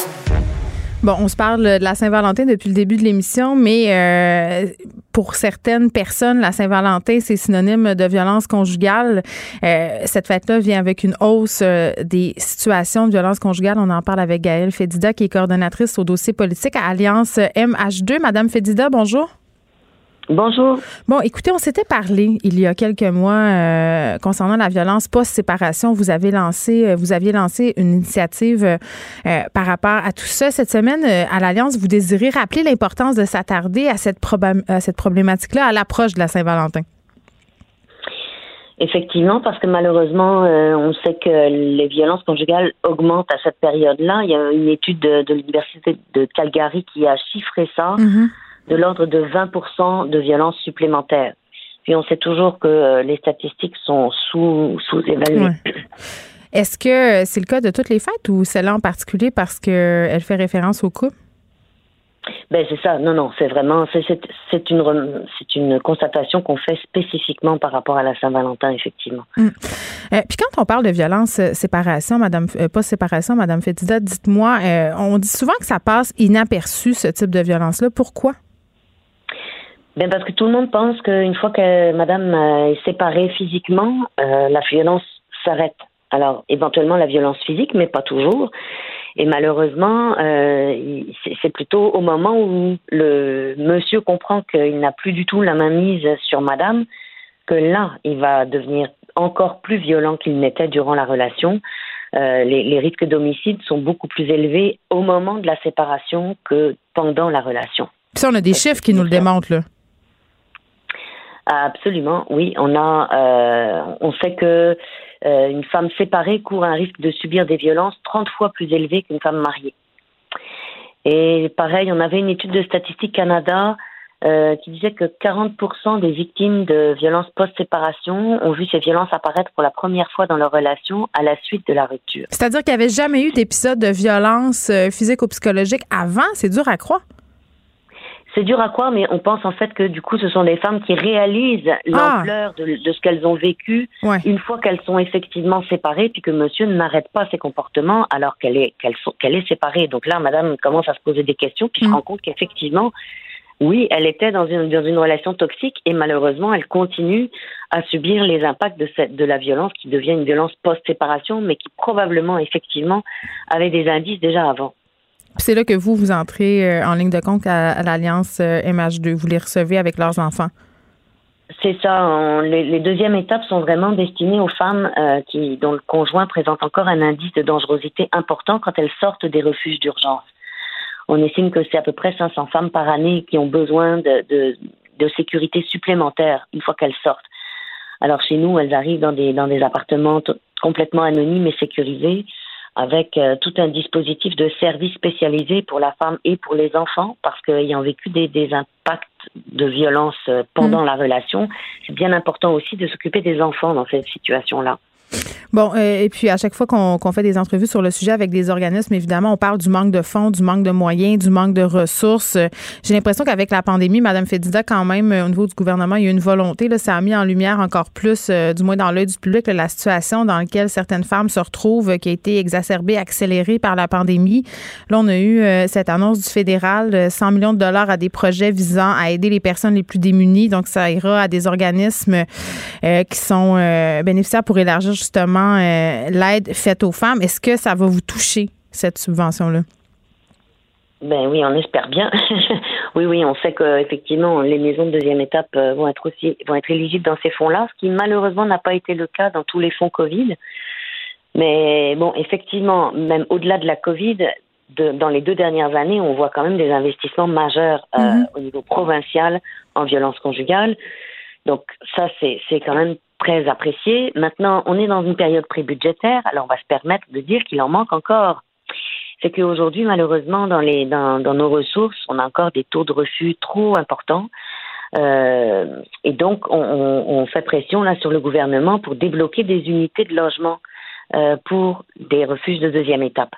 Bon, on se parle de la Saint-Valentin depuis le début de l'émission, mais euh, pour certaines personnes, la Saint-Valentin, c'est synonyme de violence conjugale. Euh, cette fête-là vient avec une hausse euh, des situations de violence conjugale. On en parle avec Gaëlle Fédida, qui est coordonnatrice au dossier politique à Alliance MH2. Madame Fédida, bonjour. Bonjour. Bon, écoutez, on s'était parlé il y a quelques mois euh, concernant la violence post-séparation. Vous avez lancé, euh, vous aviez lancé une initiative euh, par rapport à tout ça. Cette semaine, à l'Alliance, vous désirez rappeler l'importance de s'attarder à cette, cette problématique-là à l'approche de la Saint-Valentin? Effectivement, parce que malheureusement, on sait que les violences conjugales augmentent à cette période-là. Il y a une étude de, l'Université de Calgary qui a chiffré ça. Mm-hmm de l'ordre de 20% de violences supplémentaires. Puis on sait toujours que euh, les statistiques sont sous, sous-évaluées. Est-ce que c'est le cas de toutes les fêtes ou celle-là en particulier parce qu'elle fait référence au couple? Ben c'est ça. Non, non, c'est vraiment c'est une c'est une constatation qu'on fait spécifiquement par rapport à la Saint-Valentin, effectivement. Mm. Euh, puis quand on parle de violence euh, séparation, Madame pas séparation, Madame Fétida, dites-moi, on dit souvent que ça passe inaperçu ce type de violence-là. Pourquoi? Ben parce que tout le monde pense qu'une fois que madame est séparée physiquement, euh, la violence s'arrête. Alors, éventuellement la violence physique, mais pas toujours. Et malheureusement, euh, c'est plutôt au moment où le monsieur comprend qu'il n'a plus du tout la main mise sur madame que là, il va devenir encore plus violent qu'il n'était durant la relation. Euh, les, les risques d'homicide sont beaucoup plus élevés au moment de la séparation que pendant la relation. Ça, on a des chiffres qui nous le démontrent, là. Absolument, oui. On a, euh, on sait que euh, une femme séparée court un risque de subir des violences 30 fois plus élevé qu'une femme mariée. Et pareil, on avait une étude de Statistique Canada euh, qui disait que 40% des victimes de violences post-séparation ont vu ces violences apparaître pour la première fois dans leur relation à la suite de la rupture. C'est-à-dire qu'il n'y avait jamais eu d'épisode de violence physique ou psychologique avant? C'est dur à croire. C'est dur à croire, mais on pense en fait que du coup, ce sont des femmes qui réalisent ah. l'ampleur de, ce qu'elles ont vécu une fois qu'elles sont effectivement séparées, puis que monsieur n'arrête pas ses comportements alors qu'elle est, qu'elle, qu'elle est séparée. Donc là, madame commence à se poser des questions, puis se mm. rend compte qu'effectivement, oui, elle était dans une, dans une relation toxique et malheureusement, elle continue à subir les impacts de, cette, de la violence qui devient une violence post-séparation, mais qui probablement, effectivement, avait des indices déjà avant. C'est là que vous, vous entrez euh, en ligne de compte à, l'Alliance MH2. Euh, vous les recevez avec leurs enfants. C'est ça. les, deuxièmes étapes sont vraiment destinées aux femmes euh, qui, dont le conjoint présente encore un indice de dangerosité important quand elles sortent des refuges d'urgence. On estime que c'est à peu près 500 femmes par année qui ont besoin de sécurité supplémentaire une fois qu'elles sortent. Alors chez nous, elles arrivent dans des, dans des appartements complètement anonymes et sécurisés avec euh, tout un dispositif de services spécialisés pour la femme et pour les enfants, parce qu'ayant vécu des, des, impacts de violence euh, pendant mmh. la relation, c'est bien important aussi de s'occuper des enfants dans cette situation-là. Bon, euh, et puis à chaque fois qu'on fait des entrevues sur le sujet avec des organismes, évidemment, on parle du manque de fonds, du manque de moyens, du manque de ressources. J'ai l'impression qu'avec la pandémie, Mme Fédida, quand même, au niveau du gouvernement, il y a une volonté. Là, ça a mis en lumière encore plus, euh, du moins dans l'œil du public, la situation dans laquelle certaines femmes se retrouvent, euh, qui a été exacerbée, accélérée par la pandémie. Là, on a eu cette annonce du fédéral, 100 millions de dollars à des projets visant à aider les personnes les plus démunies. Donc, ça ira à des organismes qui sont bénéficiaires pour élargir justement euh, l'aide faite aux femmes. Est-ce que ça va vous toucher, cette subvention-là? Ben oui, on espère bien. <laughs> oui, oui, on sait qu'effectivement, les maisons de deuxième étape euh, vont être aussi vont être éligibles dans ces fonds-là, ce qui malheureusement n'a pas été le cas dans tous les fonds Covid. Mais bon, effectivement, même au-delà de la Covid, dans les deux dernières années, on voit quand même des investissements majeurs euh, mm-hmm. au niveau provincial en violence conjugale. Donc ça, c'est quand même très apprécié. Maintenant, on est dans une période pré-budgétaire, alors on va se permettre de dire qu'il en manque encore. C'est qu'aujourd'hui, malheureusement, dans, les, dans, nos ressources, on a encore des taux de refus trop importants. Euh, et donc, on, on, fait pression là sur le gouvernement pour débloquer des unités de logement euh, pour des refuges de deuxième étape.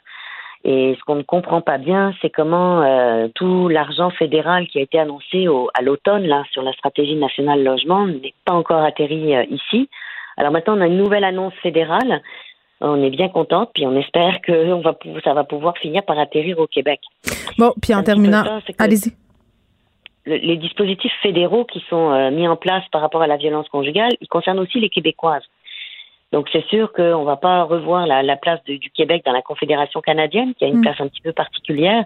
Et ce qu'on ne comprend pas bien, c'est comment euh, tout l'argent fédéral qui a été annoncé au, à l'automne là sur la stratégie nationale logement n'est pas encore atterri euh, ici. Alors maintenant, on a une nouvelle annonce fédérale. On est bien contente, puis on espère que <laughs> on va, ça va pouvoir finir par atterrir au Québec. Bon, puis en terminant, allez-y. les dispositifs fédéraux qui sont euh, mis en place par rapport à la violence conjugale, ils concernent aussi les Québécoises. Donc c'est sûr qu'on ne va pas revoir la, place du Québec dans la Confédération canadienne, qui a une mm. place un petit peu particulière.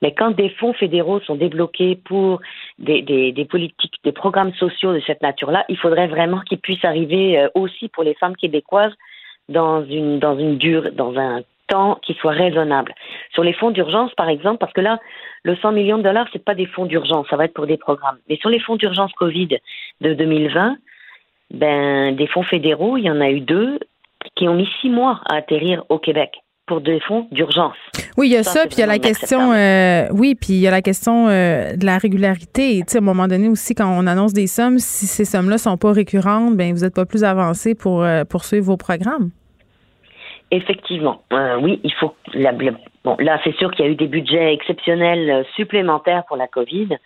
Mais quand des fonds fédéraux sont débloqués pour des, des, politiques, des programmes sociaux de cette nature-là, il faudrait vraiment qu'ils puissent arriver euh, aussi pour les femmes québécoises dans une dans une dure dans un temps qui soit raisonnable. Sur les fonds d'urgence, par exemple, parce que là, le 100 millions de dollars, c'est pas des fonds d'urgence, ça va être pour des programmes. Mais sur les fonds d'urgence Covid de 2020, ben, des fonds fédéraux, il y en a eu deux qui ont mis six mois à atterrir au Québec pour des fonds d'urgence. Oui, il y a ça, puis il y a la question, euh, oui, puis il y a la question euh, de la régularité. Tu sais, à un moment donné aussi, quand on annonce des sommes, si ces sommes-là sont pas récurrentes, ben vous n'êtes pas plus avancé pour euh, poursuivre vos programmes. Effectivement, oui, il faut. bon, là, c'est sûr qu'il y a eu des budgets exceptionnels supplémentaires pour la COVID.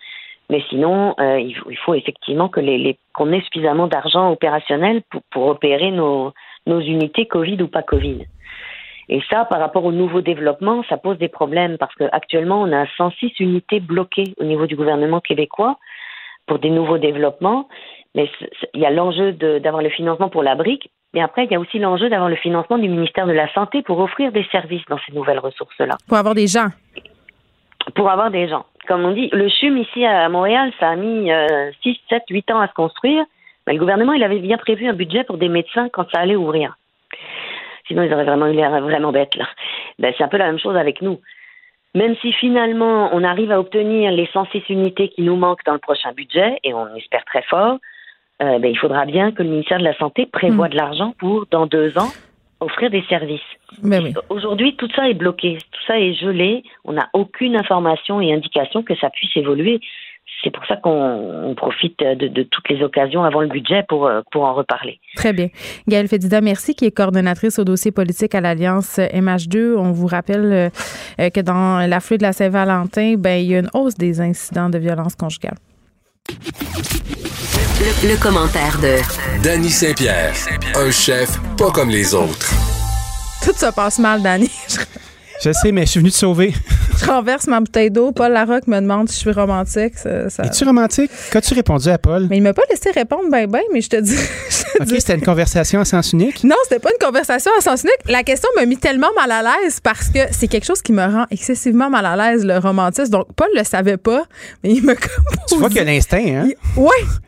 Mais sinon, euh, il, faut, il, faut, effectivement que les, qu'on ait suffisamment d'argent opérationnel pour, pour opérer nos, nos unités Covid ou pas Covid. Et ça, par rapport au nouveau développement, ça pose des problèmes parce qu'actuellement, on a 106 unités bloquées au niveau du gouvernement québécois pour des nouveaux développements. Mais il y a l'enjeu d'avoir le financement pour la brique, mais après, il y a aussi l'enjeu d'avoir le financement du ministère de la Santé pour offrir des services dans ces nouvelles ressources-là. Pour avoir des gens. Pour avoir des gens comme on dit, le CHUM ici à Montréal, ça a mis 6, 7, 8 ans à se construire. Mais le gouvernement, il avait bien prévu un budget pour des médecins quand ça allait ouvrir. Sinon, ils auraient vraiment eu l'air vraiment bêtes, là. Ben, c'est un peu la même chose avec nous. Même si finalement, on arrive à obtenir les 106 unités qui nous manquent dans le prochain budget, et on espère très fort, euh, ben, il faudra bien que le ministère de la Santé prévoie hmm. de l'argent pour, dans deux ans, offrir des services. Aujourd'hui, tout ça est bloqué, tout ça est gelé. On n'a aucune information et indication que ça puisse évoluer. C'est pour ça qu'on profite de, toutes les occasions avant le budget pour, euh, pour en reparler. Très bien. Gaëlle Fédida, merci, qui est coordonnatrice au dossier politique à l'Alliance MH2. On vous rappelle euh, que dans la de la Saint-Valentin, ben, il y a une hausse des incidents de violence conjugale. Le, commentaire de Danny Saint-Pierre, un chef pas comme les autres. Tout se passe mal, Danny. <laughs> je sais, mais je suis venu te sauver. <laughs> je renverse ma bouteille d'eau. Paul Larocque me demande si je suis romantique. Ça, ça- Es-tu romantique? Qu'as-tu répondu à Paul? Mais il m'a pas laissé répondre ben ben, mais je te dis. <laughs> je te OK, dis- c'était une conversation à sens unique? Non, c'était pas une conversation à sens unique. La question m'a mis tellement mal à l'aise parce que c'est quelque chose qui me rend excessivement mal à l'aise, le romantisme. Donc, Paul le savait pas, mais il comme <laughs> Tu vois qu'il y a l'instinct, hein?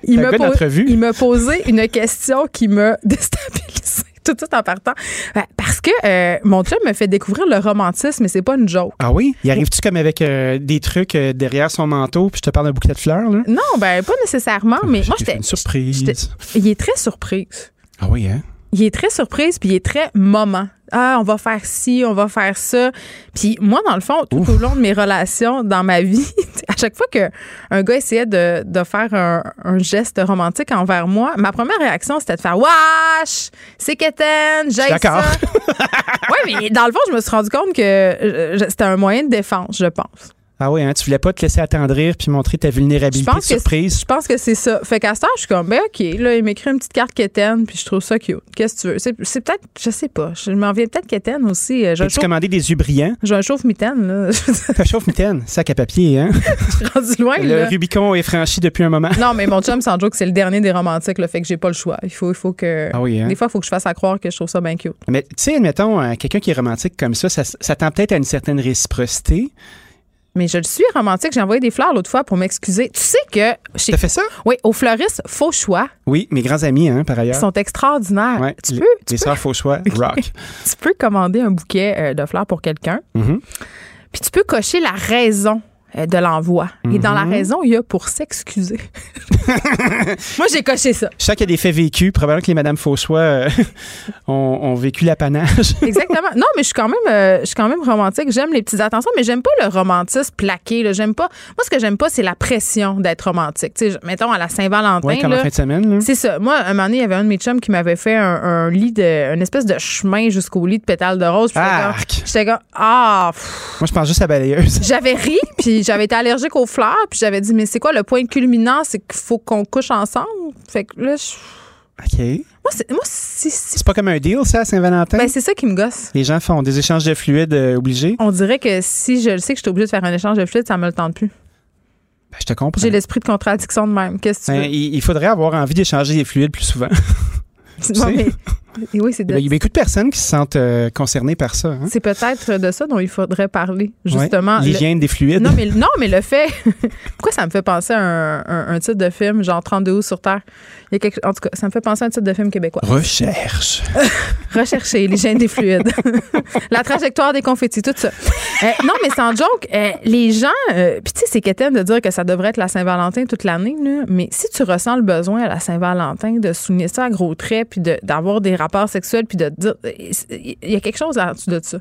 Il d'entrevue. il m'a posé une question qui m'a déstabilisée <laughs> tout de suite en partant. Ben, Parce que euh, mon chum me fait découvrir le romantisme, mais c'est pas une joke. Ah oui? Y arrives-tu comme avec euh, des trucs euh, derrière son manteau, puis je te parle d'un bouquet de fleurs, là? Non, ben pas nécessairement, mais moi j'étais. une surprise. Il est très surprise. Ah oui, hein? Il est très surprise, puis il est très moment. Ah, on va faire ci, on va faire ça. Puis moi, dans le fond, tout au long de mes relations dans ma vie, <laughs> à chaque fois qu'un gars essayait de, de faire un, un geste romantique envers moi, ma première réaction, c'était de faire Wesh! C'est Keten! J'ai ça! <laughs> oui, mais dans le fond, je me suis rendu compte que euh, c'était un moyen de défense, je pense. Ah oui, hein? Tu voulais pas te laisser attendrir puis montrer ta Je vulnérabilité pense, surprise? je pense que c'est ça. Fait qu'à ce temps, je suis comme, ben OK, là, il m'écrit une petite carte Keten, puis je trouve ça cute. Qu'est-ce que tu veux? C'est, c'est peut-être, je sais pas, je m'en viens peut-être Keten aussi. Euh, J'ai un chauffe- commandé des yeux brillants? j'ai un chauffe-mitaine, là. <laughs> Ta chauffe-mitaine, sac à papier, hein? <laughs> Je suis rendue loin, Le là. Rubicon est franchi depuis un moment. Non, mais mon chum, sans joke, c'est le dernier des romantiques, là, fait que j'ai pas le choix. Il faut, il faut que. Ah oui, hein? Des fois, il faut que je fasse à croire que je trouve ça bien cute. Mais tu sais, admettons, euh, quelqu'un qui est romantique comme ça, ça, ça tend peut-être à une certaine réciprocité. Mais je le suis romantique. J'ai envoyé des fleurs l'autre fois pour m'excuser. Tu sais que. chez- T'as fait ça? Oui, au fleuriste, faux choix. Oui, mes grands amis, hein, par Ils ailleurs. sont extraordinaires. Ouais, tu, les, peux, tu, les sœurs Fauchois, <laughs> rock. tu peux commander un bouquet euh, de fleurs pour quelqu'un. Mhm. Puis tu peux cocher la raison de l'envoi. Et dans la Mhm. raison, il y a pour s'excuser. <laughs> Moi, j'ai coché ça. Je sens qu'il y a des faits vécus. Probablement que les Madame Fauchois euh, <laughs> ont, ont vécu l'apanage. <laughs> Exactement. Non, mais je suis quand même, euh, je suis quand même romantique. J'aime les petites attentions, mais j'aime pas le romantisme plaqué. là. J'aime pas. Moi, ce que j'aime pas, c'est la pression d'être romantique. Tu sais, mettons à la Saint-Valentin. Ouais, comme en fin de semaine. C'est ça. Moi, un moment donné, il y avait un de mes chums qui m'avait fait un, un lit de, une espèce de chemin jusqu'au lit de pétales de rose. J'étais comme, ah, pff. Moi, je pense juste à balayeuse. J'avais ri, puis j'avais été allergique aux fleurs, puis j'avais dit, mais c'est quoi le point culminant? C'est qu'il faut qu'on couche ensemble. Fait que là, je- OK. moi, c'est, moi, c'est, pas comme un deal, ça, à Saint-Valentin? ben, c'est ça qui me gosse. les gens font des échanges de fluides euh, obligés? On dirait que si je le sais que je suis obligée de faire un échange de fluides, ça me le tente plus. Ben, je te comprends. J'ai l'esprit de contradiction de même. Qu'est-ce que tu Ben, veux? il, il faudrait avoir envie d'échanger des fluides plus souvent. <laughs> Non, mais- et oui, c'est de- Il y a beaucoup de personnes qui se sentent euh, concernées par ça. hein. c'est peut-être de ça dont il faudrait parler, justement. Ouais. Le- L'hygiène des fluides. Non mais, non, mais le fait. <laughs> Pourquoi ça me fait penser à un, un- un titre de film, genre 32 août sur Terre? Il y a quelque, en tout cas, ça me fait penser à un titre de film québécois. Recherche. <laughs> Rechercher l'hygiène des fluides. <laughs> La trajectoire des confettis, tout ça. Euh, non, mais sans joke, euh, les gens. Puis, tu sais, c'est quétaine de dire que ça devrait être la Saint-Valentin toute l'année, mais si tu ressens le besoin à la Saint-Valentin de souligner ça à gros traits, puis de- d'avoir des rapports sexuels, puis de dire. Il y a quelque chose en dessous de ça.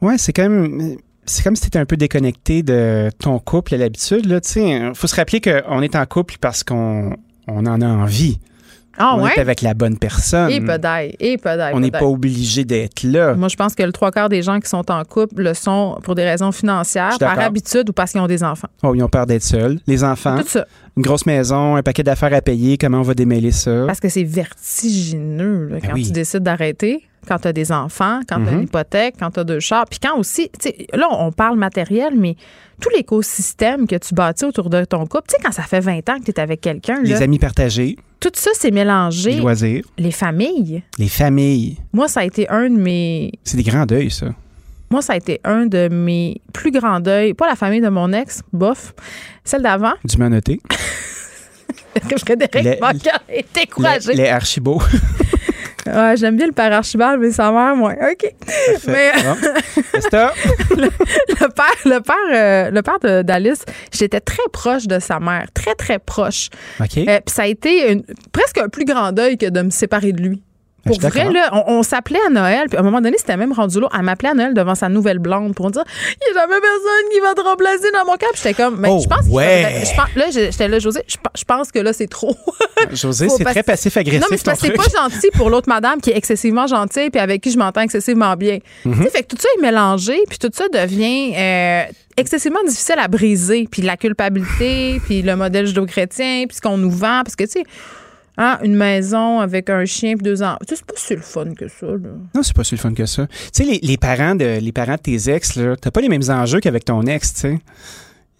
Ouais, c'est quand même. C'est comme si tu étais un peu déconnecté de ton couple à l'habitude. Il faut se rappeler qu'on est en couple parce qu'on on en a envie. Ah on ouais? est avec la bonne personne. Et pedaille, et pedaille. on n'est pas obligé d'être là. Moi, je pense que le trois quarts des gens qui sont en couple le sont pour des raisons financières, par habitude ou parce qu'ils ont des enfants. Oh, ils ont peur d'être seuls. Les enfants, Tout ça. une grosse maison, un paquet d'affaires à payer. Comment on va démêler ça? Parce que c'est vertigineux là, Ben quand oui. tu décides d'arrêter, quand tu as des enfants, quand tu as Mhm. une hypothèque, quand tu as deux chars. Puis quand aussi, là, on parle matériel, mais tout l'écosystème que tu bâtis autour de ton couple, tu sais, quand ça fait 20 ans que tu es avec quelqu'un, Les amis partagés, tout ça, c'est mélangé. les loisirs, Les familles. les familles. Moi, ça a été un de mes C'est des grands deuils, ça. Moi, ça a été un de mes plus grands deuils. Pas la famille de mon ex, bof. Celle d'avant, Du noté. que <laughs> Frédéric Bocca est découragé. Les, les archibauds. <laughs> Ouais, J'aime bien le père Archibald, mais sa mère, moins. OK. Mais Bon. <laughs> Stop. le père, le père, euh, le père d'Alice, j'étais très proche de sa mère, très, très proche. OK. Euh, Puis ça a été une- presque un plus grand deuil que de me séparer de lui. Ben, Pour vrai, là, on, on s'appelait à Noël, puis à un moment donné, c'était même rendu là. Elle m'appelait à Noël devant sa nouvelle blonde pour me dire Il n'y a jamais personne qui va te remplacer dans mon cap. J'étais comme, mais Oh, je pense ouais. faudrait- je pense- Là, j'étais là, José, je, pe- je pense que là, c'est trop. <laughs> José, c'est très passif-agressif. Non, mais c'est pas gentil pour l'autre madame qui est excessivement gentille puis avec qui je m'entends excessivement bien. Tu sais, fait que tout ça est mélangé puis tout ça devient euh, excessivement difficile à briser. Puis la culpabilité, puis le modèle judéo-chrétien, puis ce qu'on nous vend. Parce que, tu sais, Hein, une maison avec un chien et deux enfants. C'est pas si le fun que ça. Non, c'est pas si le fun que ça. Tu sais, les, parents de les parents de tes ex, t'as pas les mêmes enjeux qu'avec ton ex, tu sais.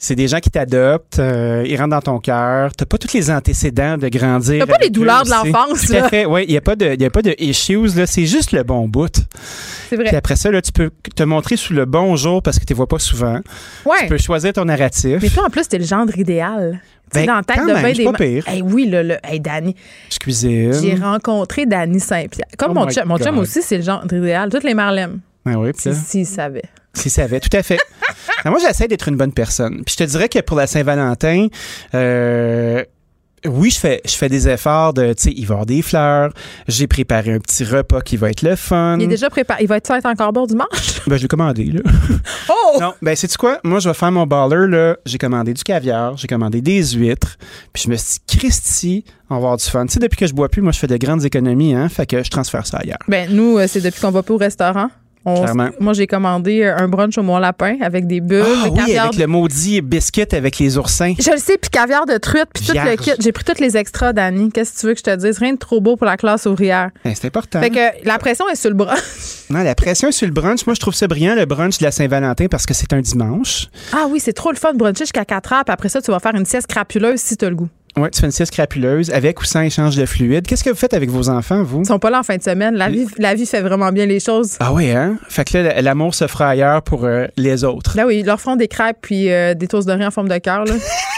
C'est des gens qui t'adoptent, euh, ils rentrent dans ton cœur. T'as pas tous les antécédents de grandir. T'as pas les douleurs eux de l'enfance, Tout à fait. Oui, il y a pas de, y a pas de issues là. C'est juste le bon bout. C'est vrai. Puis après ça, là, tu peux te montrer sous le bon jour parce que tu vois pas souvent. Ouais. Tu peux choisir ton narratif. Mais toi, en plus, t'es le gendre idéal. Ben, dans la tête quand de même, ben des pas pire. Hey, oui, là, là. Hey, Danny. Je cuisine. J'ai rencontré Danny Saint-Pierre. Comme Oh mon chum. Mon chum aussi, c'est le genre idéal. Toutes les Marlem. Ah oui, Si, si, il savait. S'il savait, tout à fait. <laughs> Alors, moi, j'essaie d'être une bonne personne. Puis je te dirais que pour la Saint-Valentin, euh, oui, je fais, je fais des efforts de, tu sais, il va y avoir des fleurs. J'ai préparé un petit repas qui va être le fun. Il est déjà préparé. Il va être être encore beau dimanche? <laughs> Ben, je l'ai commandé, là. <laughs> Oh! Non, ben, sais-tu quoi? Moi, je vais faire mon baller, là. J'ai commandé du caviar, j'ai commandé des huîtres. Puis je me suis dit, Christy, on va avoir du fun. Tu sais, depuis que je bois plus, moi, je fais de grandes économies, hein. Fait que je transfère ça ailleurs. Ben, nous, euh, c'est depuis qu'on va plus au restaurant. On- moi, j'ai commandé euh, un brunch au Mont Lapin avec des bulles, Ah oui, avec le maudit biscuit avec les oursins. Je le sais, puis caviar de truite, puis tout le kit. J'ai pris tous les extras, Dani. Qu'est-ce que tu veux que je te dise? Rien de trop beau pour la classe ouvrière. Ben, c'est important. Fait que la pression est sur le bras. <laughs> Non, la pression sur le brunch, moi, je trouve ça brillant, le brunch de la Saint-Valentin, parce que c'est un dimanche. Ah oui, c'est trop le fun de bruncher jusqu'à 4 heures, puis après ça, tu vas faire une sieste crapuleuse si tu as le goût. Ouais, tu fais une sieste crapuleuse avec ou sans échange de fluide. Qu'est-ce que vous faites avec vos enfants, vous? Ils sont pas là en fin de semaine. La vie, la vie fait vraiment bien les choses. Ah oui, hein? Fait que là, l'amour se fera ailleurs pour euh, les autres. Là, oui, ils leur font des crêpes puis euh, des toasts de riz en forme de cœur. là. <laughs>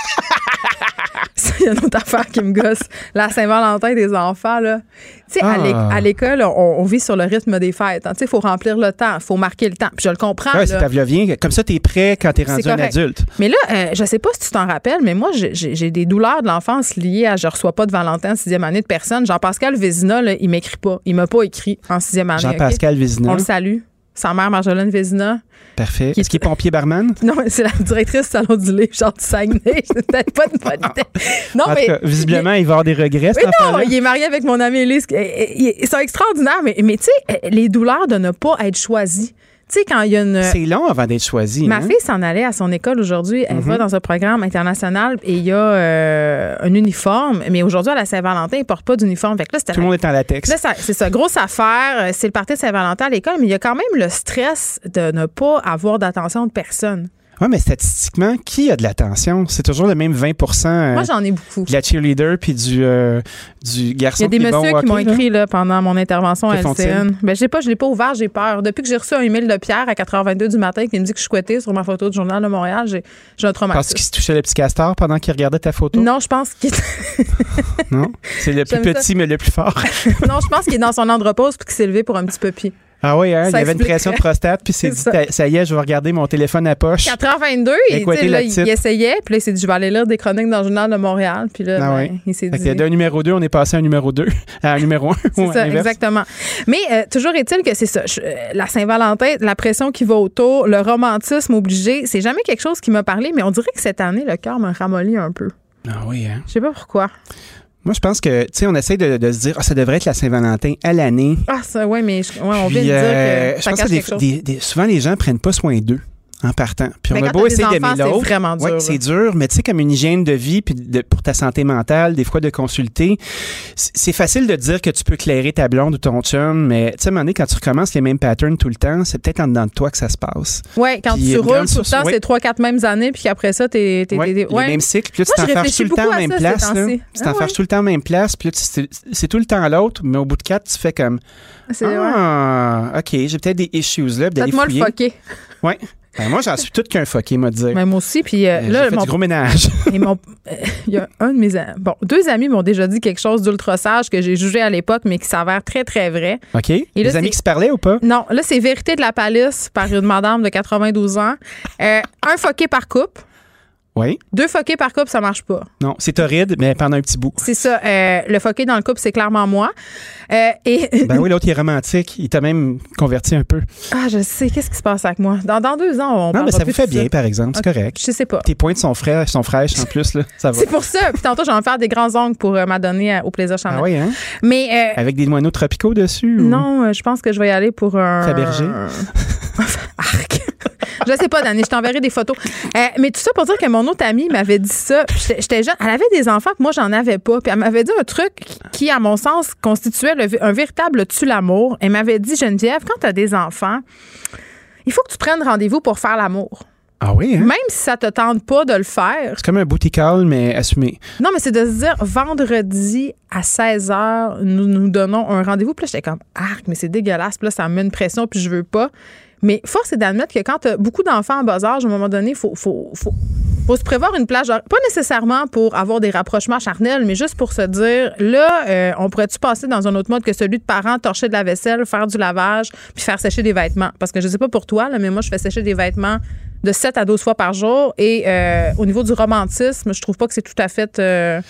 Ça, <laughs> Il y a une autre affaire qui me gosse. La Saint-Valentin des enfants, là. Tu sais, à Ah. à l'école, on, on vit sur le rythme des fêtes. hein. Tu sais, il faut remplir le temps, il faut marquer le temps. Puis je le comprends. Ouais, c'est. Comme ça, t'es prêt quand t'es rendu C'est un adulte. Mais là, euh, je sais pas si tu t'en rappelles, mais moi, j'ai- des douleurs de l'enfance liées à je reçois pas de Valentin en sixième année de personne. Jean-Pascal Vézina, là, il m'écrit pas. Il m'a pas écrit en sixième année. Jean-Pascal ok? Vézina. On le salue. Sa mère, Marjolaine Vézina. Parfait. Est-ce qu'il est pompier barman? <laughs> Non, mais c'est la directrice du salon du livre, genre du Saguenay. <laughs> C'est peut-être pas une bonne idée. Non, en mais. tout cas, visiblement, il va avoir des regrets, Mais non, il est marié avec mon amie Elise. Ils sont extraordinaires, mais, mais tu sais, les douleurs de ne pas être choisi. Tu sais, quand il y a une. C'est long avant d'être choisi. Ma hein? fille s'en allait à son école aujourd'hui. Elle Mhm. va dans un programme international et il y a euh, un uniforme. Mais aujourd'hui, à la Saint-Valentin, ils ne portent pas d'uniforme. Tout le monde est en latex. Là, c'est ça, grosse affaire. C'est le party de Saint-Valentin à l'école, mais il y a quand même le stress de ne pas avoir d'attention de personne. Oui, mais statistiquement, qui a de l'attention? C'est toujours le même 20% euh, Moi, j'en ai beaucoup. de la cheerleader puis du, euh, du Il y garçon a des qui bon messieurs qui m'ont hockey, là. écrit là, pendant mon intervention à? LCN. Ben, je sais pas, je l'ai pas ouvert, j'ai peur. Depuis que j'ai reçu un email de Pierre à 4h22 du matin qui me dit que je suis sur ma photo du Journal de Montréal, j'ai j'ai un Parce traumatisme. qu'il se touchait le petit castor pendant qu'il regardait ta photo? Non, je pense qu'il <laughs> Non? C'est le plus ça. petit, mais le plus fort. <laughs> non, je pense qu'il est dans son andropause puis qu'il s'est levé pour un petit peu pied. Ah oui, hein? il y avait une pression de prostate, puis c'est <laughs> dit, ça. ça. y est, je vais regarder mon téléphone à poche. 4h22, il, Écoutez tu sais, là, il essayait, puis là, il s'est dit, je vais aller lire des chroniques dans le Journal de Montréal. Puis là, Ah ben, ouais. il s'est dit. d'un numéro 2, on est passé à un numéro 2, <laughs> à un numéro 1. C'est ça, exactement. Mais euh, toujours est-il que c'est ça. Je- euh, la Saint-Valentin, la pression qui va autour, le romantisme obligé, c'est jamais quelque chose qui m'a parlé, mais on dirait que cette année, le cœur m'a ramolli un peu. Ah oui, hein? Je sais pas pourquoi. Moi, je pense que, tu sais, on essaie de, de se dire, ah, ça devrait être la Saint-Valentin à l'année. Ah, ça, ouais, mais je- ouais, on Puis, vient de dire euh, que je pense cache que des- quelque chose. des- des- souvent, les gens prennent pas soin d'eux en partant. Puis Mais on a beau essayer d'aimer c'est l'autre. vraiment dur, Ouais, c'est dur, mais tu sais, comme une hygiène de vie, puis de- pour ta santé mentale, des fois de consulter, c'est facile de dire que tu peux clairer ta blonde ou ton chum, mais tu sais, à un moment donné, quand tu recommences les mêmes patterns tout le temps, c'est peut-être en dedans de toi que ça se passe. Ouais, quand Puis tu roules tout le temps, ouais. c'est trois, quatre mêmes années, puis qu'après ça, t'es. t'es- Ouais, les mêmes cycles, puis là, tu t'enfarges réfléchis tout le temps à même place. Tu Ah ouais. tout le temps en même place, puis là, c'est c'est tout le temps l'autre, mais au bout de quatre, tu fais comme C'est. Ah, OK, j'ai peut-être des issues là, d'aller fouiller. Ouais. Ben, moi, j'en suis tout qu'un fucké, m'a dit. Mais moi aussi, puis euh, Euh, là, fait mon du gros ménage. <laughs> Et mon, euh, il y a un de mes am- bon deux amis m'ont déjà dit quelque chose d'ultra sage que j'ai jugé à l'époque mais qui s'avère très très vrai. OK? là, les amis qui se parlaient ou pas? Non, là c'est vérité de la palisse par une madame de 92 ans. Euh, un foqué par couple, Oui. deux foqués par couple ça marche pas. Non, c'est torride, mais pendant un petit bout. C'est ça. euh, le foqué dans le couple c'est clairement moi. Euh, et <laughs> Ben oui, <laughs> l'autre, il est romantique. Il t'a même converti un peu. ah je sais qu'est-ce qui se passe avec moi? Dans, dans deux ans on. non, mais ça vous fait bien, par exemple. C'est correct. Je sais pas. Tes pointes sont fraîches, sont fraîches en plus, là. Ça va. C'est pour ça. Puis tantôt, j'en vais faire des grands ongles pour euh, m'adonner au plaisir charnel. Ah oui, hein? Mais euh, Avec des moineaux tropicaux dessus? ou- Non, je pense que je vais y aller pour un. Fabergé? <laughs> Arc. Je sais pas, Dani, je t'enverrai des photos. Euh, mais tout ça pour dire que mon autre amie m'avait dit ça. J'étais jeune. Elle avait des enfants que moi, j'en avais pas. Puis elle m'avait dit un truc qui, à mon sens, constituait le- un véritable tue-l'amour. Elle m'avait dit, Geneviève, quand tu as des enfants, il faut que tu prennes rendez-vous pour faire l'amour. Ah oui, hein? Même si ça te tente pas de le faire. C'est comme un booty call, mais assumé. Non, mais c'est de se dire, vendredi à 16 h, nous nous donnons un rendez-vous. Puis là, j'étais comme, arc, mais c'est dégueulasse. Puis là, ça me met une pression, puis je veux pas. Mais force est d'admettre que quand tu beaucoup d'enfants en bas âge, à un moment donné, il faut, faut, faut, se prévoir une plage. Pas nécessairement pour avoir des rapprochements charnels, mais juste pour se dire, là, euh, on pourrait-tu passer dans un autre mode que celui de parents, torcher de la vaisselle, faire du lavage, puis faire sécher des vêtements? Parce que je sais pas pour toi, mais moi, je fais sécher des vêtements de 7 à 12 fois par jour. Et euh, au niveau du romantisme, je trouve pas que c'est tout à fait. euh,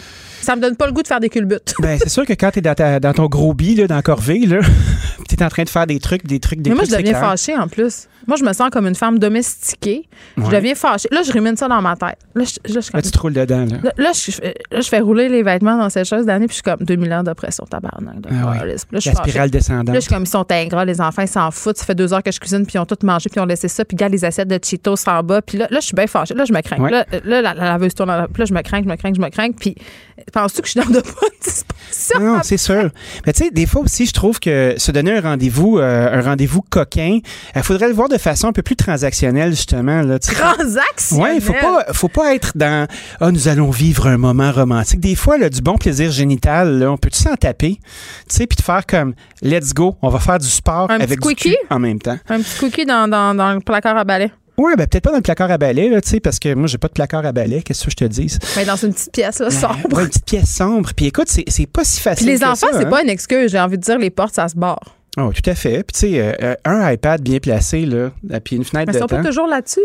ça me donne pas le goût de faire des culbutes. <laughs> Ben, c'est sûr que quand t'es dans, ta- dans ton gros bi, là, dans Corvée, là, <laughs> t'es en train de faire des trucs, des trucs, des Mais moi, trucs, je deviens fâchée en plus. Moi, je me sens comme une femme domestiquée. Je Ouais. deviens fâchée. Là, je rumine ça dans ma tête. Là, je, là, je, Là, tu te roules dedans, là. Là, là, je, fais- là, je fais rouler les vêtements dans cette chose d'année, puis je suis comme 2000 ans de pression, tabarnak. de Ah là, je suis La spirale descendante. Là, je suis comme, ils sont ingrats, les enfants, ils s'en foutent. Ça fait deux heures que je cuisine, puis ils ont tout mangé, puis ils ont laissé ça, puis regarde les assiettes de Cheetos en bas. Puis là, là, je suis bien fâchée. Là, je me crains. Ouais. Là, la, la laveuse tourne. Puis là, je me crains, je me crains, je me crains. Puis penses-tu que je suis dans de bonnes <laughs> dispositions? Non, c'est sûr. Mais tu sais, des fois aussi, je trouve que se donner un rendez-vous, euh, un rendez-vous coquin, il faudrait le voir de façon un peu plus transactionnelle, justement. Là, tu sais. Transactionnel. Ouais, faut pas, faut pas être dans ah nous allons vivre un moment romantique. Des fois, là, du bon plaisir génital, là, on peut s'en taper, tu sais, puis de faire comme let's go, on va faire du sport Un avec petit du cul en même temps. Un petit cookie dans, dans, dans le placard à balai. Ouais, ben peut-être pas dans le placard à balai, là, tu sais, parce que moi j'ai pas de placard à balai. Qu'est-ce que je te dis Mais dans une petite pièce, là, sombre. Ouais, une petite pièce sombre. Puis écoute, c'est pas si Puis facile. les que enfants, c'est hein. pas une excuse. J'ai envie de dire, les portes, ça se barre. Oh, tout à fait. Puis tu sais, euh, euh, un iPad bien placé là, puis une fenêtre Mais ils sont pas toujours là-dessus.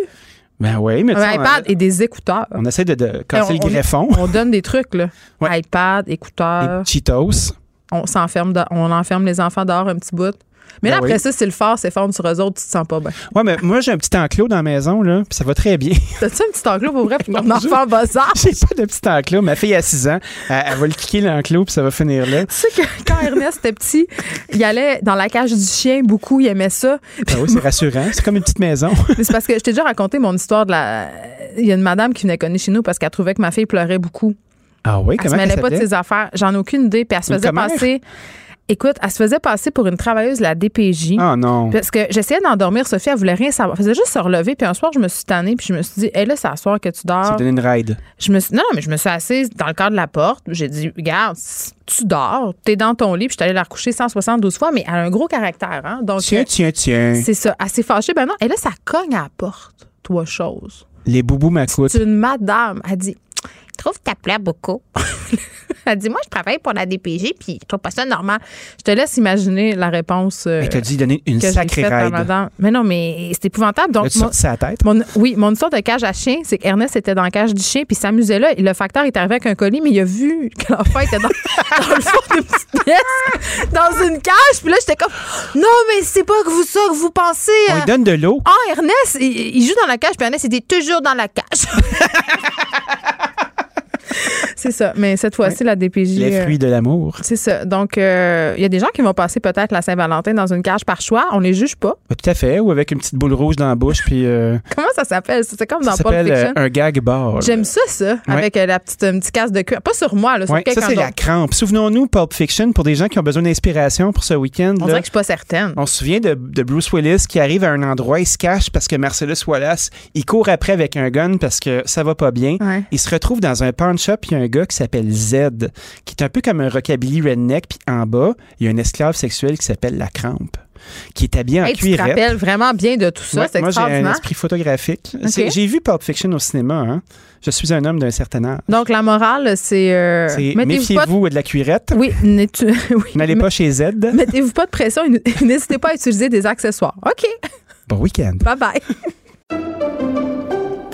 Ben oui, mais tu Un on- iPad et des écouteurs. on, essaie de, de casser on- le greffon. On donne des trucs, là. iPad, écouteurs. Cheetos. On s'enferme, on enferme les enfants dehors un petit bout. Mais là, Ben après oui. ça, c'est le fort, c'est fort sur eux autres, tu te sens pas bien. Ouais, mais moi j'ai un petit enclos dans la maison là, puis ça va très bien. <laughs> T'as-tu un petit enclos pour vrai pour <laughs> Non, enfant en bas? <laughs> J'ai pas de petit enclos. Ma fille a 6 ans, elle, elle va le kicker l'enclos puis ça va finir là. Tu sais que quand Ernest était petit, il allait dans la cage du chien beaucoup, il aimait ça. Ah oui, c'est rassurant. C'est comme une petite maison. Mais c'est parce que je t'ai déjà raconté mon histoire de la. Il y a une madame qui venait connaître chez nous parce qu'elle trouvait que ma fille pleurait beaucoup. Ah oui, Elle se comment elle mêlait pas de ses affaires. J'en ai aucune idée. Puis elle se faisait passer. Écoute, elle se faisait passer pour une travailleuse de la DPJ. Ah non. Parce que j'essayais d'endormir Sophie, elle voulait rien savoir. Elle faisait juste se relever. Puis un soir, je me suis tannée. Puis je me suis dit, hé, là, c'est à soir que tu Tu dors. donné une ride. Je me suis, non, non, mais je me suis assise dans le cadre de la porte. J'ai dit, regarde, tu dors, t'es dans ton lit. Puis je suis allée la recoucher 172 fois. Mais elle a un gros caractère. Hein? Donc, Tiens, euh, tiens, tiens. c'est ça. Elle s'est fâchée. Ben non. Et là, ça cogne à la porte. Toi, chose. Les boubous m'accoûtent. C'est une madame. Elle dit Je trouve que tu plaît beaucoup. <laughs> Elle dit Moi, je travaille pour la DPG, puis je trouve pas ça normal. Je te laisse imaginer la réponse. euh, Elle t'a dit donner une sacrée ride. Mais non, mais c'est épouvantable. Donc, mon- tête? mon- oui, mon histoire de cage à chien, c'est qu'Ernest était dans la cage du chien, puis il s'amusait là. Et le facteur est arrivé avec un colis, mais il a vu que l'enfant était dans, <laughs> dans le fond d'une petite pièce, dans une cage. Puis là, j'étais comme Non, mais c'est pas que vous ça que vous pensez. On euh, lui donne de l'eau. ah, Ernest, il, il joue dans la cage, puis Ernest était toujours dans la cage. <laughs> c'est ça. Mais cette fois-ci, la DPJ. Les euh, fruits de l'amour. c'est ça. Donc, euh, il y a des gens qui vont passer peut-être la Saint-Valentin dans une cage par choix. On les juge pas. Tout à fait. Ou avec une petite boule rouge dans la bouche. Puis, euh, <laughs> Comment ça s'appelle? C'est comme dans ça Pulp s'appelle Fiction. euh, un gag bar. J'aime ça, ça, avec la petite, un petit casse de cuir. Pas sur moi, là, sur ça, c'est la crampe. Souvenons-nous, Pulp Fiction, pour des gens qui ont besoin d'inspiration pour ce week-end. On là, dirait que je suis pas certaine. On se souvient de, de Bruce Willis qui arrive à un endroit, il se cache parce que Marcellus Wallace, il court après avec un gun parce que ça va pas bien. Il se retrouve dans un pawn shop, il y a un gars qui s'appelle Z, qui est un peu comme un rockabilly redneck, puis en bas, il y a un esclave sexuel qui s'appelle la crampe, qui est habillé en Hey, tu te cuirette. rappelles vraiment bien de tout ça. Ouais, c'est moi, j'ai un esprit photographique. J'ai vu Pulp Fiction au cinéma. Hein. Je suis un homme d'un certain âge. Donc, la morale, c'est. euh, pas de- méfiez-vous de la cuirette. Oui, <laughs> oui. <laughs> N'allez pas chez Z. Mettez-vous pas de pression et <laughs> n'hésitez pas à utiliser des accessoires. OK. Bon week-end. Bye bye.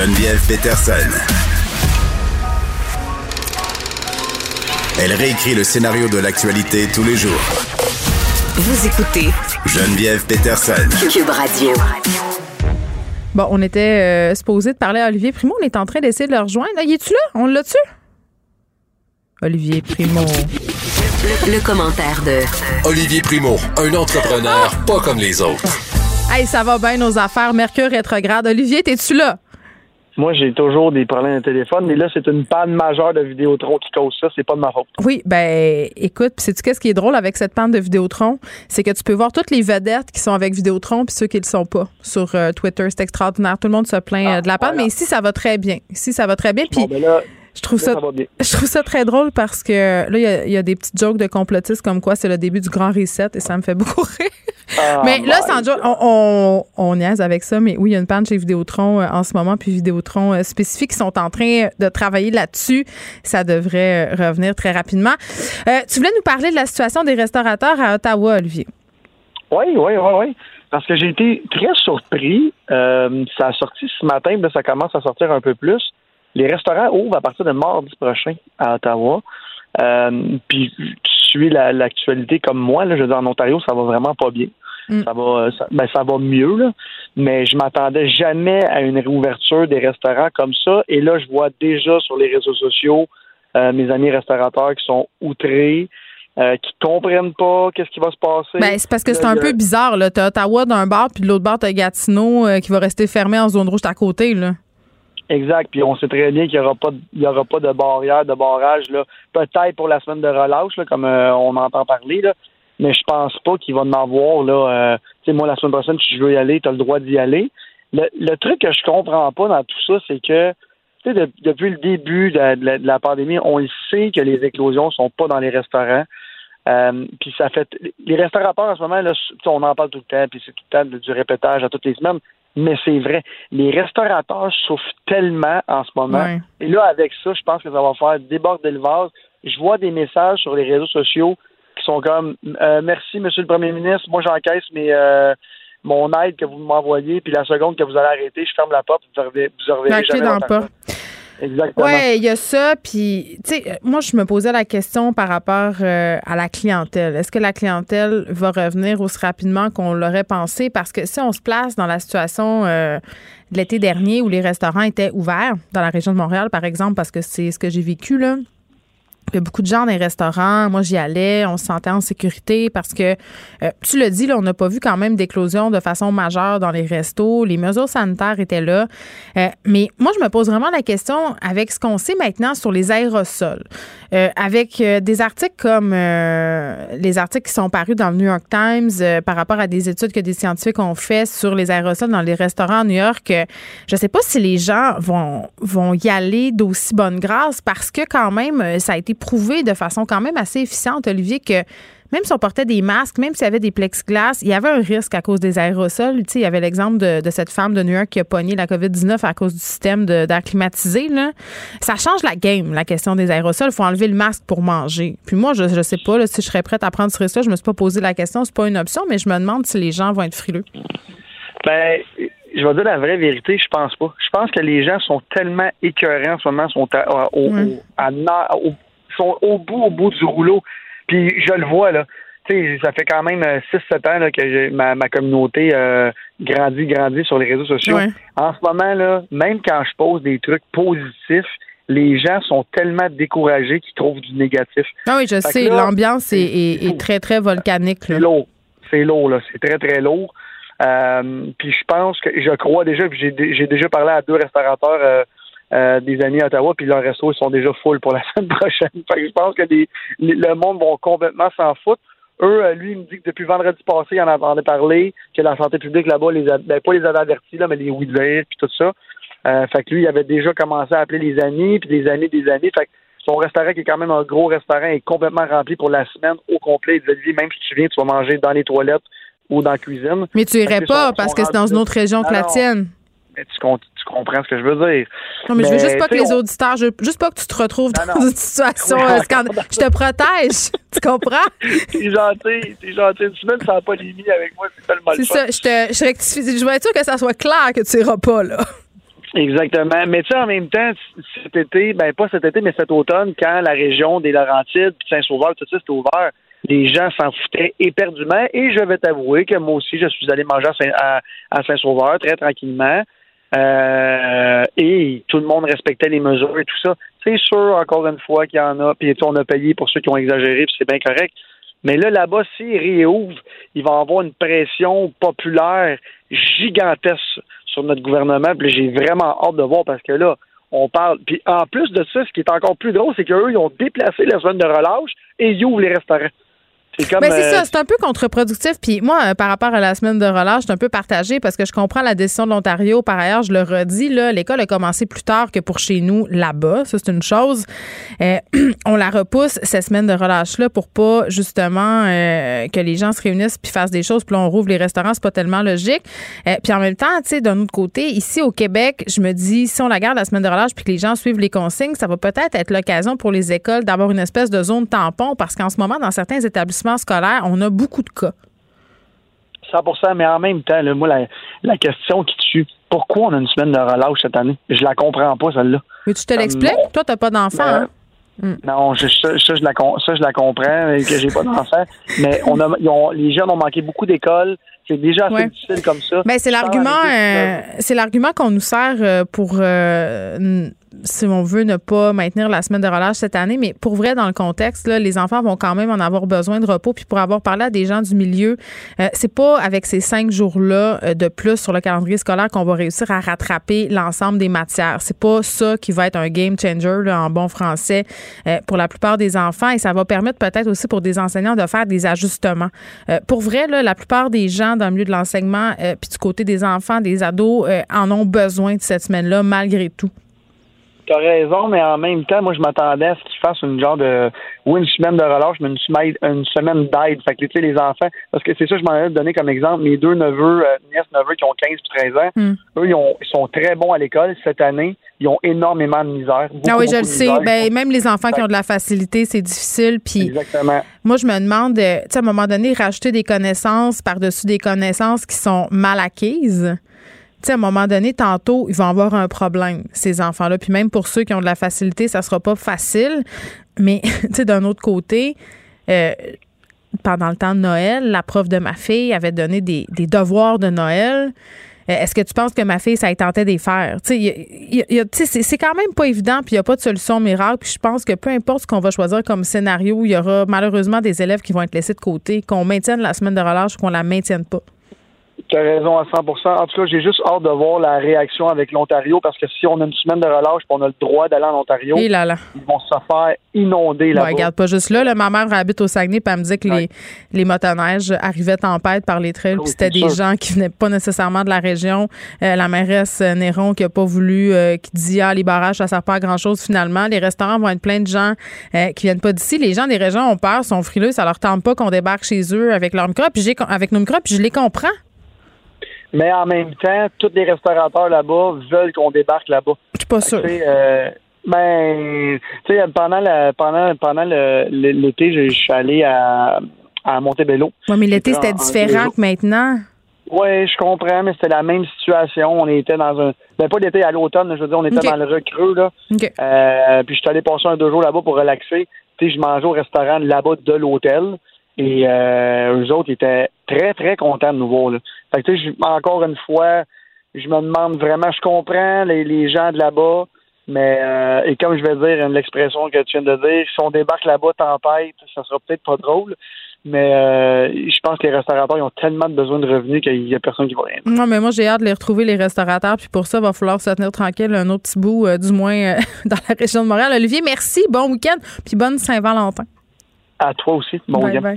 Geneviève Peterson. Elle réécrit le scénario de l'actualité tous les jours. Vous écoutez Geneviève Peterson. Cube Radio. Bon, on était euh, supposé de parler à Olivier Primo. On est en train d'essayer de le rejoindre. Y es-tu là? On l'a-tu? Olivier Primo. Le, le commentaire de Olivier Primo, un entrepreneur pas comme les autres. Hey, ça va bien nos affaires. Mercure rétrograde. Olivier, t'es-tu là? Moi, j'ai toujours des problèmes de téléphone, mais là, c'est une panne majeure de Vidéotron qui cause ça. C'est pas de ma faute. Oui, ben écoute, puis sais-tu qu'est-ce qui est drôle avec cette panne de Vidéotron? C'est que tu peux voir toutes les vedettes qui sont avec Vidéotron puis ceux qui ne le sont pas sur euh, Twitter. C'est extraordinaire. Tout le monde se plaint euh, de la panne, mais ici, ça va très bien. Ici, ça va très bien. Puis Bon, ben là, je trouve ça, <laughs> je trouve ça très drôle parce que là, il y y, a des petites jokes de complotistes comme quoi c'est le début du grand reset et ça me fait beaucoup rire. Ah, mais là, joke, on, on, on niaise avec ça, mais oui, il y a une panne chez Vidéotron euh, en ce moment, puis Vidéotron euh, spécifique, qui sont en train de travailler là-dessus. Ça devrait euh, revenir très rapidement. Euh, tu voulais nous parler de la situation des restaurateurs à Ottawa, Olivier. Oui, oui, oui, oui. Parce que j'ai été très surpris. Euh, ça a sorti ce matin, là, ça commence à sortir un peu plus. Les restaurants ouvrent à partir de mardi prochain à Ottawa. Euh, puis tu suis la- l'actualité comme moi, là, je veux dire, en Ontario, ça va vraiment pas bien. Mm. Ça va ça, ben, ça va mieux, là. mais je m'attendais jamais à une réouverture des restaurants comme ça. Et là, je vois déjà sur les réseaux sociaux euh, mes amis restaurateurs qui sont outrés, euh, qui comprennent pas qu'est-ce qui va se passer. Ben, c'est parce que c'est un peu bizarre. là. T'as Ottawa d'un bar, puis de l'autre bar, t'as Gatineau euh, qui va rester fermé en zone rouge à côté. Là. Exact. Puis on sait très bien qu'il n'y aura pas de, il y aura pas de barrière, de barrage là. Peut-être pour la semaine de relâche, là, comme euh, on entend parler, là. Mais je pense pas qu'il va en avoir là. euh, tu sais, moi la semaine prochaine, si je veux y aller, tu as le droit d'y aller. Le, le truc que je comprends pas dans tout ça, c'est que tu sais, de- depuis le début de la, de la- de la pandémie, on le sait que les éclosions sont pas dans les restaurants. Euh, puis ça fait les restaurateurs en ce moment là, tu sais, on en parle tout le temps, puis c'est tout le temps du répétage à toutes les semaines. Mais c'est vrai, les restaurateurs souffrent tellement en ce moment. Et là, avec ça, je pense que ça va faire déborder le vase. Je vois des messages sur les réseaux sociaux qui sont comme euh, Merci, Monsieur le Premier ministre, moi j'encaisse mes euh, mon aide que vous m'envoyez, puis la seconde que vous allez arrêter, je ferme la porte, vous reverrez, vous reverrez jamais dans argent. Exactement. Oui, il y a ça. Puis, tu sais, moi, je me posais la question par rapport euh, à la clientèle. Est-ce que la clientèle va revenir aussi rapidement qu'on l'aurait pensé? Parce que si on se place dans la situation euh, de l'été dernier où les restaurants étaient ouverts, dans la région de Montréal, par exemple, parce que c'est ce que j'ai vécu, là. Il y a beaucoup de gens dans les restaurants. Moi, j'y allais. On se sentait en sécurité parce que, euh, tu le dis, là, on n'a pas vu quand même d'éclosion de façon majeure dans les restos. Les mesures sanitaires étaient là. Euh, mais moi, je me pose vraiment la question avec ce qu'on sait maintenant sur les aérosols. Euh, avec des articles comme les articles qui sont parus dans le New York Times par rapport à des études que des scientifiques ont fait sur les aérosols dans les restaurants à New York, je ne sais pas si les gens vont, vont y aller d'aussi bonne grâce parce que quand même, ça a été prouvé de façon quand même assez efficiente, Olivier, que même si on portait des masques, même s'il y avait des plexiglas, il y avait un risque à cause des aérosols. Tu sais, il y avait l'exemple de, de cette femme de New York qui a pogné la COVID-19 à cause du système d'air climatisé. Là. Ça change la game, la question des aérosols. Il faut enlever le masque pour manger. Puis moi, je ne sais pas là, si je serais prête à prendre ce risque-là. Je me suis pas posé la question. C'est pas une option, mais je me demande si les gens vont être frileux. Ben, je vais dire la vraie vérité, je pense pas. Je pense que les gens sont tellement écœurés en ce moment, sont à- au, au- à au- sont au bout, au bout du rouleau. Puis je le vois, là. Tu sais, ça fait quand même 6-7 ans là, que ma, ma communauté euh, grandit, grandit sur les réseaux sociaux. Ouais. En ce moment, là, même quand je pose des trucs positifs, les gens sont tellement découragés qu'ils trouvent du négatif. Ah oui, je Fait sais, l'ambiance est, est- est très, très volcanique. c'est lourd. C'est lourd, là. C'est très, très lourd. Euh, puis je pense que je crois déjà, j'ai dé- j'ai déjà parlé à deux restaurateurs euh, euh, des amis à Ottawa, puis leurs restos ils sont déjà full pour la <laughs> semaine prochaine. Fait que je pense que les- les- le monde va complètement s'en foutre. Eux, euh, lui, il me dit que depuis vendredi passé, il en entendait parler, que la santé publique là-bas, les a- ben, pas les avait avertis, là, mais les oui puis tout ça. Euh, fait que lui, il avait déjà commencé à appeler les amis, puis des amis des amis. Fait que son restaurant, qui est quand même un gros restaurant, est complètement rempli pour la semaine au complet. Il lui, même si tu viens, tu vas manger dans les toilettes ou dans la cuisine. Mais tu irais pas son- parce son que c'est dans une autre région que la tienne. Tu, com- tu comprends ce que je veux dire. Non, mais je veux juste pas que tu les on- auditeurs, je veux juste pas que tu te retrouves Non, dans non. une situation euh, scandaleuse. Je te protège. <laughs> tu comprends? T'es gentil, t'es gentil. Une semaine sans pandémie avec moi, c'est tellement le C'est ça. Je te je rectifie. Je veux être sûr que ça soit clair que tu iras pas, là. Exactement. Mais tu sais, en même temps, cet été, ben pas cet été, mais cet automne, quand la région des Laurentides, puis Saint-Sauveur, tout ça, c'était ouvert, les gens s'en foutaient éperdument. Et je vais t'avouer que moi aussi, je suis allé manger à Saint-Sauveur très tranquillement. Euh, et tout le monde respectait les mesures et tout ça. C'est sûr, encore une fois, qu'il y en a. Puis on a payé pour ceux qui ont exagéré, puis c'est bien correct. Mais là, là-bas, s'ils réouvrent, il va avoir une pression populaire gigantesque sur notre gouvernement. Puis j'ai vraiment hâte de voir parce que là, on parle. Puis en plus de ça, ce qui est encore plus drôle, c'est qu'eux, ils ont déplacé la zone de relâche et ils ouvrent les restaurants. C'est comme. Ben, c'est euh, ça, c'est un peu contre-productif. Puis moi, euh, par rapport à la semaine de relâche, je suis un peu partagée parce que je comprends la décision de l'Ontario. Par ailleurs, je le redis, là, l'école a commencé plus tard que pour chez nous là-bas. Ça, c'est une chose. Euh, <clears throat> on la repousse, cette semaine de relâche-là, pour pas justement euh, que les gens se réunissent puis fassent des choses. Puis là, on rouvre les restaurants, c'est pas tellement logique. Euh, puis en même temps, tu sais, d'un autre côté, ici au Québec, je me dis, si on la garde la semaine de relâche puis que les gens suivent les consignes, ça va peut-être être l'occasion pour les écoles d'avoir une espèce de zone tampon parce qu'en ce moment, dans certains établissements scolaires, on a beaucoup de cas. 100 mais en même temps, là, moi, la, la question qui tue, pourquoi on a une semaine de relâche cette année? Je la comprends pas, celle-là. Mais tu te l'expliques? non. Toi, t'as pas d'enfant, Ben, hein? Non, je- ça, ça, je la, ça, je la comprends, que j'ai pas d'enfant. <laughs> mais on a, ont- les jeunes ont manqué beaucoup d'écoles. C'est déjà assez Ouais. difficile comme ça. Ben, c'est l'argument, euh, c'est l'argument qu'on nous sert euh, pour, euh, si on veut, ne pas maintenir la semaine de relâche cette année. Mais pour vrai, dans le contexte, là, les enfants vont quand même en avoir besoin de repos. Puis pour avoir parlé à des gens du milieu, euh, c'est pas avec ces cinq jours-là de plus sur le calendrier scolaire qu'on va réussir à rattraper l'ensemble des matières. C'est pas ça qui va être un game changer là, en bon français pour la plupart des enfants. Et ça va permettre peut-être aussi pour des enseignants de faire des ajustements. Pour vrai, là, la plupart des gens dans le milieu de l'enseignement, euh, puis du côté des enfants, des ados, euh, en ont besoin de cette semaine-là, malgré tout. T'as raison, mais en même temps, moi, je m'attendais à ce qu'ils fassent une genre de, oui, une semaine de relâche, mais une semaine, une semaine d'aide. Fait que, tu sais, les enfants, parce que c'est ça, je m'en ai donné comme exemple, mes deux neveux, euh, nièces, neveux qui ont 15 et 13 ans, Hmm. eux, ils, ont, ils sont très bons à l'école cette année. Ils ont énormément de misère. Ah oui, je le sais. Ben, même les enfants qui ont de la facilité, c'est difficile. Puis Exactement. moi, je me demande, euh, tu sais, à un moment donné, rajouter des connaissances par-dessus des connaissances qui sont mal acquises. Tu sais, à un moment donné, tantôt, ils vont avoir un problème, ces enfants-là. Puis même pour ceux qui ont de la facilité, ça sera pas facile. Mais, <laughs> tu sais, d'un autre côté, euh, pendant le temps de Noël, la prof de ma fille avait donné des, des devoirs de Noël. Euh, Est-ce que tu penses que ma fille, ça tentait les faire? C'est quand même pas évident, puis il n'y a pas de solution miracle. Puis je pense que peu importe ce qu'on va choisir comme scénario, il y aura malheureusement des élèves qui vont être laissés de côté, qu'on maintienne la semaine de relâche ou qu'on la maintienne pas. Tu as raison à 100% En tout cas, j'ai juste hâte de voir la réaction avec l'Ontario parce que si on a une semaine de relâche et on a le droit d'aller en Ontario, Et là là. ils vont se faire inonder Ouais, là-bas. regarde pas juste là. là, ma mère habite au Saguenay, puis elle me dit que les, les motoneiges arrivaient tempête par les trails, puis c'était des sûr. gens qui venaient pas nécessairement de la région. Euh, la mairesse Néron qui a pas voulu, euh, qui dit ah les barrages ça sert pas à grand chose finalement. Les restaurants vont être pleins de gens euh, qui viennent pas d'ici. Les gens des régions ont peur, sont frileux, ça leur tente pas qu'on débarque chez eux avec leurs micros, puis j'ai avec nos micros, puis je les comprends. Mais en même temps, tous les restaurateurs là-bas veulent qu'on débarque là-bas. Je suis pas sûr. Euh, ben, tu sais, pendant la, pendant, pendant l'été, je suis allé à, à Montebello. Ouais, mais l'été c'était en- en différent que maintenant. Oui, je comprends, mais c'était la même situation. On était dans un. Ben, pas l'été, à l'automne, je veux dire, on était dans le recreux, là. OK. Euh, puis je suis allé passer un deux jours là-bas pour relaxer. Tu sais, je mangeais au restaurant là-bas de l'hôtel. Et euh, eux autres ils étaient très, très contents de nous voir. Là. Fait que, encore une fois, je me demande vraiment, je comprends les, les gens de là-bas, mais euh, et comme je vais dire l'expression que tu viens de dire, si on débarque là-bas tempête, ça sera peut-être pas drôle. Mais euh, je pense que les restaurateurs ils ont tellement de besoin de revenus qu'il y a personne qui va rien. Non, mais moi, j'ai hâte de les retrouver, les restaurateurs. Puis pour ça, il va falloir se tenir tranquille un autre petit bout, euh, du moins euh, <laughs> dans la région de Montréal. Olivier, merci. Bon week-end. Puis bonne Saint-Valentin. À toi aussi. Bon week-end.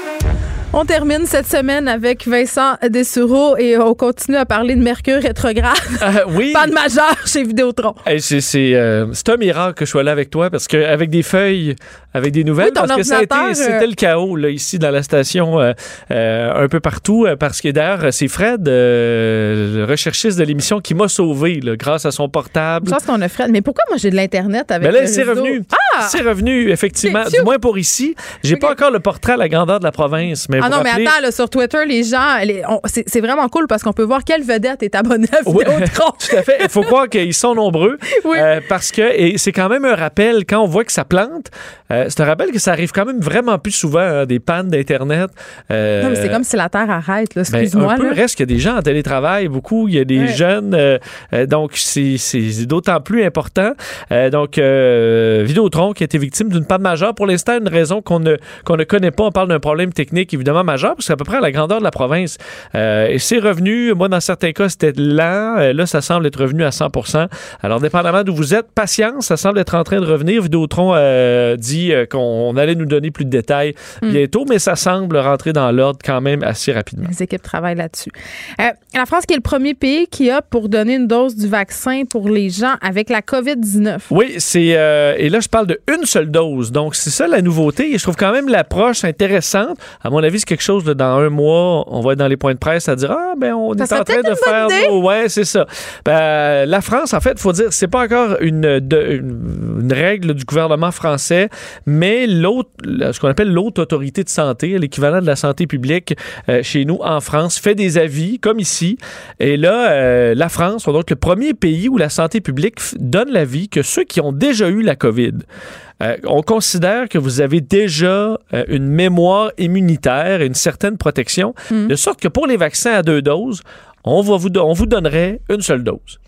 On termine cette semaine avec Vincent Dessureau et on continue à parler de Mercure rétrograde. Euh, oui. <laughs> Pas de majeur chez Vidéotron. Hey, c'est c'est, euh, c'est un miracle que je sois là avec toi parce qu'avec des feuilles, avec des nouvelles, Oui, parce que ça a été- ordinateur, c'était euh, le chaos là, ici dans la station euh, euh, un peu partout euh, parce que d'ailleurs c'est Fred, euh, le recherchiste de l'émission, qui m'a sauvé là, grâce à son portable. Je pense qu'on a Fred. Mais pourquoi moi j'ai de l'Internet avec Mais là, c'est revenu. Ah! C'est revenu, effectivement. Du moins pour ici. J'ai pas encore le portrait à la grandeur de la province. Mais Ah non, mais attends, là, sur Twitter, les gens, c'est vraiment cool parce qu'on peut voir quelle vedette est abonnée à Oui, Vidéotron. <laughs> tout à fait. Il faut croire qu'ils sont nombreux. <laughs> Oui. Euh, parce que, et c'est quand même un rappel, quand on voit que ça plante, euh, c'est un rappel que ça arrive quand même vraiment plus souvent, hein, des pannes d'Internet. Euh, Non, mais c'est comme si la Terre arrête, ben, Excuse-moi, un peu, là. reste qu'il y a des gens en télétravail, beaucoup. Il y a des jeunes. euh, euh, donc, c'est d'autant plus important. Donc, Vidéotron qui a été victime d'une panne majeure. Pour l'instant, une raison qu'on ne, qu'on ne connaît pas. On parle d'un problème technique, évidemment, majeur, parce que c'est à peu près à la grandeur de la province. Euh, et c'est revenu. Moi, dans certains cas, c'était lent. Euh, là, ça semble être revenu à 100% Alors, dépendamment d'où vous êtes, patience, ça semble être en train de revenir. Vidéotron euh, dit euh, qu'on allait nous donner plus de détails Mm. bientôt, mais ça semble rentrer dans l'ordre quand même assez rapidement. Les équipes travaillent là-dessus. Euh, la France qui est le premier pays qui opte pour donner une dose du vaccin pour les gens avec la COVID-19. Oui, c'est euh, et là je parle de une seule dose. Donc c'est ça la nouveauté et je trouve quand même l'approche intéressante. À mon avis, quelque chose de dans un mois, on va être dans les points de presse à dire ah ben on Ça est en train de faire nos- ouais, c'est ça. Ben, la France en fait, faut dire c'est pas encore une, de- une une règle du gouvernement français, mais l'autre ce qu'on appelle l'autre autorité de santé, l'équivalent de la santé publique euh, chez nous en France fait des avis comme ici et là euh, la France donc le premier pays où la santé publique donne l'avis que ceux qui ont déjà eu la COVID euh, on considère que vous avez déjà euh, une mémoire immunitaire et une certaine protection, de sorte que pour les vaccins à deux doses, on, va vous, do- on vous donnerait une seule dose.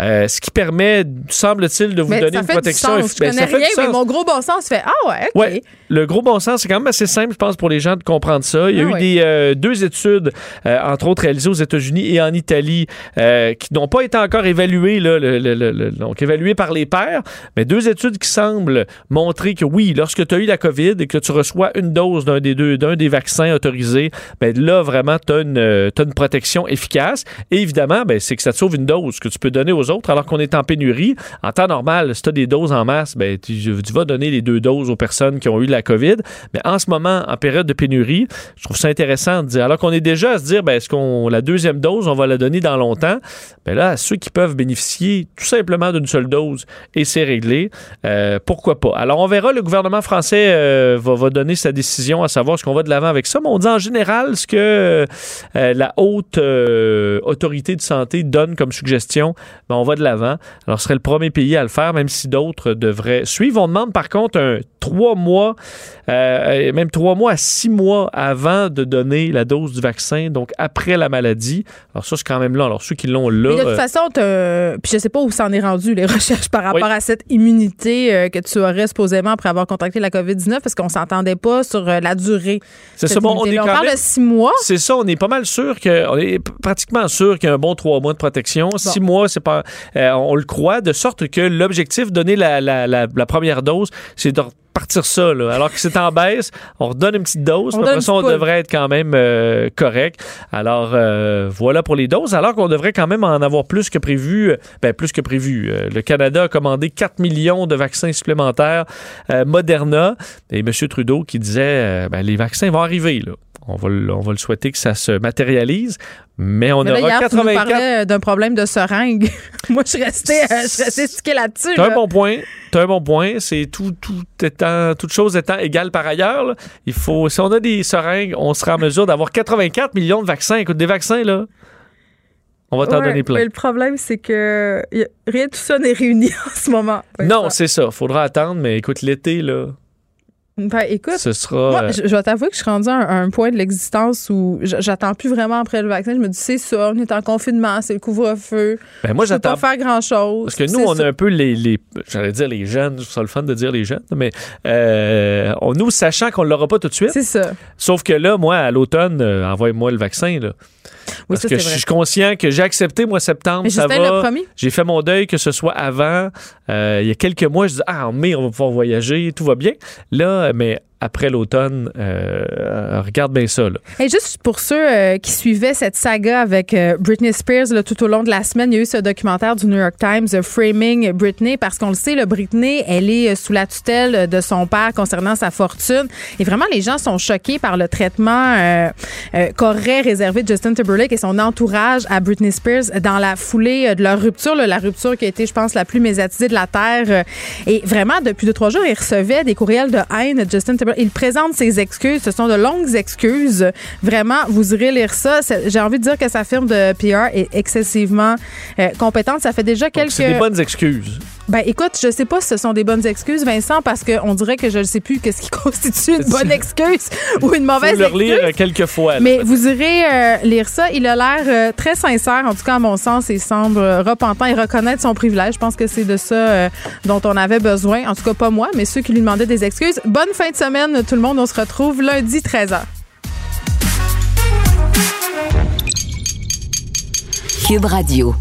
Euh, ce qui permet, semble-t-il, de vous Mais donner une protection. du sens. Je Ben, connais ça fait du rien, mais sens. mon gros bon sens fait Ah ouais, OK. Ouais, le gros bon sens, c'est quand même assez simple, je pense, pour les gens de comprendre ça. Il y a Ah eu ouais. des, euh, deux études, euh, entre autres réalisées aux États-Unis et en Italie, qui n'ont pas été encore évaluées, là, le- le- le- le- donc évaluées par les pairs, mais deux études qui semblent montrer que oui, lorsque tu as eu la COVID et que tu reçois une dose d'un des deux, d'un des vaccins autorisés, ben là, vraiment, tu as une protection efficace. Et évidemment, ben, c'est que ça te sauve une dose que tu peux donner aux alors qu'on est en pénurie. En temps normal, si tu as des doses en masse, ben, tu, vas donner les deux doses aux personnes qui ont eu la COVID. Mais en ce moment, en période de pénurie, je trouve ça intéressant de dire, alors qu'on est déjà à se dire, ben, est-ce qu'on la deuxième dose, on va la donner dans longtemps? Ben là, ceux qui peuvent bénéficier tout simplement d'une seule dose et c'est réglé, euh, pourquoi pas? Alors, on verra, le gouvernement français euh, va, donner sa décision à savoir ce qu'on va de l'avant avec ça. Mais on dit en général ce que euh, la haute autorité de santé donne comme suggestion, ben, on va de l'avant. Alors, ce serait le premier pays à le faire, même si d'autres devraient suivre. On demande par contre un trois mois, euh, même trois mois à six mois avant de donner la dose du vaccin, donc après la maladie. Alors, ça, c'est quand même là. Alors, ceux qui l'ont là. Mais de toute euh, façon, puis je sais pas où ça en est rendu, les <laughs> recherches par rapport Oui. à cette immunité euh, que tu aurais supposément après avoir contracté la COVID-19, parce qu'on s'entendait pas sur euh, la durée. C'est ça, bon, on est quand parle même- de six mois. C'est ça, on est pas mal sûr que, on est pratiquement sûr qu'il y a un bon trois mois de protection. Six mois, c'est pas, euh, on le croit, de sorte que l'objectif donner la, la, la, la première dose, c'est de repartir ça, là. Alors que c'est en baisse, on redonne une petite dose, On après ça, on devrait être quand même euh, correct. Alors, euh, voilà pour les doses, alors qu'on devrait quand même en avoir plus que prévu, ben, plus que prévu. Le Canada a commandé 4 millions de vaccins supplémentaires euh, Moderna, et M. Trudeau qui disait, ben, les vaccins vont arriver, là. On va, le- on va le souhaiter que ça se matérialise, mais on Mais là, aura hier, tu nous 84 parlais d'un problème de seringue. <laughs> Moi, je suis restée, euh, je stickée là-dessus. T'as un là. bon point. T'as un bon point. C'est tout, tout étant, toute chose étant égale par ailleurs. là. Il faut, si on a des seringues, on sera en mesure d'avoir 84 millions de vaccins. Écoute, des vaccins, là, on va t'en donner plein. Mais le problème, c'est que rien de tout ça n'est réuni <laughs> en ce moment. Non, c'est ça. Faudra attendre, mais écoute, l'été, là, Ben, écoute, ce sera. moi, euh, je, je vais t'avouer que je suis rendue à un, à un point de l'existence où j'attends plus vraiment après le vaccin. Je me dis, c'est ça, on est en confinement, c'est le couvre-feu. Ben, moi, j'attends- pas faire grand-chose. Parce que nous, on a un peu les, les j'allais dire les jeunes, c'est le fun de dire les jeunes, mais euh, on, nous, sachant qu'on ne l'aura pas tout de suite. C'est ça. Sauf que là, moi, à l'automne, euh, envoyez-moi le vaccin, là. Parce ça, que je vrai. suis conscient que j'ai accepté, moi, septembre, Mais ça va. J'ai fait mon deuil, que ce soit avant. Euh, il y a quelques mois, je dis, ah, en mai, on va pouvoir voyager, tout va bien. Là, mais après l'automne, euh, euh, regarde bien ça. Et juste pour ceux euh, qui suivaient cette saga avec Britney Spears tout au long de la semaine, il y a eu ce documentaire du New York Times, Framing Britney, parce qu'on le sait, le Britney, elle est sous la tutelle de son père concernant sa fortune. Et vraiment, les gens sont choqués par le traitement qu'aurait réservé Justin Timberlake et son entourage à Britney Spears dans la foulée de leur rupture, la rupture qui a été, je pense, la plus médiatisée de la Terre. Et vraiment, depuis deux, trois jours, il recevait des courriels de haine de Justin Timberlake. Il présente ses excuses. Ce sont de longues excuses. Vraiment, vous irez lire ça. J'ai envie de dire que sa firme de PR est excessivement euh, compétente. Ça fait déjà quelques... C'est des bonnes excuses. Ben écoute, je sais pas si ce sont des bonnes excuses, Vincent, parce qu'on dirait que je ne sais plus qu'est-ce qui <laughs> constitue une bonne excuse ou une mauvaise Faut le excuse. relire euh, quelques fois. là. Mais vous irez euh, lire ça. Il a l'air euh, très sincère, en tout cas à mon sens, il semble euh, repentant et reconnaître son privilège. Je pense que c'est de ça dont on avait besoin. En tout cas, pas moi, mais ceux qui lui demandaient des excuses. Bonne fin de tout le monde. On se retrouve lundi 13h. Cube Radio.